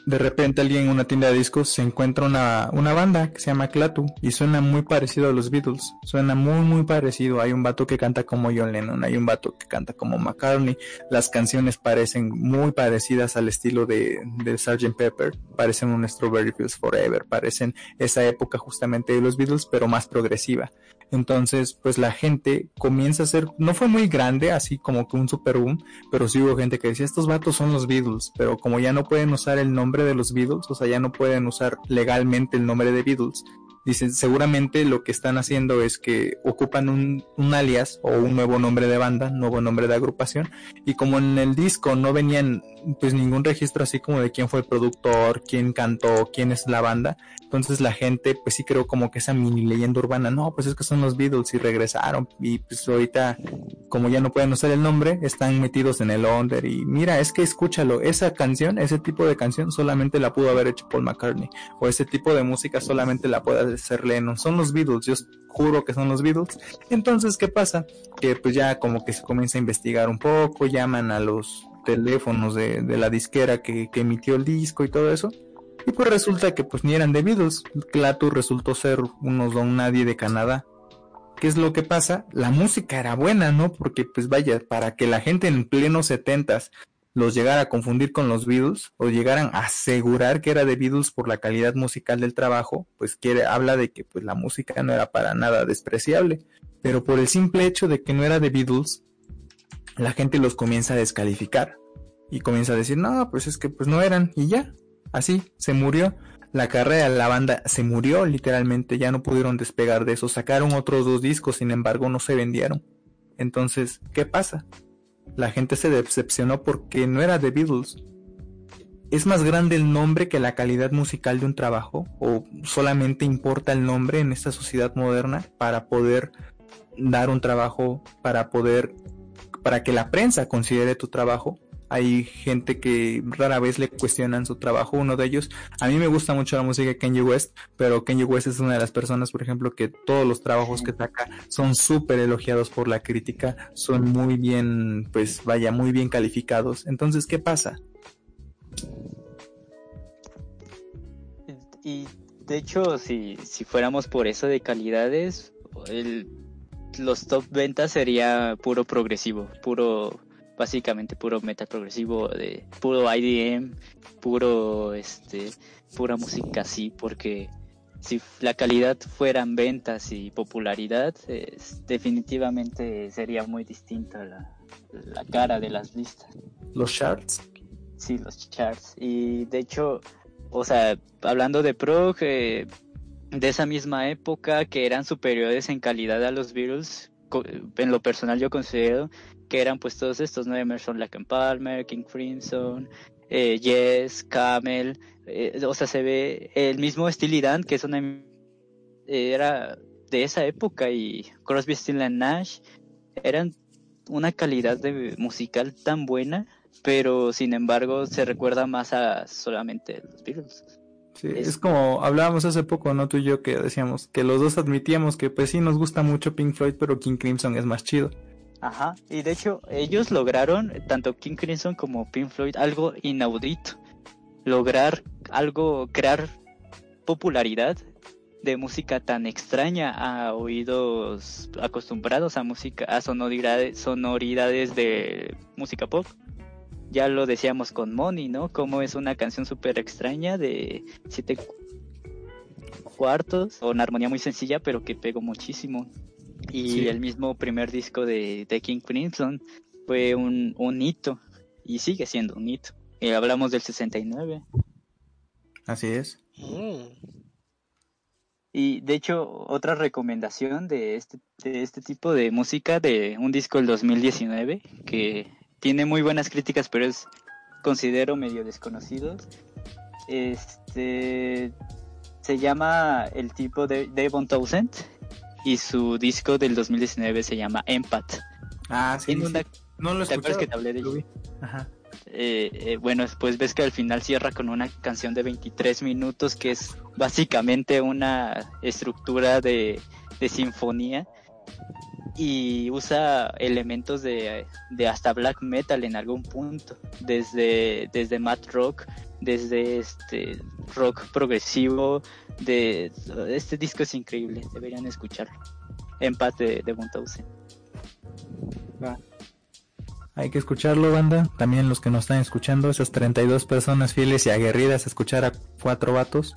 de repente alguien en una tienda de discos se encuentra una, una banda que se llama Clatu y suena muy parecido a los Beatles, suena muy muy parecido, hay un vato que canta como John Lennon, hay un vato que canta como McCartney, las canciones parecen muy parecidas al estilo de, de Sgt. Pepper, parecen un Strawberry Fields Forever, parecen esa época justamente de los Beatles pero más progresiva. Entonces, pues la gente comienza a ser, no fue muy grande, así como que un super boom, pero sí hubo gente que decía, estos vatos son los Beatles, pero como ya no pueden usar el nombre de los Beatles, o sea, ya no pueden usar legalmente el nombre de Beatles, Dicen, seguramente lo que están haciendo es que ocupan un, un, alias o un nuevo nombre de banda, nuevo nombre de agrupación, y como en el disco no venían pues ningún registro así como de quién fue el productor, quién cantó, quién es la banda, entonces la gente pues sí creo como que esa mini leyenda urbana, no, pues es que son los Beatles y regresaron, y pues ahorita como ya no pueden usar el nombre, están metidos en el under, y mira, es que escúchalo, esa canción, ese tipo de canción solamente la pudo haber hecho Paul McCartney, o ese tipo de música solamente la puede ser Lennon, son los Beatles, yo juro que son los Beatles. Entonces, ¿qué pasa? Que pues ya como que se comienza a investigar un poco, llaman a los teléfonos de, la disquera que, emitió el disco y todo eso. Y pues resulta que pues ni eran de Beatles. Clatu resultó ser unos don nadie de Canadá. ¿Qué es lo que pasa? La música era buena, ¿no? Porque pues vaya, para que la gente en pleno setentas los llegara a confundir con los Beatles o llegaran a asegurar que era de Beatles por la calidad musical del trabajo, pues quiere, habla de que pues la música no era para nada despreciable, pero por el simple hecho de que no era de Beatles, la gente los comienza a descalificar y comienza a decir, no, pues es que pues no eran y ya, así, se murió. La carrera la banda se murió literalmente, ya no pudieron despegar de eso, sacaron otros dos discos, sin embargo no se vendieron. Entonces, ¿qué pasa? La gente se decepcionó porque no era The Beatles. ¿Es más grande el nombre que la calidad musical de un trabajo? ¿O solamente importa el nombre en esta sociedad moderna para poder dar un trabajo, para poder, para que la prensa considere tu trabajo? Hay gente que rara vez le cuestionan su trabajo. Uno de ellos, a mí me gusta mucho la música de Kanye West, pero Kanye West es una de las personas, por ejemplo, que todos los trabajos que saca son súper elogiados por la crítica, son muy bien, pues vaya, muy bien calificados. Entonces, ¿qué pasa? Y de hecho, si, si fuéramos por eso de calidades, el, los top ventas sería puro progresivo, puro básicamente puro metal progresivo, de puro IDM, puro este, pura música así, porque si la calidad fueran ventas y popularidad, definitivamente sería muy distinta la, la cara de las listas. Los charts. Sí, los charts. Y de hecho, o sea, hablando de prog, eh, de esa misma época que eran superiores en calidad a los Beatles, en lo personal yo considero que eran pues todos estos, ¿no? Emerson, Lake Palmer, King Crimson, eh, Yes, Camel, eh, o sea, se ve el mismo Steely Dan, que es una era de esa época y Crosby, Stills and Nash eran una calidad de musical tan buena, pero sin embargo se recuerda más a solamente los Beatles. Sí, es... como hablábamos hace poco, ¿no? Tú y yo que decíamos que los dos admitíamos que pues sí nos gusta mucho Pink Floyd, pero King Crimson es más chido. Ajá, y de hecho ellos lograron, tanto King Crimson como Pink Floyd, algo inaudito. Lograr algo, crear popularidad de música tan extraña a oídos acostumbrados a música, a sonoridades, sonoridades de música pop. Ya lo decíamos con Money, ¿no? Como es una canción súper extraña de siete cuartos, una armonía muy sencilla, pero que pegó muchísimo. Y el mismo primer disco de, de King Crimson fue un, un, hito, y sigue siendo un hito. Y hablamos del 69. Así es. Mm. Y de hecho, otra recomendación de este, de este tipo de música de un disco del 2019 que tiene muy buenas críticas, pero es considero medio desconocido. Este se llama el tipo de Devon Townsend y su disco del 2019 se llama Empath. Ah, sí. No lo escuché. que te hablé de ello? Ajá. Eh, eh, bueno, después ves que al final cierra con una canción de 23 minutos que es básicamente una estructura de, sinfonía y usa elementos de, hasta black metal en algún punto, desde, desde math rock, desde este rock progresivo, de este disco es increíble, deberían escucharlo. En paz de, de hay que escucharlo, banda. También los que nos están escuchando, esas 32 personas fieles y aguerridas a escuchar a cuatro vatos.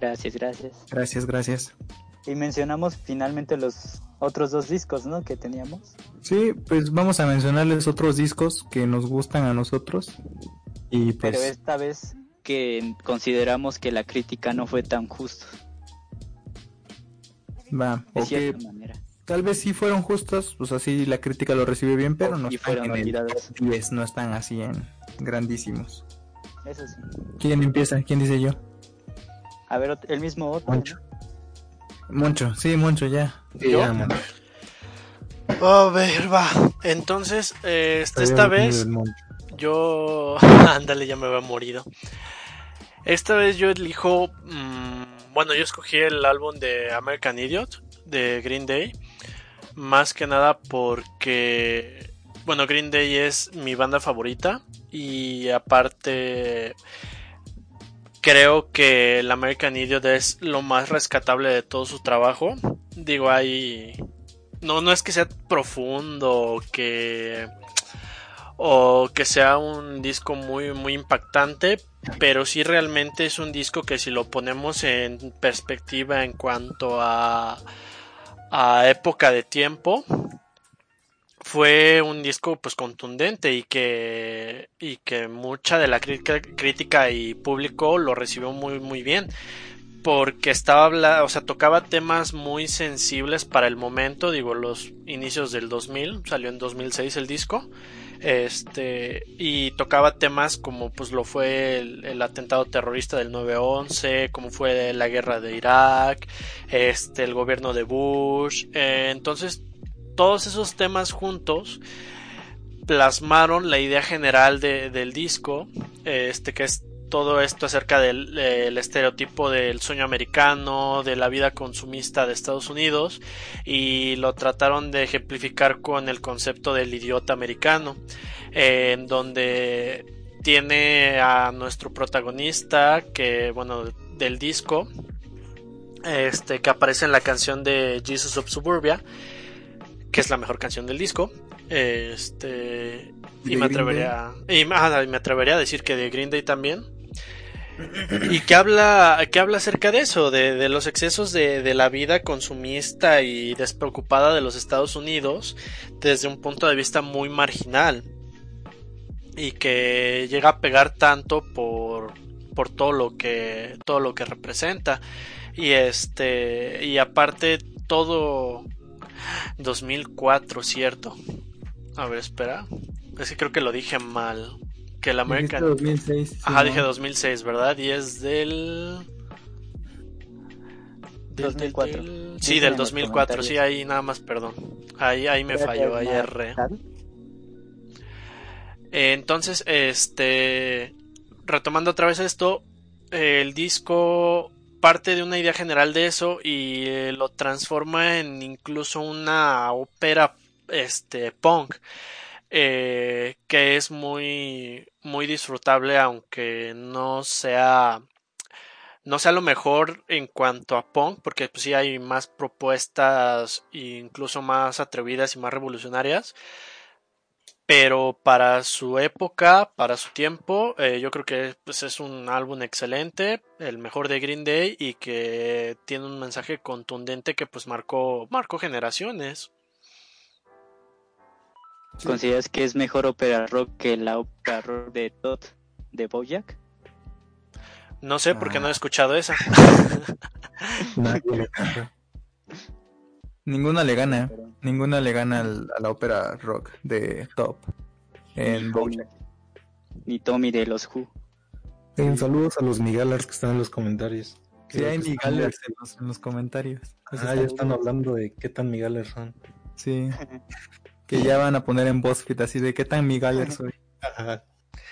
Gracias, gracias. Gracias, gracias. Y mencionamos finalmente los otros dos discos, ¿no? Que teníamos. Sí, pues vamos a mencionarles otros discos que nos gustan a nosotros. Y pues... Pero esta vez que consideramos que la crítica no fue tan justa. Va, de cierta manera tal vez sí fueron justos, pues así la crítica lo recibió bien, pero no están en el no están así en grandísimos. Eso sí. ¿Quién empieza? ¿Quién dice yo? A ver, el mismo otro. Moncho. Moncho, sí, Moncho, ya. A ver, va. Entonces, este, esta vez yo... Ándale, ya me había morido. Esta vez yo elijo... Mm, bueno, yo escogí el álbum de American Idiot de Green Day más que nada porque, bueno, Green Day es mi banda favorita y aparte creo que el American Idiot es lo más rescatable de todo su trabajo. Digo, hay... No, no es que sea profundo o que... O que sea un disco muy, muy impactante, pero sí realmente es un disco que si lo ponemos en perspectiva en cuanto a a época de tiempo fue un disco pues contundente y que y que mucha de la crítica y público lo recibió muy muy bien porque estaba o sea tocaba temas muy sensibles para el momento digo los inicios del 2000 salió en 2006 el disco este y tocaba temas como pues lo fue el, atentado terrorista del 9/11 como fue la guerra de Irak este el gobierno de Bush eh, entonces todos esos temas juntos plasmaron la idea general del disco este que es todo esto acerca del estereotipo del sueño americano, de la vida consumista de Estados Unidos y lo trataron de ejemplificar con el concepto del idiota americano, en donde tiene a nuestro protagonista que bueno del disco este que aparece en la canción de Jesus of Suburbia que es la mejor canción del disco este y me atrevería y, me atrevería a decir que de Green Day también y que habla, habla acerca de eso, de, los excesos de, la vida consumista y despreocupada de los Estados Unidos desde un punto de vista muy marginal. Y que llega a pegar tanto por por todo lo que todo lo que representa. Y este y aparte todo 2004 cierto a ver espera. Es que creo que lo dije mal que el American 2006. ajá dije 2006 verdad y es del del- del- 2004. del- Dicen sí del los 2004 sí ahí nada más perdón. Ahí ahí me falló ahí erré. Entonces, este, retomando otra vez esto, el disco parte de una idea general de eso y eh, lo transforma en incluso una ópera, este, punk, eh, que es muy, muy disfrutable, aunque no sea, no sea lo mejor en cuanto a punk, porque pues sí hay más propuestas, incluso más atrevidas y más revolucionarias pero para su época, para su tiempo, eh, yo creo que pues, es un álbum excelente, el mejor de Green Day y que tiene un mensaje contundente que pues marcó, marcó generaciones. ¿Consideras que es mejor ópera rock que la ópera rock de Todd de Bojack? No sé por qué no he Ah. escuchado esa. Ninguna le gana. Pero- Ninguna le gana al- a la ópera rock de Top. En Bojack. Ni Tommy de los Who. Oigan, saludos a los Migalers que están en los comentarios. Sí, hay migalers en los, en los comentarios. Pues Ah, ya están hablando de qué tan Migalers son. Sí. Que ya van a poner en BuzzFeed así de qué tan migaler soy. Ajá.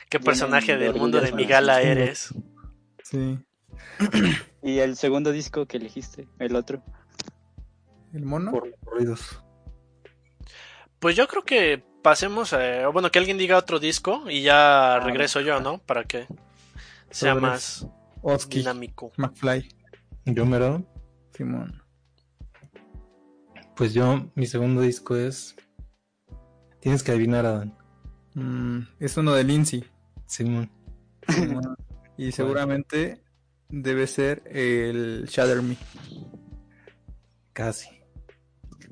¿Qué personaje del de mundo de. Migala eres? Sí. ¿Y el segundo disco que elegiste? El otro. ¿El mono? Por los corridos. Pues yo creo que pasemos, a, bueno, que alguien diga otro disco y ya regreso yo, ¿no? Para que sea más Oski. dinámico. McFly. Yo mero. Simón. Pues yo, mi segundo disco es. Tienes que adivinar, Adán. Mm, es uno de Lindsay. Simón. Simón. y seguramente debe ser el Shatter Me. Casi.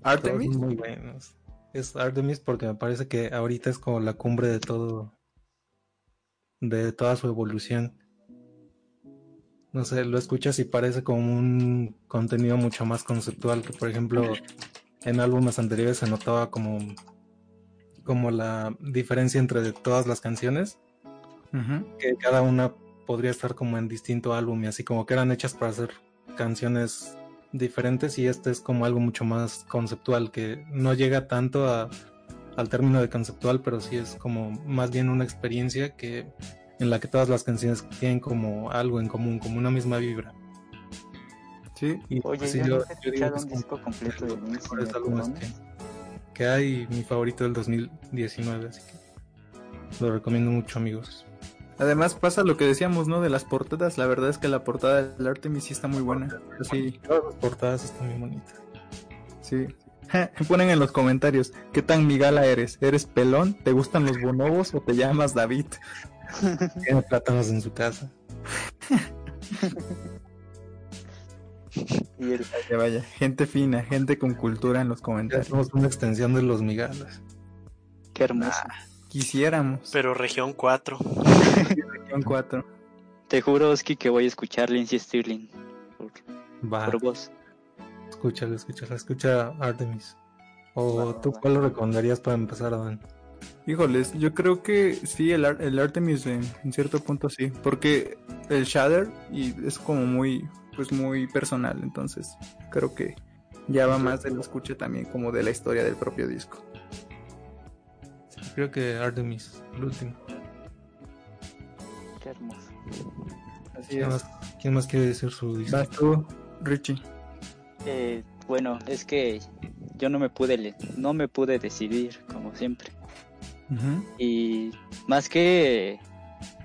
Artemis. Todos muy buenos. Es Artemis porque me parece que ahorita es como la cumbre de todo. De toda su evolución. No sé, lo escuchas y parece como un contenido mucho más conceptual que, por ejemplo, en álbumes anteriores se notaba como, como la diferencia entre todas las canciones, que cada una podría estar como en distinto álbum y así como que eran hechas para hacer canciones diferentes y este es como algo mucho más conceptual que no llega tanto a, al término de conceptual pero sí es como más bien una experiencia que en la que todas las canciones tienen como algo en común como una misma vibra Sí. y Oye, pues, yo, yo- nunca he yo digo escuchado que es un como disco completo de de los Lindsay. mejores ¿me álbumes recomiendas? que, que hay mi favorito del 2019 así que lo recomiendo mucho amigos Además pasa lo que decíamos, ¿no? De las portadas. La verdad es que la portada del Artemis sí está muy buena. Sí, todas las portadas están muy bonitas sí. Ponen en los comentarios, ¿qué tan migala eres? ¿Eres pelón? ¿Te gustan los bonobos o te llamas David? tiene plátanos en su casa Y el, Vaya, vaya, gente fina, gente con cultura en los ya comentarios. somos una extensión de los migalas qué hermoso. Quisiéramos. Pero región 4. Región 4. Te juro, Oski, que voy a escuchar Lindsay Stirling por, va por vos. Escúchalo, escúchalo, escucha Artemis. ¿O tú cuál lo recomendarías para empezar, Adán? Híjoles, yo creo que sí, el, el Artemis en, en cierto punto sí, porque el Shader y es como muy, pues muy personal, entonces creo que ya va más de la escucha también como de la historia del propio disco. Creo que Artemis, el último. Qué hermoso. Así ¿Quién más, quién más quiere decir su disco? Vas tú, Richie. Eh, bueno, es que yo no me pude le- no me pude decidir como siempre y más que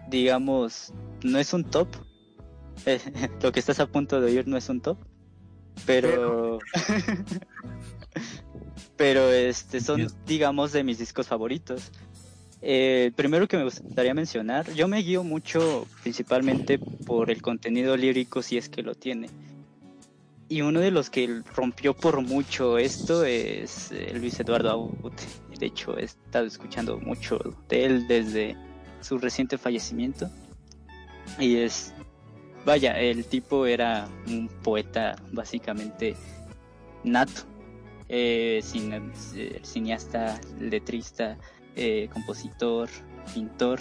digamos no es un top eh, lo que estás a punto de oír no es un top pero pero este son digamos de mis discos favoritos Eh, el primero que me gustaría mencionar yo me guío mucho principalmente por el contenido lírico si es que lo tiene y uno de los que rompió por mucho esto es eh, Luis Eduardo Agut. De hecho, he estado escuchando mucho de él desde su reciente fallecimiento. Y es, vaya, el tipo era un poeta básicamente nato, eh, eh, cineasta, letrista, eh, compositor, pintor.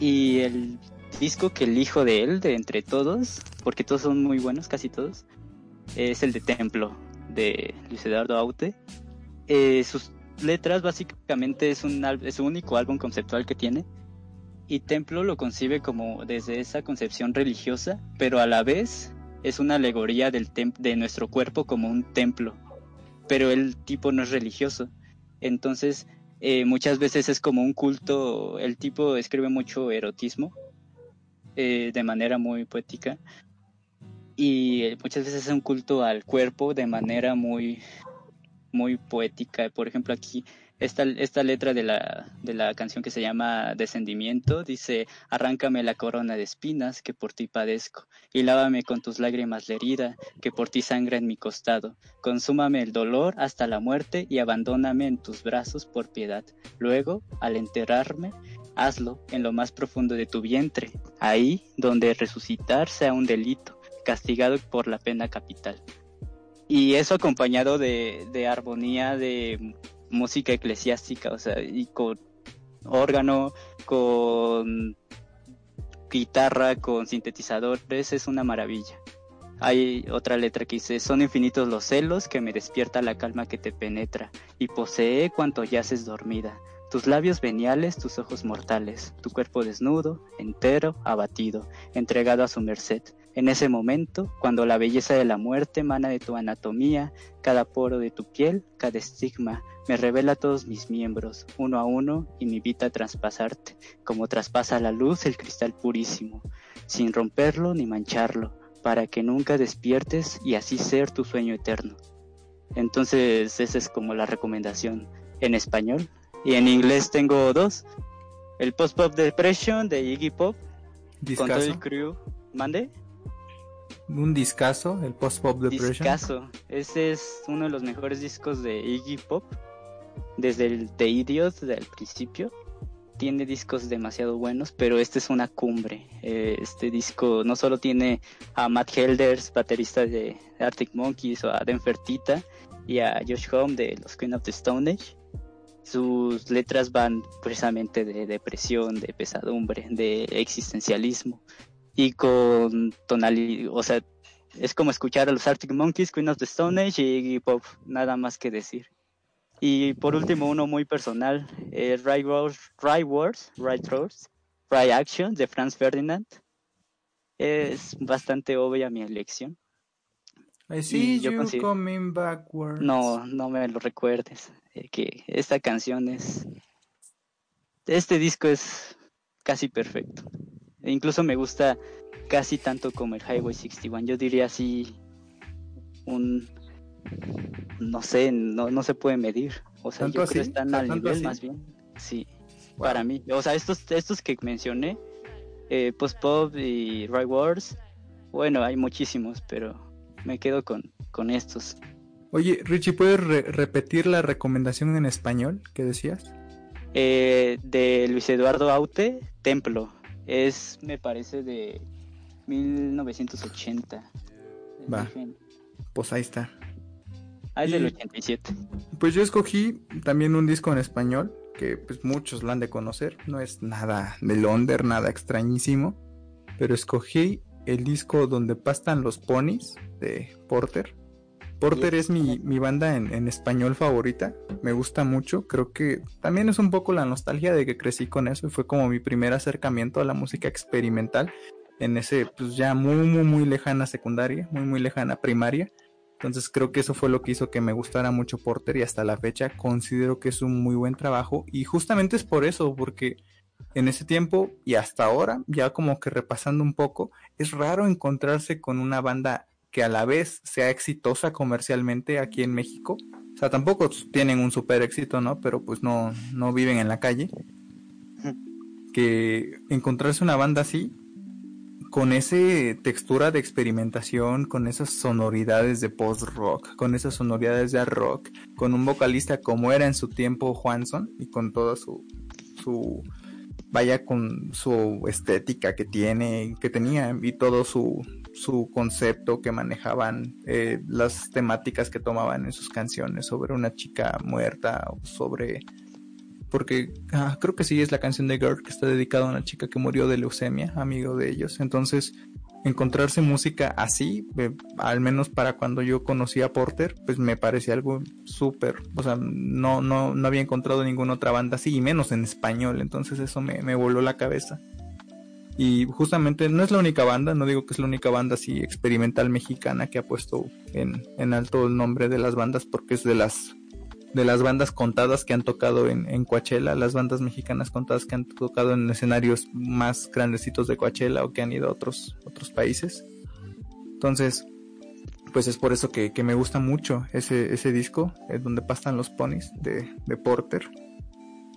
Y el disco que elijo de él, de entre todos, porque todos son muy buenos, casi todos, es el de Templo, de Luis Eduardo Aute. sus letras básicamente es, un, es su único álbum conceptual que tiene. Y Templo lo concibe como desde esa concepción religiosa, pero a la vez es una alegoría del de nuestro cuerpo como un templo. Pero el tipo no es religioso. Entonces, eh, muchas veces es como un culto. El tipo escribe mucho erotismo eh, de manera muy poética. Y muchas veces es un culto al cuerpo de manera muy muy poética. Por ejemplo, aquí esta, esta letra de la, de la canción que se llama Descendimiento dice, arráncame la corona de espinas que por ti padezco, y lávame con tus lágrimas la herida que por ti sangra en mi costado, consúmame el dolor hasta la muerte y abandóname en tus brazos por piedad. Luego, al enterrarme, hazlo en lo más profundo de tu vientre, ahí donde resucitar sea un delito, castigado por la pena capital. Y eso acompañado de, de armonía, de música eclesiástica, o sea, y con órgano, con guitarra, con sintetizadores, es una maravilla. Hay otra letra que dice, son infinitos los celos que me despierta la calma que te penetra y posee cuanto yaces dormida. Tus labios veniales, tus ojos mortales, tu cuerpo desnudo, entero, abatido, entregado a su merced. En ese momento, cuando la belleza de la muerte emana de tu anatomía, cada poro de tu piel, cada estigma, me revela todos mis miembros, uno a uno, y me invita a traspasarte, como traspasa la luz el cristal purísimo, sin romperlo ni mancharlo, para que nunca despiertes y así ser tu sueño eterno. Entonces, esa es como la recomendación en español. Y en inglés tengo dos. El Post Pop Depression de Iggy Pop. Con todo el crew. ¿Mande? Un discazo, el Post Pop Depression. Discazo. Ese es uno de los mejores discos de Iggy Pop. Desde el The Idiot del principio. Tiene discos demasiado buenos, pero este es una cumbre. Eh, este disco no solo tiene a Matt Helders, baterista de Arctic Monkeys, o a Den Fertita, y a Josh Home de los Queen of the Stone Age. Sus letras van precisamente de depresión, de pesadumbre, de existencialismo y con tonalidad, o sea, es como escuchar a los Arctic Monkeys, Queen of the Stone Age y Pop, nada más que decir. Y por último, uno muy personal, eh, Right Wars, Right Wars, Right Roars, Right Action de Franz Ferdinand. Es bastante obvia mi elección. I see you coming backwards. No, no me lo recuerdes. Eh, que esta canción es. Este disco es casi perfecto. E incluso me gusta casi tanto como el Highway 61. Yo diría así un no sé, no, no se puede medir. O sea, yo creo que están al nivel más bien. Sí, para mí. O sea, estos, estos que mencioné, eh, Post Pop y Right Wars, bueno, hay muchísimos, pero me quedo con, con estos. Oye, Richie, ¿puedes repetir la recomendación en español que decías? Eh, de Luis Eduardo Aute, Templo. Es, me parece, de 1980. Va. Pues ahí está. Ah, es del 87. Pues yo escogí también un disco en español, que pues muchos lo han de conocer. No es nada de Londres, nada extrañísimo. Pero escogí el disco donde pastan los ponis de Porter. Porter es mi, banda en, español favorita, me gusta mucho, creo que también es un poco la nostalgia de que crecí con eso y fue como mi primer acercamiento a la música experimental en ese pues ya muy muy muy lejana secundaria, muy muy lejana primaria. Entonces creo que eso fue lo que hizo que me gustara mucho Porter y hasta la fecha considero que es un muy buen trabajo y justamente es por eso, porque en ese tiempo y hasta ahora, ya como que repasando un poco, es raro encontrarse con una banda que a la vez sea exitosa comercialmente aquí en México. O sea, tampoco tienen un super éxito, ¿no? Pero pues no, no viven en la calle. Que encontrarse una banda así, con esa textura de experimentación, con esas sonoridades de post-rock, con esas sonoridades de rock, con un vocalista como era en su tiempo Juanson y con toda su, su vaya con su estética que tiene, que tenía y todo su, su concepto que manejaban, eh, las temáticas que tomaban en sus canciones sobre una chica muerta o sobre porque ah, creo que sí es la canción de Girl que está dedicada a una chica que murió de leucemia, amigo de ellos. Entonces, encontrarse música así, al menos para cuando yo conocí a Porter, pues me parecía algo súper, o sea, no, no, no había encontrado ninguna otra banda así, y menos en español, entonces eso me voló la cabeza. Y justamente no es la única banda, no digo que es la única banda así experimental mexicana que ha puesto en, en alto el nombre de las bandas porque es de las de las bandas contadas que han tocado en, en, Coachella, las bandas mexicanas contadas que han tocado en escenarios más grandecitos de Coachella o que han ido a otros, otros países. Entonces, pues es por eso que, me gusta mucho ese, ese disco, es donde pasan los ponis de, de Porter.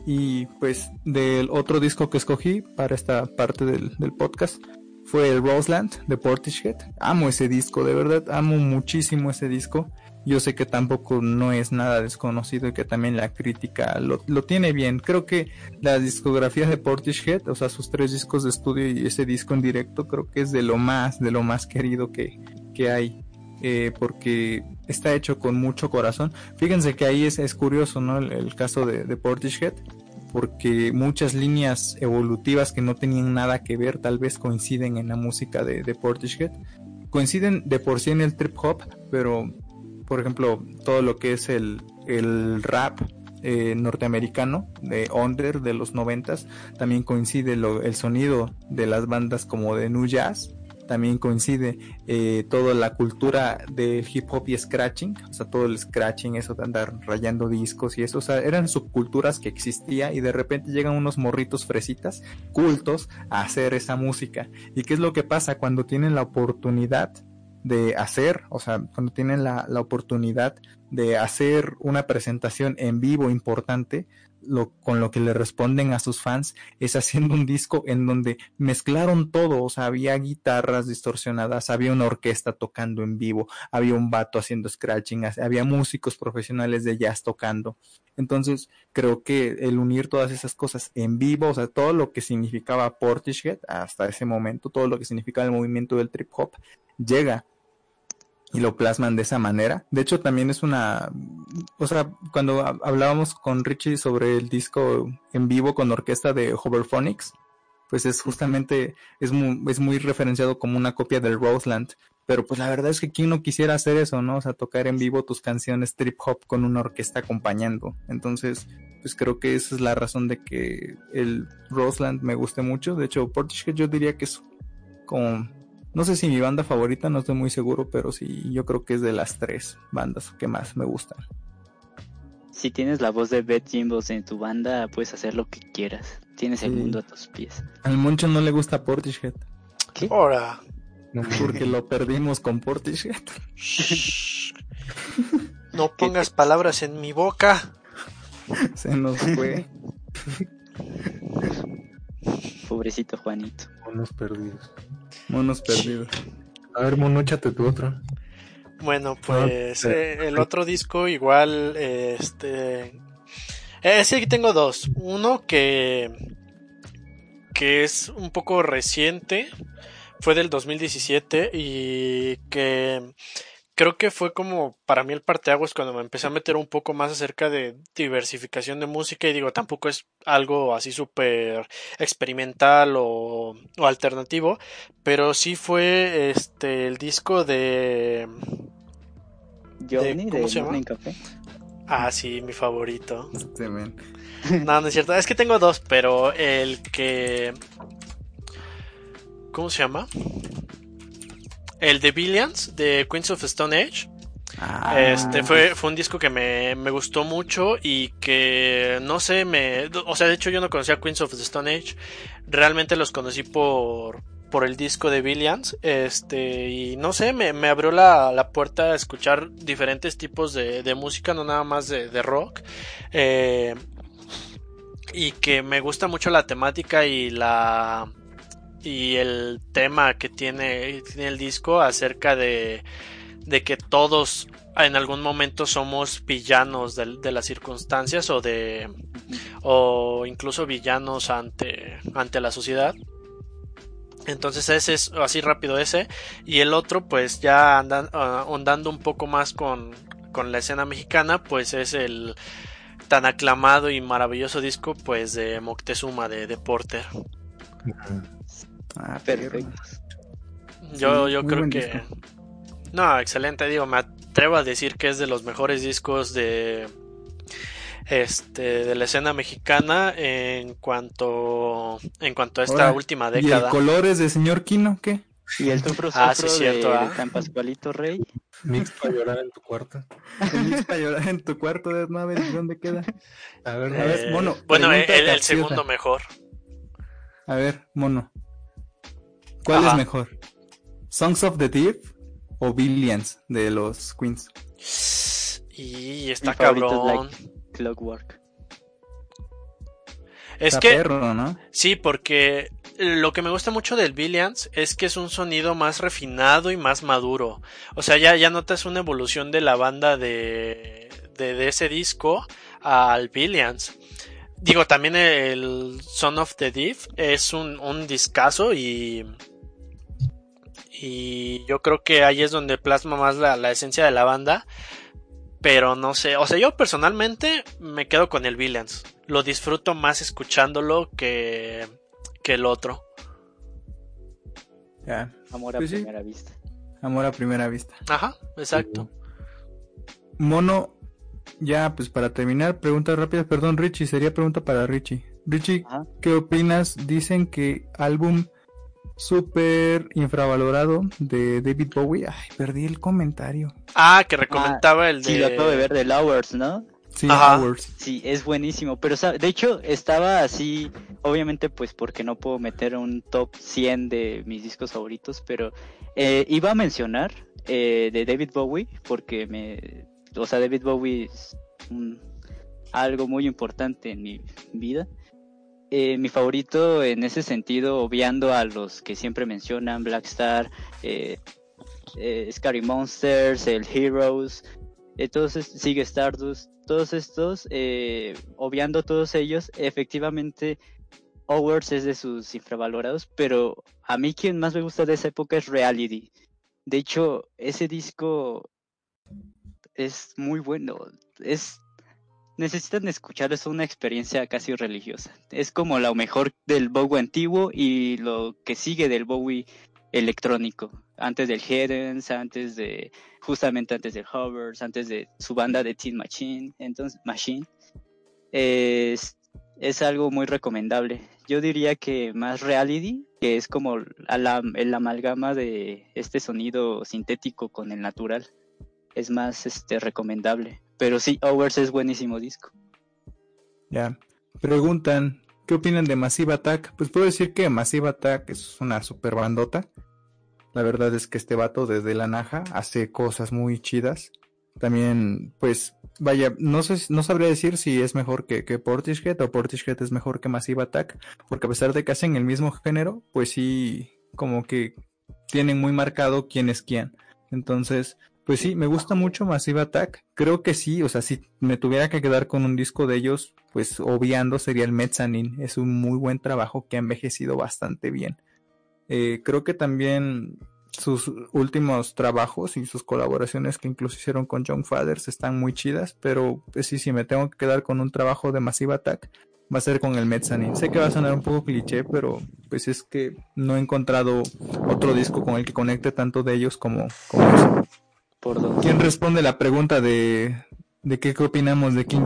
Y pues del otro disco que escogí para esta parte del, del podcast fue el Roseland de Portishead. Amo ese disco, de verdad, amo muchísimo ese disco yo sé que tampoco no es nada desconocido y que también la crítica lo, tiene bien. Creo que la discografía de Portishead, o sea, sus tres discos de estudio y ese disco en directo, creo que es de lo más, de lo más querido que, que hay. Eh, porque está hecho con mucho corazón. Fíjense que ahí es, es curioso, ¿no? El, caso de, de Portishead, porque muchas líneas evolutivas que no tenían nada que ver tal vez coinciden en la música de, de Portishead. Coinciden de por sí en el trip hop, pero por ejemplo, todo lo que es el, rap eh, norteamericano de Under de los noventas, también coincide el sonido de las bandas como de New Jazz, también coincide eh, toda la cultura del hip hop y scratching, o sea, todo el scratching, eso de andar rayando discos y eso, o sea, eran subculturas que existía y de repente llegan unos morritos fresitas, cultos, a hacer esa música. ¿Y qué es lo que pasa cuando tienen la oportunidad de hacer, o sea, cuando tienen la, la, oportunidad de hacer una presentación en vivo importante, lo, con lo que le responden a sus fans es haciendo un disco en donde mezclaron todo, o sea, había guitarras distorsionadas, había una orquesta tocando en vivo, había un vato haciendo scratching, había músicos profesionales de jazz tocando. Entonces, creo que el unir todas esas cosas en vivo, o sea, todo lo que significaba Portishead hasta ese momento, todo lo que significaba el movimiento del trip hop, llega y lo plasman de esa manera. De hecho, también es una, o sea, cuando hablábamos con Richie sobre el disco en vivo con orquesta de Hoverphonics, pues es justamente, es muy, es muy referenciado como una copia del Roseland. Pero pues la verdad es que quién no quisiera hacer eso, ¿no? O sea, tocar en vivo tus canciones trip hop con una orquesta acompañando. Entonces, pues creo que esa es la razón de que el Roseland me guste mucho. De hecho, Portishead yo diría que es como no sé si mi banda favorita, no estoy muy seguro, pero sí, yo creo que es de las tres bandas que más me gustan. Si tienes la voz de Beth Jimbos en tu banda, puedes hacer lo que quieras. Tienes el mundo a tus pies. Al Moncho no le gusta Portishead. ¿Qué? Ahora. Porque lo perdimos con Portishead. no pongas palabras en mi boca. Se nos fue. Pobrecito Juanito. Monos perdidos. Monos perdidos. A ver, mono, échate tu otro. Bueno, pues eh, el otro disco igual, este... Eh, sí, aquí tengo dos. Uno que... que es un poco reciente. Fue del 2017 y que creo que fue como para mí el parteaguas cuando me empecé a meter un poco más acerca de diversificación de música y digo, tampoco es algo así súper experimental o, alternativo, pero sí fue este el disco de... Johnny ¿Cómo se llama? Café. Ah, sí, mi favorito. no, no es cierto. Es que tengo dos, pero el que... ¿Cómo se llama? El de Billions de Queens of Stone Age. Ah. Este fue, fue un disco que me, me, gustó mucho y que no sé, me. O sea, de hecho yo no conocía Queens of the Stone Age. Realmente los conocí por, por el disco de Billions. Este, y no sé, me, me abrió la, la, puerta a escuchar diferentes tipos de, de música, no nada más de, de rock. Eh, y que me gusta mucho la temática y la y el tema que tiene, el disco acerca de, de que todos en algún momento somos villanos de, de las circunstancias o de o incluso villanos ante ante la sociedad. Entonces ese es así rápido ese y el otro pues ya andan, ah, andando un poco más con, con la escena mexicana pues es el tan aclamado y maravilloso disco pues de Moctezuma de, de Porter Ah. Perfecto. yo Sí, yo creo que disco. no excelente digo me atrevo a decir que es de los mejores discos de este de la escena mexicana en cuanto en cuanto a esta última ¿Y el década colores de señor Kino qué? Y el sufro Ah, sí, cierto, de ah. San Pascualito Rey. Mix para llorar en tu cuarto. Feliz para llorar en tu cuarto de no ver dónde queda. A ver, A ver, Eh, mono, bueno el, el- segundo mejor A ver, mono. ¿Cuál Ajá. es mejor? ¿Songs of the Deep o Billions de los Queens? y está Mi favorito es cabrón Clockwork. es Está que perro, ¿no? Sí, porque lo que me gusta mucho del Billions es que es un sonido más refinado y más maduro. O sea, ya, ya notas una evolución de la banda de, de, de ese disco al Billions. Digo, también el Son of the Deep es un, un discazo y, y yo creo que ahí es donde plasma más la, la esencia de la banda. Pero no sé, o sea, yo personalmente me quedo con el Billions. Lo disfruto más escuchándolo que, que el otro. Ya. Amor a Pues sí. primera vista. Amor a primera vista. Ajá, exacto. Mono, ya pues para terminar, preguntas rápidas. Perdón, Richie, sería pregunta para Richie. Richie, Ajá. ¿qué opinas? Dicen que álbum súper infravalorado de David Bowie. Ay, perdí el comentario. Ah, que recomendaba el de. Sí, lo acabo de ver de Lowers, ¿no? Sí. Hours. Sí, es buenísimo, pero de hecho estaba así, obviamente pues porque no puedo meter un top 100 de mis discos favoritos, pero eh, iba a mencionar eh, de David Bowie, porque me, o sea, David Bowie es un- algo muy importante en mi vida. Eh, mi favorito en ese sentido, obviando a los que siempre mencionan, Black Star, eh, eh, Scary Monsters, el Heroes, entonces sigue Stardust, todos estos, obviando todos ellos, efectivamente Hours es de sus infravalorados, pero a mí quien más me gusta de esa época es Reality. De hecho, ese disco es muy bueno, es necesitan escuchar, es una experiencia casi religiosa. Es como lo mejor del Bowie antiguo y lo que sigue del Bowie electrónico. Antes del Headens, antes de, justamente antes del Hovers, antes de su banda de Teen Machine, entonces, Machine. Es, es algo muy recomendable. Yo diría que más Reality, que es como la- el amalgama de este sonido sintético con el natural, es más este recomendable. Pero sí, Hours es buenísimo disco. Ya. Preguntan, ¿qué opinan de Massive Attack? Pues puedo decir que Massive Attack es una super bandota. La verdad es que este vato desde la naja hace cosas muy chidas. También, pues, vaya, no sé, no sabría decir si es mejor que, que Portishead o Portishead es mejor que Massive Attack, porque a pesar de que hacen el mismo género, pues sí, como que tienen muy marcado quién es quién. Entonces, pues sí, me gusta mucho Massive Attack. Creo que sí, o sea, si me tuviera que quedar con un disco de ellos, pues obviando sería el Mezzanine. Es un muy buen trabajo que ha envejecido bastante bien. Eh, creo que también sus últimos trabajos y sus colaboraciones que incluso hicieron con John Fathers están muy chidas, pero pues sí, si me tengo que quedar con un trabajo de Massive Attack, va a ser con el Mezzanine. Sé que va a sonar un poco cliché, pero pues es que no he encontrado otro disco con el que conecte tanto de ellos como, como ese. Por dos. ¿Quién responde la pregunta de, de qué, opinamos de King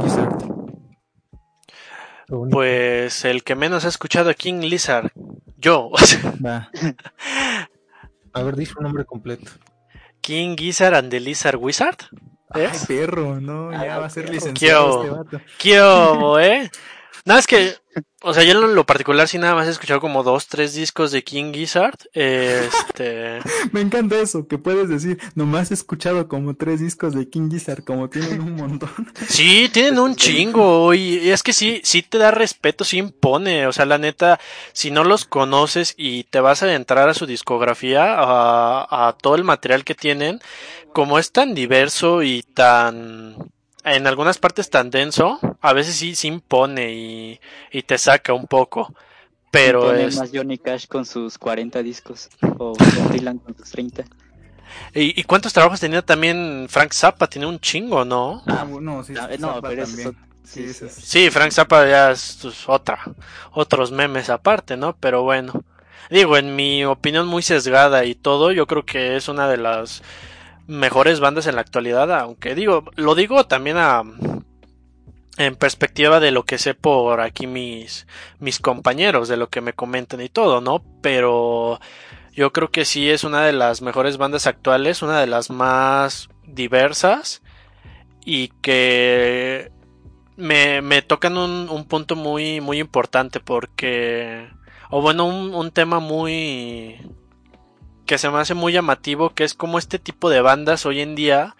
único- Pues el que menos ha escuchado a King Lizard. Yo. Va. A ver, dice un nombre completo. King Gizzard and the Lizard Wizard. Ay, ¿Es? perro, no, ya Ah, va a ser licenciado ¿Qué este vato. ¿Qué hubo, eh? No, es que o sea, yo en lo particular sí nada más he escuchado como dos, tres discos de King Gizzard. Este. Me encanta eso, que puedes decir, nomás he escuchado como tres discos de King Gizzard, como tienen un montón. Sí, tienen un chingo, y es que sí, sí te da respeto, sí impone, o sea, la neta, si no los conoces y te vas a entrar a su discografía, a, a todo el material que tienen, como es tan diverso y tan en algunas partes tan denso, a veces sí, se impone y, y te saca un poco. Pero es... más Johnny Cash con sus 40 discos o Dylan con sus 30. ¿Y, ¿Y, cuántos trabajos tenía también Frank Zappa? Tiene un chingo, ¿no? Ah, no, sí, ah, no, pero sí, sí, sí, Frank Zappa ya es pues, otra, otros memes aparte, ¿no? Pero bueno, digo, en mi opinión muy sesgada y todo, yo creo que es una de las mejores bandas en la actualidad, aunque digo, lo digo también a en perspectiva de lo que sé por aquí mis mis compañeros, de lo que me comentan y todo, ¿no? Pero yo creo que sí es una de las mejores bandas actuales, una de las más diversas y que me, me tocan un, un punto muy muy importante porque o bueno un, un tema muy que se me hace muy llamativo, que es como este tipo de bandas hoy en día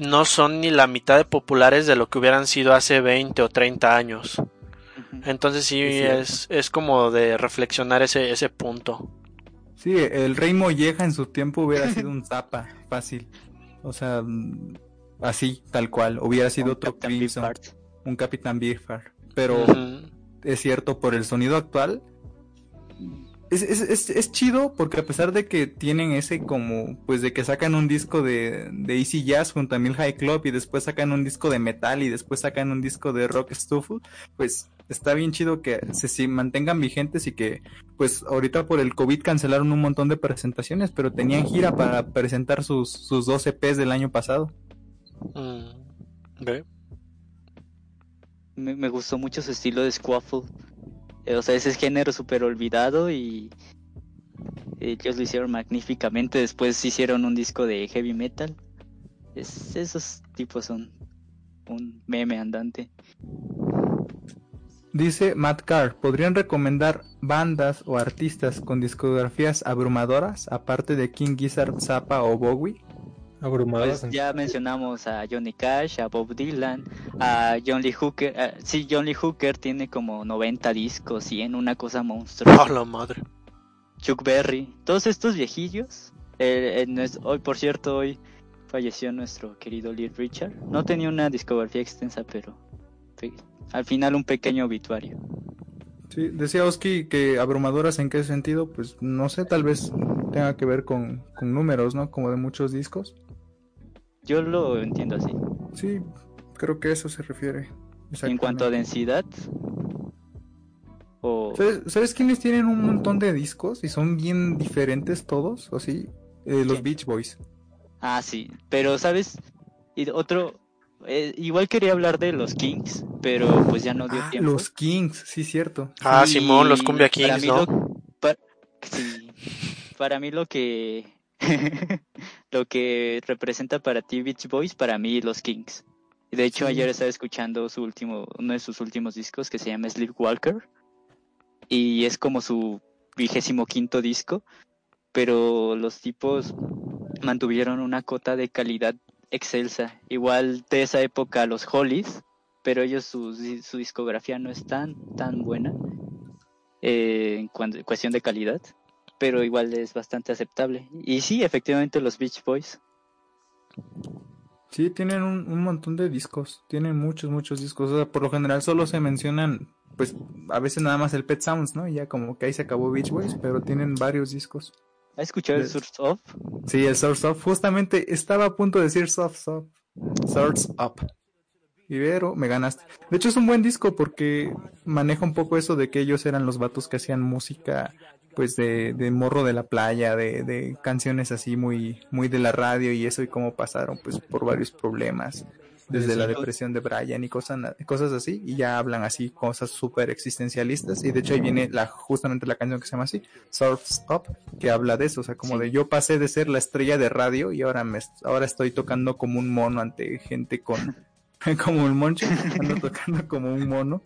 no son ni la mitad de populares de lo que hubieran sido hace 20 o 30 años. Entonces sí, es, es, como de reflexionar ese, ese punto. Sí, el Rey Molleja en su tiempo hubiera sido un zapa, fácil. O sea, así, tal cual. Hubiera sido otro un Capitán Beefheart. Pero es cierto, por el sonido actual, es, es, es, chido porque a pesar de que tienen ese como, pues de que sacan un disco de, de Easy Jazz junto a Mil High Club y después sacan un disco de metal y después sacan un disco de rock stuffle, pues está bien chido que se, mantengan vigentes y que pues ahorita por el COVID cancelaron un montón de presentaciones, pero tenían gira para presentar sus, sus dos EPs del año pasado. Mm, me, me gustó mucho su estilo de Squaffle. Eh, o sea, ese género súper olvidado y ellos lo hicieron magníficamente. Después hicieron un disco de heavy metal. esos tipos son un meme andante. Dice Matt Carr, ¿podrían recomendar bandas o artistas con discografías abrumadoras aparte de King Gizzard, Zappa o Bowie? Pues ya mencionamos a Johnny Cash, a Bob Dylan, a John Lee Hooker. Eh, sí, John Lee Hooker tiene como 90 discos y en una cosa monstruosa. ¡Oh, la madre! Chuck Berry, todos estos viejillos. Eh, hoy, por cierto, hoy falleció nuestro querido Lee Richard. No tenía una discografía extensa, pero al final un pequeño obituario. Sí, decía Oski que abrumadoras en qué sentido, pues no sé, tal vez tenga que ver con, con números, ¿no? Como de muchos discos. Yo lo entiendo así. Sí, creo que eso se refiere. En cuanto a densidad. O... ¿Sabes, quiénes tienen un montón de discos y son bien diferentes todos? ¿O sí? Eh, los Beach Boys. Ah, sí. Pero, ¿sabes? Y otro. Eh, igual quería hablar de los Kings, pero pues ya no dio ah, tiempo. Los Kings, sí, cierto. Ah, Simón, los Cumbia Kings, ¿no? Sí. Para mí lo que lo que representa para ti Beach Boys, para mí los Kings. De hecho, ayer estaba escuchando su último, uno de sus últimos discos que se llama Sleepwalker. Y es como su vigésimo quinto disco. Pero los tipos mantuvieron una cota de calidad excelsa. Igual de esa época los Hollies, pero ellos su, su discografía no es tan, tan buena eh, en cuestión de calidad pero igual es bastante aceptable. Y sí, efectivamente los Beach Boys. Sí, tienen un, montón de discos, tienen muchos, muchos discos. O sea, por lo general solo se mencionan, pues a veces nada más el Pet Sounds, ¿no? Y ya como que ahí se acabó Beach Boys, pero tienen varios discos. ¿Has escuchado el Source Of? Sí, el Source Of. Justamente estaba a punto de decir Soft Soft. Source Up. Ibero, me ganaste. De hecho es un buen disco porque maneja un poco eso de que ellos eran los vatos que hacían música pues de, de morro de la playa, de, de, canciones así muy, muy de la radio y eso y cómo pasaron pues por varios problemas, desde la depresión de Brian y cosas, cosas así, y ya hablan así cosas súper existencialistas, y de hecho ahí viene la, justamente la canción que se llama así, Surf's Up, que habla de eso, o sea, como de yo pasé de ser la estrella de radio y ahora me, ahora estoy tocando como un mono ante gente con, como un moncho, ando tocando como un mono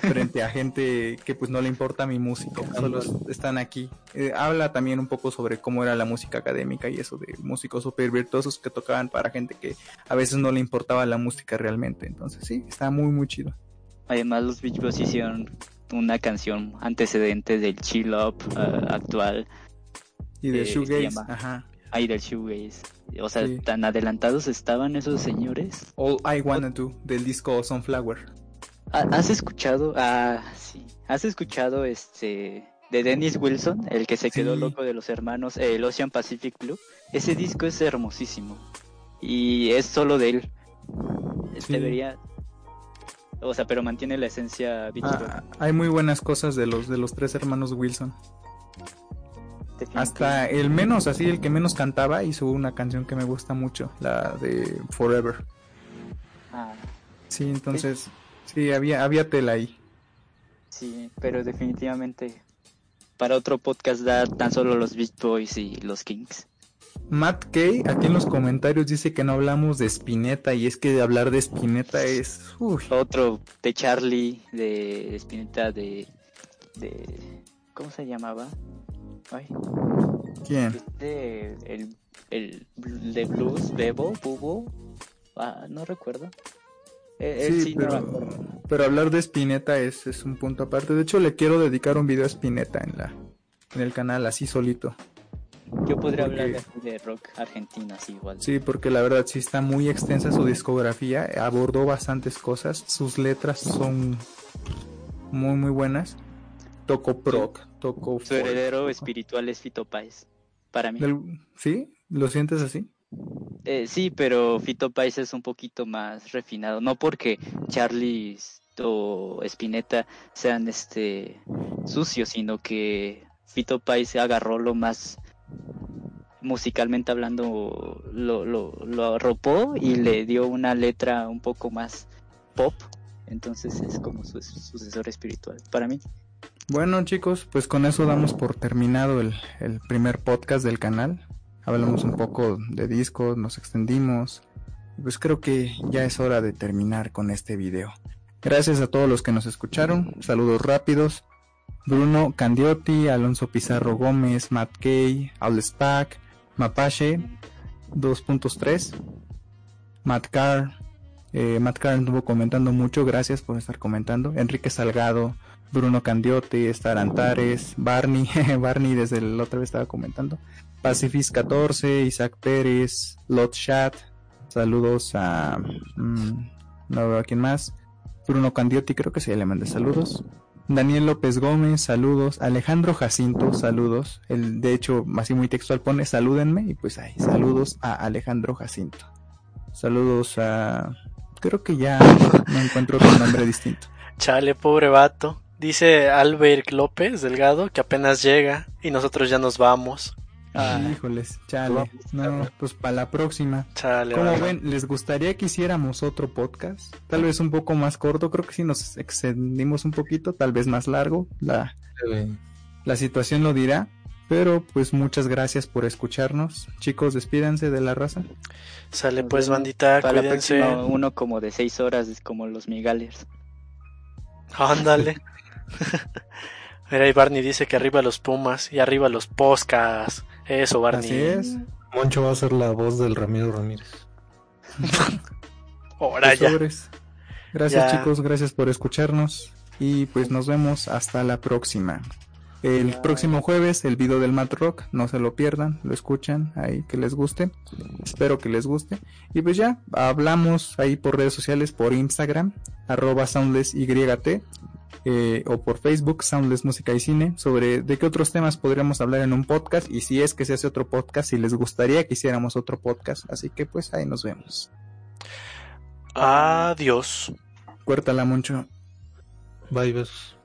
frente a gente que pues no le importa mi música, solo están aquí. Eh, habla también un poco sobre cómo era la música académica y eso de músicos super virtuosos que tocaban para gente que a veces no le importaba la música realmente. Entonces sí, está muy muy chido. Además los Beach Boys hicieron una canción antecedente del chill up uh, actual. Y del Eh, shoegaze, ajá. Ahí del shoegaze. O sea, Sí. tan adelantados estaban esos señores. All I Wanna Do del disco Sunflower. ¿Ha- ¿Has escuchado? Ah, sí. ¿Has escuchado este de Dennis Wilson, el que se quedó Sí. loco de los hermanos, el Ocean Pacific Blue? Ese disco es hermosísimo. Y es solo de él. Sí. Debería. O sea, pero mantiene la esencia. Ah, hay muy buenas cosas de los de los tres hermanos Wilson. Hasta el menos, así el que menos cantaba, hizo una canción que me gusta mucho, la de Forever. Ah, Sí, entonces, sí, había, había tela ahí. sí, pero definitivamente para otro podcast da tan solo los Beach Boys y los Kings. Matt Kay aquí en los comentarios dice que no hablamos de Spinetta y es que hablar de Spinetta es... Uy, Otro de Charlie, de Spinetta, de, de... ¿Cómo se llamaba? Ay, ¿quién? este, el, el de blues, Bebo, Bubo, ah, no recuerdo. Eh, Sí, pero, hablar de Spinetta es, es un punto aparte. De hecho, le quiero dedicar un video a Spinetta en, la, en el canal, así solito. Yo podría porque- hablar de, rock argentino, así igual. Sí, porque la verdad sí está muy extensa su discografía, abordó bastantes cosas, sus letras son muy muy buenas. Tocó proc, tocó Su folk, heredero tocó- espiritual es Fito Páez, para mí. ¿Sí? ¿Lo sientes así? Eh, sí, pero Fito Páez es un poquito más refinado. No porque Charlie o Spinetta sean este sucios, sino que Fito Páez agarró lo más musicalmente hablando, lo, lo, lo arropó y le dio una letra un poco más pop. Entonces es como su sucesor espiritual para mí. Bueno chicos, pues con eso damos por terminado el, el primer podcast del canal. Hablamos un poco de discos, nos extendimos. Pues creo que ya es hora de terminar con este video. Gracias a todos los que nos escucharon. Saludos rápidos. Bruno Candiotti, Alonso Pizarro Gómez, Matt Kay, Spack, Mapache 2.3, Matt Carr. Eh, Matt Carr estuvo comentando mucho, gracias por estar comentando. Enrique Salgado, Bruno Candiotti, Star Antares, Barney, Barney desde la otra vez estaba comentando. Pacifis 14, Isaac Pérez, Lot Chat, saludos a mm, no veo a quién más. Bruno Candiotti, creo que sí le mandé saludos. Daniel López Gómez, saludos. Alejandro Jacinto, saludos. El, de hecho, así muy textual pone salúdenme y pues ahí, saludos a Alejandro Jacinto. Saludos a... Creo que ya me encuentro con nombre distinto. Chale, pobre vato. Dice Albert López Delgado que apenas llega y nosotros ya nos vamos. Ah. Híjoles, chale. No, pues para la próxima. Chale, Como ven, ¿les gustaría que hiciéramos otro podcast? Tal vez un poco más corto, creo que sí nos extendimos un poquito, tal vez más largo, la, la situación lo dirá. Pero pues muchas gracias por escucharnos. Chicos, despídanse de la raza. Sale pues, bandita, Para la cuídense. próxima, uno como de seis horas, es como los Migalers. Ándale. Mira, y Barney dice que arriba los Pumas y arriba los Poscas. Eso, Barney. Así es. Moncho va a ser la voz del Ramiro Ramírez. Ahora ya. sobres. Gracias Ya. chicos, gracias por escucharnos. Y pues nos vemos hasta la próxima. El próximo jueves, el video del Mat Rock, no se lo pierdan, lo escuchan ahí, que les guste. Espero que les guste. Y pues ya, hablamos ahí por redes sociales, por Instagram, arroba soundlessyt, eh, o por Facebook, Soundless Música y Cine, sobre de qué otros temas podríamos hablar en un podcast, y si es que se hace otro podcast, si les gustaría que hiciéramos otro podcast. Así que pues ahí nos vemos. Adiós. Cuértala mucho. Bye, besos.